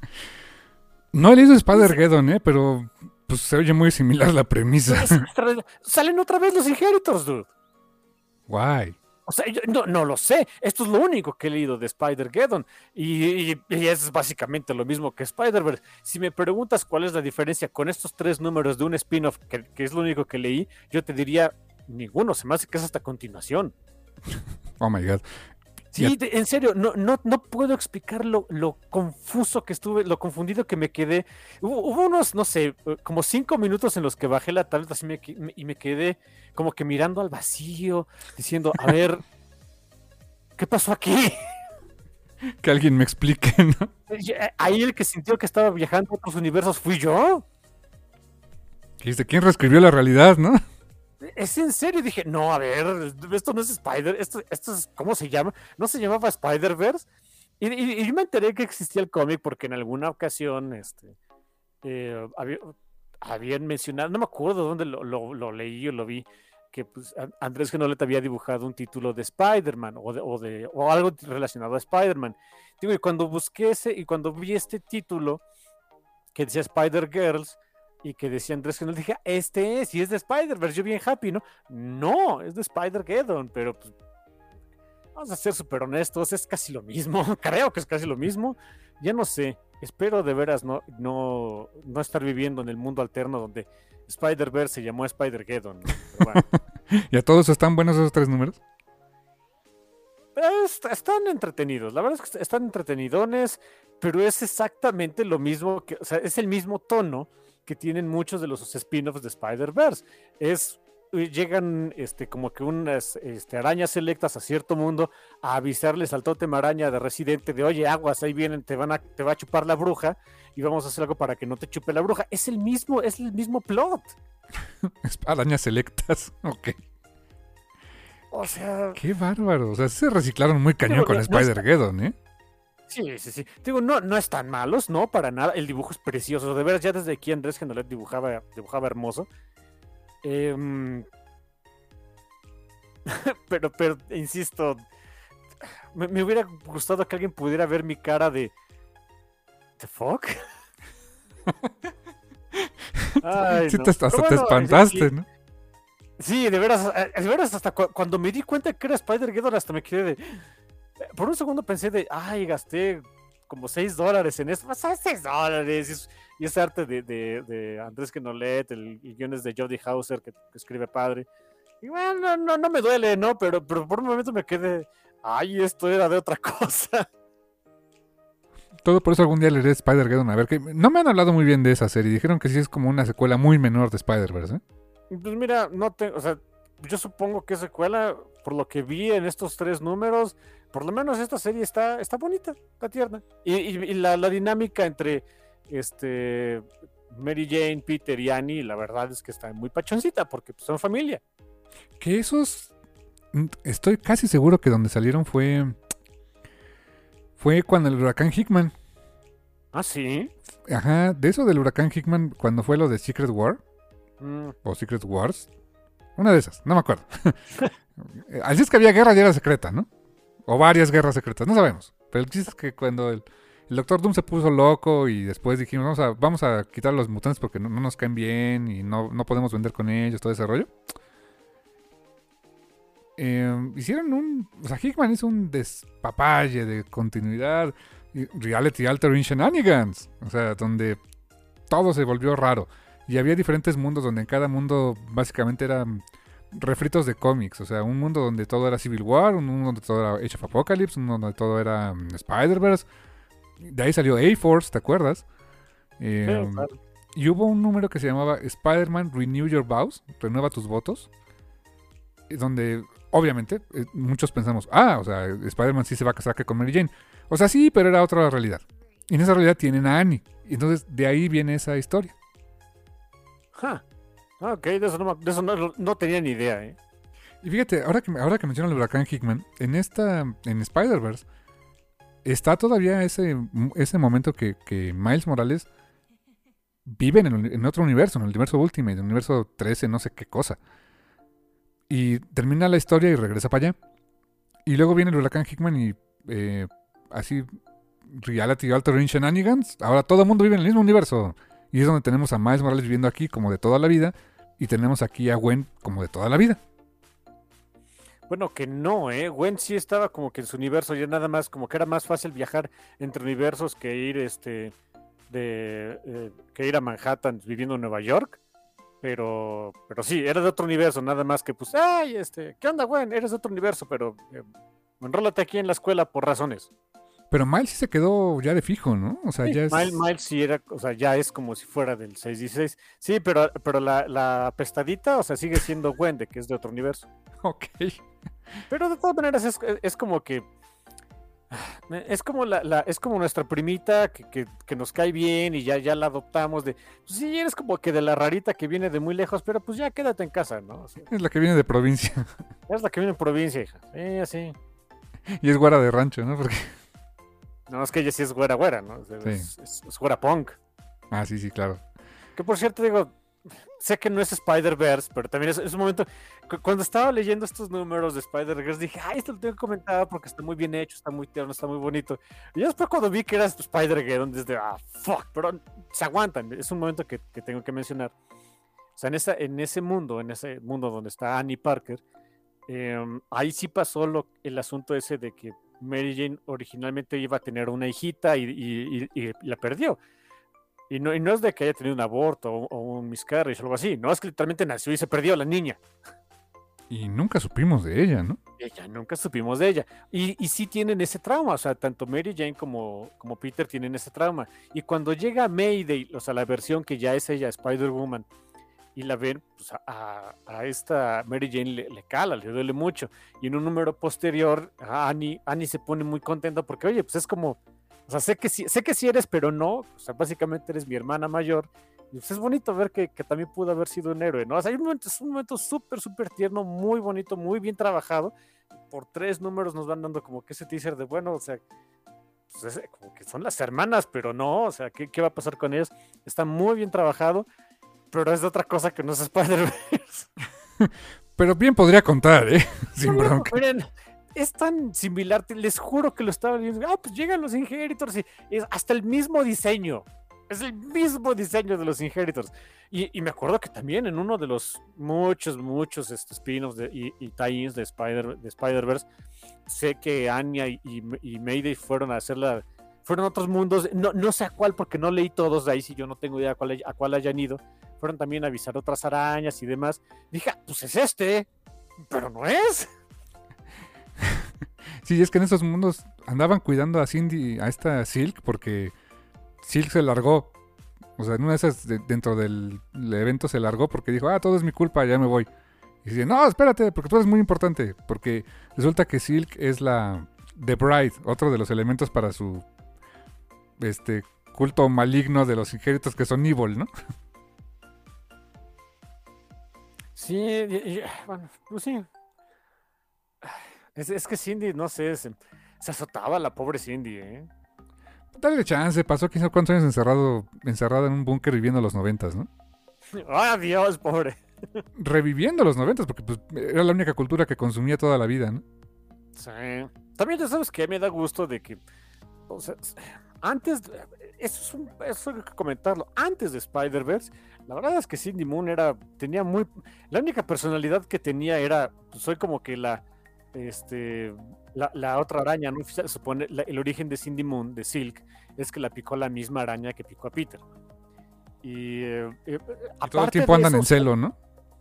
Speaker 1: No he leído Spider-Geddon, ¿eh? Pero pues se oye muy similar la premisa.
Speaker 2: Es Salen otra vez los Inheritors, dude.
Speaker 1: Guay.
Speaker 2: O sea, yo no, no lo sé. Esto es lo único que he leído de Spider-Geddon. Y, y- y es básicamente lo mismo que Spider-Verse. Si me preguntas cuál es la diferencia con estos tres números de un spin-off, que, que es lo único que leí, yo te diría ninguno. Se me hace que es hasta continuación.
Speaker 1: Oh my god.
Speaker 2: Sí, en serio, no, no, no puedo explicar lo, lo confuso que estuve, lo confundido que me quedé. Hubo, hubo unos, no sé, eh, como cinco minutos en los que bajé la tableta así me que- me- y me quedé como que mirando al vacío, diciendo, a ver, ¿qué pasó aquí?
Speaker 1: Que alguien me explique, ¿no?
Speaker 2: Eh, Ahí el que sintió que estaba viajando a otros universos fui yo.
Speaker 1: ¿quién reescribió la realidad, no?
Speaker 2: Es en serio, dije, no, a ver, esto no es Spider, esto, esto es, ¿cómo se llama? ¿No se llamaba Spider-Verse? Y, y- me enteré que existía el cómic porque en alguna ocasión, este, eh, había- habían mencionado, no me acuerdo dónde lo, lo- lo leí o lo vi, que pues, An- Andrés Genolet había dibujado un título de Spider-Man o, de, o, de- o algo relacionado a Spider-Man. Digo, y cuando busqué ese, y cuando vi este título que decía Spider-Girls, y que decía Andrés Genolet, dije, este es, y es de Spider-Verse, yo bien happy, ¿no? No, es de Spider-Geddon, pero pues, vamos a ser súper honestos, es casi lo mismo, creo que es casi lo mismo, ya no sé, espero de veras no, no, no estar viviendo en el mundo alterno donde Spider-Verse se llamó Spider-Geddon, ¿no? Bueno,
Speaker 1: ¿Y a todos están buenos esos tres números?
Speaker 2: est- están entretenidos, la verdad es que están entretenidones, pero es exactamente lo mismo, que, o sea, es el mismo tono que tienen muchos de los spin-offs de Spider-Verse. Es eh, llegan este como que unas este, arañas selectas a cierto mundo a avisarles al tótem araña de residente de oye aguas ahí vienen te van a te va a chupar la bruja y vamos a hacer algo para que no te chupe la bruja es el mismo es el mismo plot
Speaker 1: Arañas selectas. Ok.
Speaker 2: o sea
Speaker 1: Qué bárbaro. O sea, se reciclaron muy cañón con
Speaker 2: no
Speaker 1: Spider-Geddon, ¿eh?
Speaker 2: Sí, sí, sí. Digo, no, no están malos, no, para nada. El dibujo es precioso. De veras, ya desde aquí Andrés Genolet dibujaba, dibujaba hermoso. Em, pero, pero, insisto, me, me hubiera gustado que alguien pudiera ver mi cara de... ¿The fuck? Ay,
Speaker 1: Sí,
Speaker 2: no.
Speaker 1: te- hasta te espantaste, ¿no?
Speaker 2: Sí, de veras, eh, de veras, hasta cu- cuando me di cuenta que era Spider-Geddon, hasta me quedé de... Por un segundo pensé de, ay, gasté como 6 dólares en esto. ¿Sabes? 6 dólares. Y, es- arte de, de, de Andrés Quenolet, el, el guion es de Jody Hauser, que, que escribe padre. Y bueno, no, no, no me duele, ¿no? Pero, pero por un momento me quedé, ay, esto era de otra cosa.
Speaker 1: Todo por eso algún día leeré Spider-Geddon. A ver, que no me han hablado muy bien de esa serie. Dijeron que sí es como una secuela muy menor de Spider-Verse, ¿eh?
Speaker 2: Pues mira, no te, o sea, yo supongo que es secuela, por lo que vi en estos tres números, por lo menos esta serie está, está bonita, está tierna. Y, y- y la, la dinámica entre este Mary Jane, Peter y Annie, la verdad es que está muy pachoncita, porque pues, son familia.
Speaker 1: Que esos. mm, Estoy casi seguro que donde salieron fue. Fue cuando el huracán Hickman.
Speaker 2: Ah, sí.
Speaker 1: Ajá, de eso del huracán Hickman, cuando fue lo de Secret War.
Speaker 2: Mm,
Speaker 1: O Secret Wars. Una de esas, no me acuerdo. Así es que había guerra y era secreta, ¿no? O varias guerras secretas, no sabemos. Pero el chiste es que cuando el, Doctor Doom se puso loco y después dijimos, vamos a, vamos a quitar a los mutantes porque no, no nos caen bien y no, no podemos vender con ellos, todo ese rollo. Eh, hicieron un... O sea, Hickman hizo un despapalle de continuidad. Reality altering shenanigans. O sea, donde todo se volvió raro. Y había diferentes mundos donde en cada mundo básicamente eran refritos de cómics. O sea, un mundo donde todo era Civil War, un mundo donde todo era Age of Apocalypse, un mundo donde todo era mm, Spider-Verse. De ahí salió A-Force, ¿te acuerdas? Eh,
Speaker 2: sí, claro.
Speaker 1: y hubo un número que se llamaba Spider-Man Renew Your Vows, renueva tus votos. eh, Donde, obviamente, eh, muchos pensamos, ah, o sea, Spider-Man sí se va a casar que con Mary Jane. O sea, sí, pero era otra realidad. Y en esa realidad tienen a Annie. Y entonces de ahí viene esa historia.
Speaker 2: Ja. Ah, Ok, de eso, no, de eso no, no tenía ni idea, ¿eh?
Speaker 1: Y fíjate, ahora que, ahora que menciono el huracán Hickman, en esta, en Spider-Verse, está todavía ese, ese momento que, que Miles Morales vive en, el- en otro universo, en el universo Ultimate, en el universo 13, no sé qué cosa. Y termina la historia y regresa para allá. Y luego viene el huracán Hickman y eh, así, reality altering shenanigans. Ahora todo el mundo vive en el mismo universo. Y es donde tenemos a Miles Morales viviendo aquí como de toda la vida. Y tenemos aquí a Gwen como de toda la vida.
Speaker 2: Bueno, que no, ¿eh? Gwen sí estaba como que en su universo, ya nada más, como que era más fácil viajar entre universos que ir, este, de, eh, que ir a Manhattan viviendo en Nueva York. Pero, pero sí, era de otro universo, nada más que pues, ay, este, ¿qué onda, Gwen? Eres de otro universo, pero eh, enrólate aquí en la escuela por razones.
Speaker 1: Pero Miles sí se quedó ya de fijo, ¿no? O sea,
Speaker 2: Sí,
Speaker 1: ya es...
Speaker 2: Miles, Miles sí era, o sea, ya es como si fuera del 616. Sí, pero, pero la, la apestadita, o sea, sigue siendo Gwen, de que es de otro universo.
Speaker 1: Ok.
Speaker 2: Pero de todas maneras es, es como que. Es como la, la- es como nuestra primita que, que- que nos cae bien y ya, ya la adoptamos de. Pues sí, eres como que de la rarita que viene de muy lejos, pero pues ya quédate en casa, ¿no? O sea,
Speaker 1: Es la que viene de provincia.
Speaker 2: es la que viene en provincia, hija. Sí, así.
Speaker 1: y es guara de rancho, ¿no? Porque...
Speaker 2: No, es que ella sí es güera, güera, ¿no? Es, es- es- es güera punk.
Speaker 1: Ah, sí, sí, claro.
Speaker 2: Que por cierto, digo, sé que no es Spider-Verse, pero también es, es un momento. cu- Cuando estaba leyendo estos números de Spider-Verse, dije, ay, esto lo tengo que comentar porque está muy bien hecho, está muy tierno, está muy bonito. Y después, cuando vi que era Spider-Geddon, desde, ah, fuck, pero se aguantan. Es un momento que, que tengo que mencionar. O sea, en, esa, en ese mundo, en ese mundo donde está Annie Parker, em, ahí sí pasó lo, el asunto ese de que Mary Jane originalmente iba a tener una hijita y, y- y- y la perdió. Y no, y no es de que haya tenido un aborto o, o un miscarriage o algo así. No, es que literalmente nació y se perdió la niña.
Speaker 1: Y nunca supimos de ella, ¿no?
Speaker 2: Ella nunca supimos de ella. Y, y sí tienen ese trauma. O sea, tanto Mary Jane como, como Peter tienen ese trauma. Y cuando llega Mayday, o sea, la versión que ya es ella, Spider-Woman, y la ven, pues a, a- esta Mary Jane le, le cala, le duele mucho. Y en un número posterior, a Annie, Annie se pone muy contenta porque, oye, pues es como, o sea, sé que sí, sé que sí eres, pero no. O sea, básicamente eres mi hermana mayor. Y pues es bonito ver que, que también pudo haber sido un héroe, ¿no? O sea, hay un momento, es un momento súper, súper tierno, muy bonito, muy bien trabajado. Por tres números nos van dando como que ese teaser de, bueno, o sea, pues es como que son las hermanas, pero no, o sea, ¿qué, qué va a pasar con ellas? Está muy bien trabajado, pero es de otra cosa que no es Spider-Verse.
Speaker 1: Pero bien podría contar, ¿eh? Sin
Speaker 2: No,
Speaker 1: bronca.
Speaker 2: miren, es tan similar, les juro que lo estaba leyendo. Ah, pues llegan los Inheritors y es hasta el mismo diseño. Es el mismo diseño de los Inheritors. Y, me acuerdo que también en uno de los muchos, muchos este, spin-offs y, y tie-ins de Spider-Verse, de Spider sé que Anya y, y, Mayday fueron a hacer la, fueron otros mundos, no, no sé a cuál porque no leí todos de ahí, si yo no tengo idea a cuál, a cuál hayan ido, fueron también a avisar otras arañas y demás. Dije, ah, pues es este, pero no es.
Speaker 1: Sí, es que en esos mundos andaban cuidando a Cindy, a esta Silk, porque Silk se largó. O sea, en una de esas, dentro del evento se largó porque dijo, ah, todo es mi culpa, ya me voy. Y dice, no, espérate, porque tú eres muy importante. Porque resulta que Silk es la The Bride, otro de los elementos para su este culto maligno de los injeritos que son evil, ¿no?
Speaker 2: Sí, bueno, pues sí. Es, que Cindy, no sé, se, azotaba la pobre Cindy, ¿eh?
Speaker 1: Dale chance, pasó quizá cuántos años encerrado, encerrada en un búnker viviendo los noventas, ¿no?
Speaker 2: ¡Ah, Dios, pobre!
Speaker 1: Reviviendo los noventas, porque pues, era la única cultura que consumía toda la vida, ¿no?
Speaker 2: Sí. También ya sabes que me da gusto de que. O sea, antes, eso es, eso hay que comentarlo, antes de Spider-Verse, la verdad es que Cindy Moon era, tenía muy, la única personalidad que tenía era, pues, soy como que la, este, la, otra araña, ¿no? Se supone, el origen de Cindy Moon, de Silk, es que la picó la misma araña que picó a Peter. Y, eh, eh,
Speaker 1: todo el tiempo andan en celo, ¿no?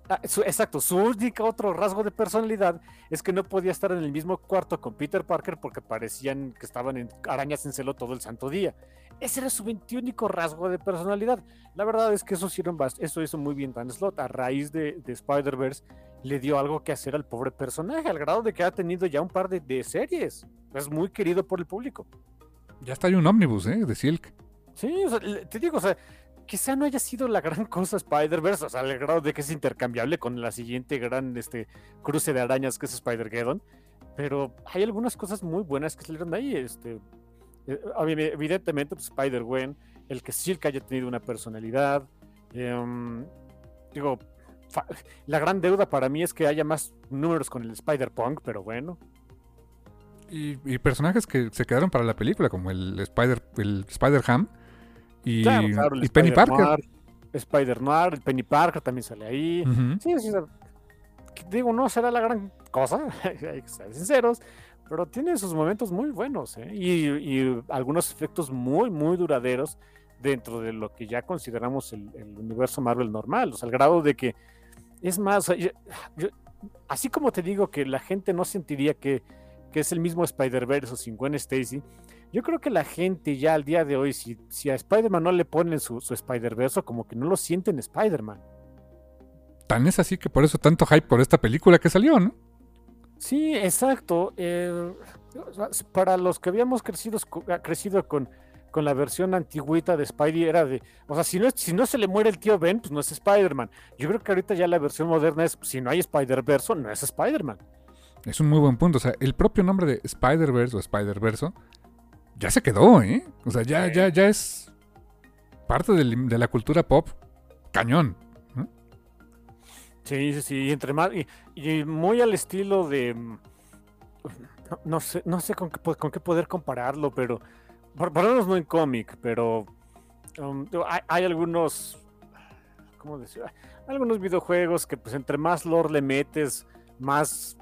Speaker 2: Ah, exacto, su único otro rasgo de personalidad es que no podía estar en el mismo cuarto con Peter Parker porque parecían que estaban en arañas en celo todo el santo día. Ese era su único rasgo de personalidad. La verdad es que eso, hicieron, eso hizo muy bien Dan Slott. A raíz de, Spider-Verse le dio algo que hacer al pobre personaje, al grado de que ha tenido ya un par de, series. Es muy querido por el público.
Speaker 1: Ya está hay un ómnibus, ¿eh? De Silk.
Speaker 2: Sí, te digo, o sea, quizá no haya sido la gran cosa Spider-Verse, o grado de que es intercambiable con la siguiente gran este, cruce de arañas que es Spider-Geddon, pero hay algunas cosas muy buenas que salieron de ahí. Este, eh, evidentemente, pues, Spider-Gwen, el que Silk haya tenido una personalidad. Em, digo, la gran deuda para mí es que haya más números con el Spider-Punk, pero bueno.
Speaker 1: Y, y, personajes que se quedaron para la película, como el Spider el Spider-Ham y, Penny Parker.
Speaker 2: Spider Noir, el Penny Parker también sale ahí. Sí, sí, digo, no será la gran cosa, hay que ser sinceros, pero tiene sus momentos muy buenos ¿eh? y, algunos efectos muy, muy duraderos dentro de lo que ya consideramos el, universo Marvel normal, o sea, al grado de que es más, así como te digo que la gente no sentiría que, que es el mismo Spider-Verse o sin Gwen Stacy, yo creo que la gente ya al día de hoy, si, si a Spider-Man no le ponen su, su Spider-Verse, como que no lo sienten Spider-Man.
Speaker 1: Tan es así que por eso tanto hype por esta película que salió, ¿no?
Speaker 2: Sí, exacto. Eh, para los que habíamos crecido, ah, crecido con, con la versión antigüita de Spidey era de, o sea, si no, si no se le muere el tío Ben, pues no es Spider-Man. Yo creo que ahorita ya la versión moderna es, si no hay Spider-Verse, no es Spider-Man.
Speaker 1: Es un muy buen punto. O sea, el propio nombre de Spider-Verse o Spider-Verse ya se quedó, ¿eh? O sea, ya, ya, ya es parte de la cultura pop cañón.
Speaker 2: Sí, sí, sí, entre más, y, muy al estilo de, no, sé, no sé con qué, con qué poder compararlo, pero, por, lo menos no en cómic, pero um, hay, algunos, ¿cómo decir? Algunos videojuegos que pues entre más lore le metes, más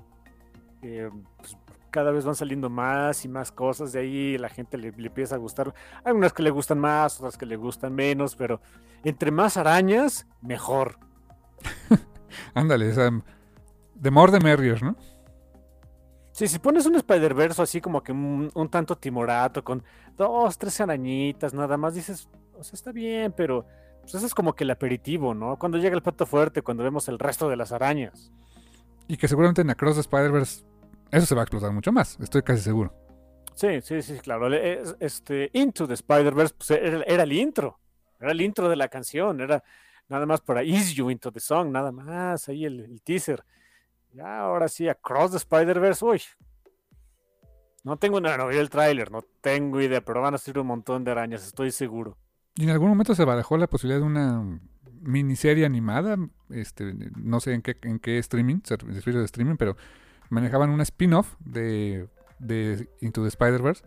Speaker 2: eh, pues, cada vez van saliendo más y más cosas de ahí, la gente le, empieza a gustar. Hay unas que le gustan más, otras que le gustan menos, pero entre más arañas, mejor.
Speaker 1: Ándale, de more de merrier, ¿no?
Speaker 2: Sí, si pones un Spider-Verse así como que un, tanto timorato, con dos, tres arañitas, nada más, dices, o sea, está bien, pero pues eso es como que el aperitivo, ¿no? Cuando llega el plato fuerte, cuando vemos el resto de las arañas.
Speaker 1: Y que seguramente en Across the Spider-Verse eso se va a explotar mucho más, estoy casi seguro.
Speaker 2: Sí, sí, sí, claro. Este, Into the Spider-Verse pues, era, el intro, era el intro de la canción, era nada más para Ease You Into the Song, nada más, ahí el, teaser. Ya ahora sí, Across the Spider-Verse, uy. No tengo nada, no vi el tráiler, no tengo idea, pero van a ser un montón de arañas, estoy seguro.
Speaker 1: Y en algún momento se barajó la posibilidad de una miniserie animada, este, no sé en qué, en qué streaming, servicio de streaming, pero manejaban un spin-off de, de Into the Spider-Verse.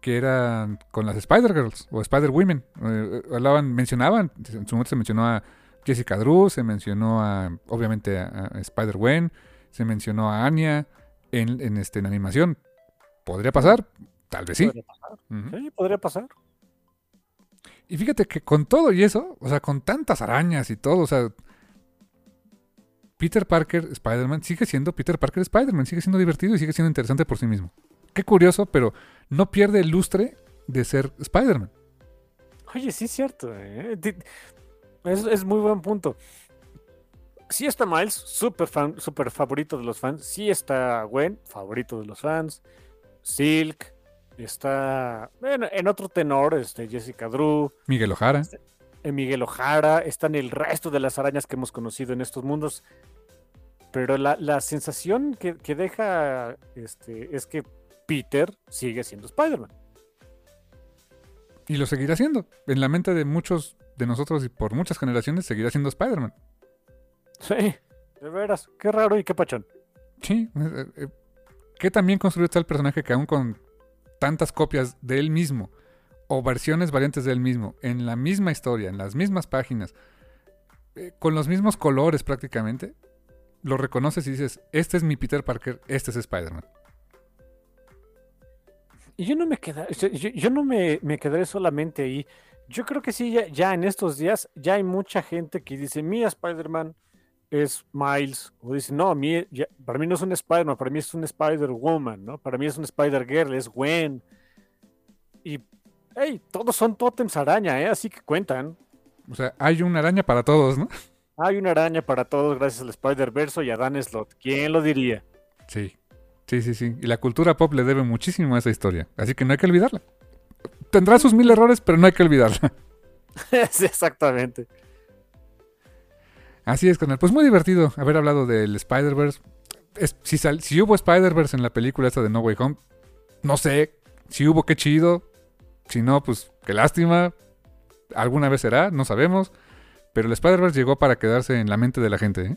Speaker 1: que eran con las Spider-Girls o Spider-Women. Eh, hablaban, mencionaban, en su momento se mencionó a Jessica Drew, se mencionó a, obviamente, a, Spider-Gwen, se mencionó a Anya en, en, este, en animación. ¿Podría pasar? Tal vez sí.
Speaker 2: Podría pasar. Sí, podría pasar.
Speaker 1: Y fíjate que con todo y eso, o sea, con tantas arañas y todo, o sea, Peter Parker Spider-Man sigue siendo Peter Parker Spider-Man, sigue siendo divertido y sigue siendo interesante por sí mismo. Qué curioso, pero no pierde el lustre de ser Spider-Man.
Speaker 2: Oye, sí es cierto. ¿eh? Es, muy buen punto. Sí está Miles, súper super favorito de los fans. Sí está Gwen, favorito de los fans. Silk, está en otro tenor, este, Jessica Drew.
Speaker 1: Miguel Ojara.
Speaker 2: Este, Miguel Ojara, están el resto de las arañas que hemos conocido en estos mundos. Pero la, sensación que, deja este, es que Peter sigue siendo Spider-Man.
Speaker 1: Y lo seguirá siendo. En la mente de muchos de nosotros y por muchas generaciones seguirá siendo Spider-Man.
Speaker 2: Sí, de veras. Qué raro y qué pachón.
Speaker 1: Sí. Eh, eh, que también construyó el personaje que aún con tantas copias de él mismo o versiones variantes de él mismo en la misma historia, en las mismas páginas, eh, con los mismos colores prácticamente, lo reconoces y dices, este es mi Peter Parker, este es Spider-Man.
Speaker 2: Y yo no me queda, yo, no me, quedaré solamente ahí. Yo creo que sí, ya, en estos días ya hay mucha gente que dice, mi Spider-Man es Miles, o dice, no, para mí no es un Spider-Man, para mí es un Spider-Woman, ¿no? Para mí es un Spider-Girl, es Gwen. Y, hey, todos son tótems araña, ¿eh? Así que cuentan.
Speaker 1: O sea, hay una araña para todos, ¿no?
Speaker 2: Hay una araña para todos gracias al Spider-Verse y a Dan Slott. ¿Quién lo diría?
Speaker 1: Sí, sí, sí, sí. Y la cultura pop le debe muchísimo a esa historia. Así que no hay que olvidarla. Tendrá sus mil errores, pero no hay que olvidarla.
Speaker 2: sí, exactamente.
Speaker 1: Así es, canal. Pues muy divertido haber hablado del Spider-Verse. Si, si, hubo Spider-Verse en la película esta de No Way Home, no sé. Si hubo, qué chido. Si no, pues qué lástima. Alguna vez será, no sabemos. Pero el Spider-Verse llegó para quedarse en la mente de la gente, ¿eh?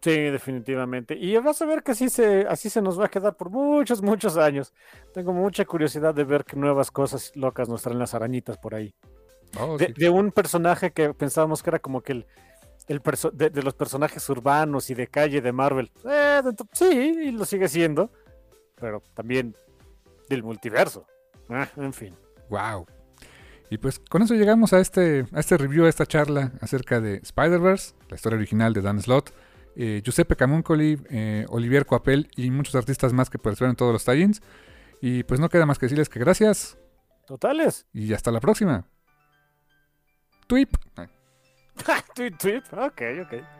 Speaker 2: Sí, definitivamente. Y vas a ver que así se, así se nos va a quedar por muchos, muchos años. Tengo mucha curiosidad de ver qué nuevas cosas locas nos traen las arañitas por ahí. Oh, de, un personaje que pensábamos que era como que el, el de, los personajes urbanos y de calle de Marvel. Eh, sí, y lo sigue siendo. Pero también del multiverso. Ah, en fin.
Speaker 1: Wow. Y pues con eso llegamos a este, a este review, a esta charla acerca de Spider-Verse, la historia original de Dan Slott, eh, Giuseppe Camuncoli, eh, Olivier Coapel y muchos artistas más que participaron en todos los tie-ins. Y pues no queda más que decirles que gracias.
Speaker 2: Totales.
Speaker 1: Y hasta la próxima. Tweep.
Speaker 2: tweet, tweet. Ok, ok.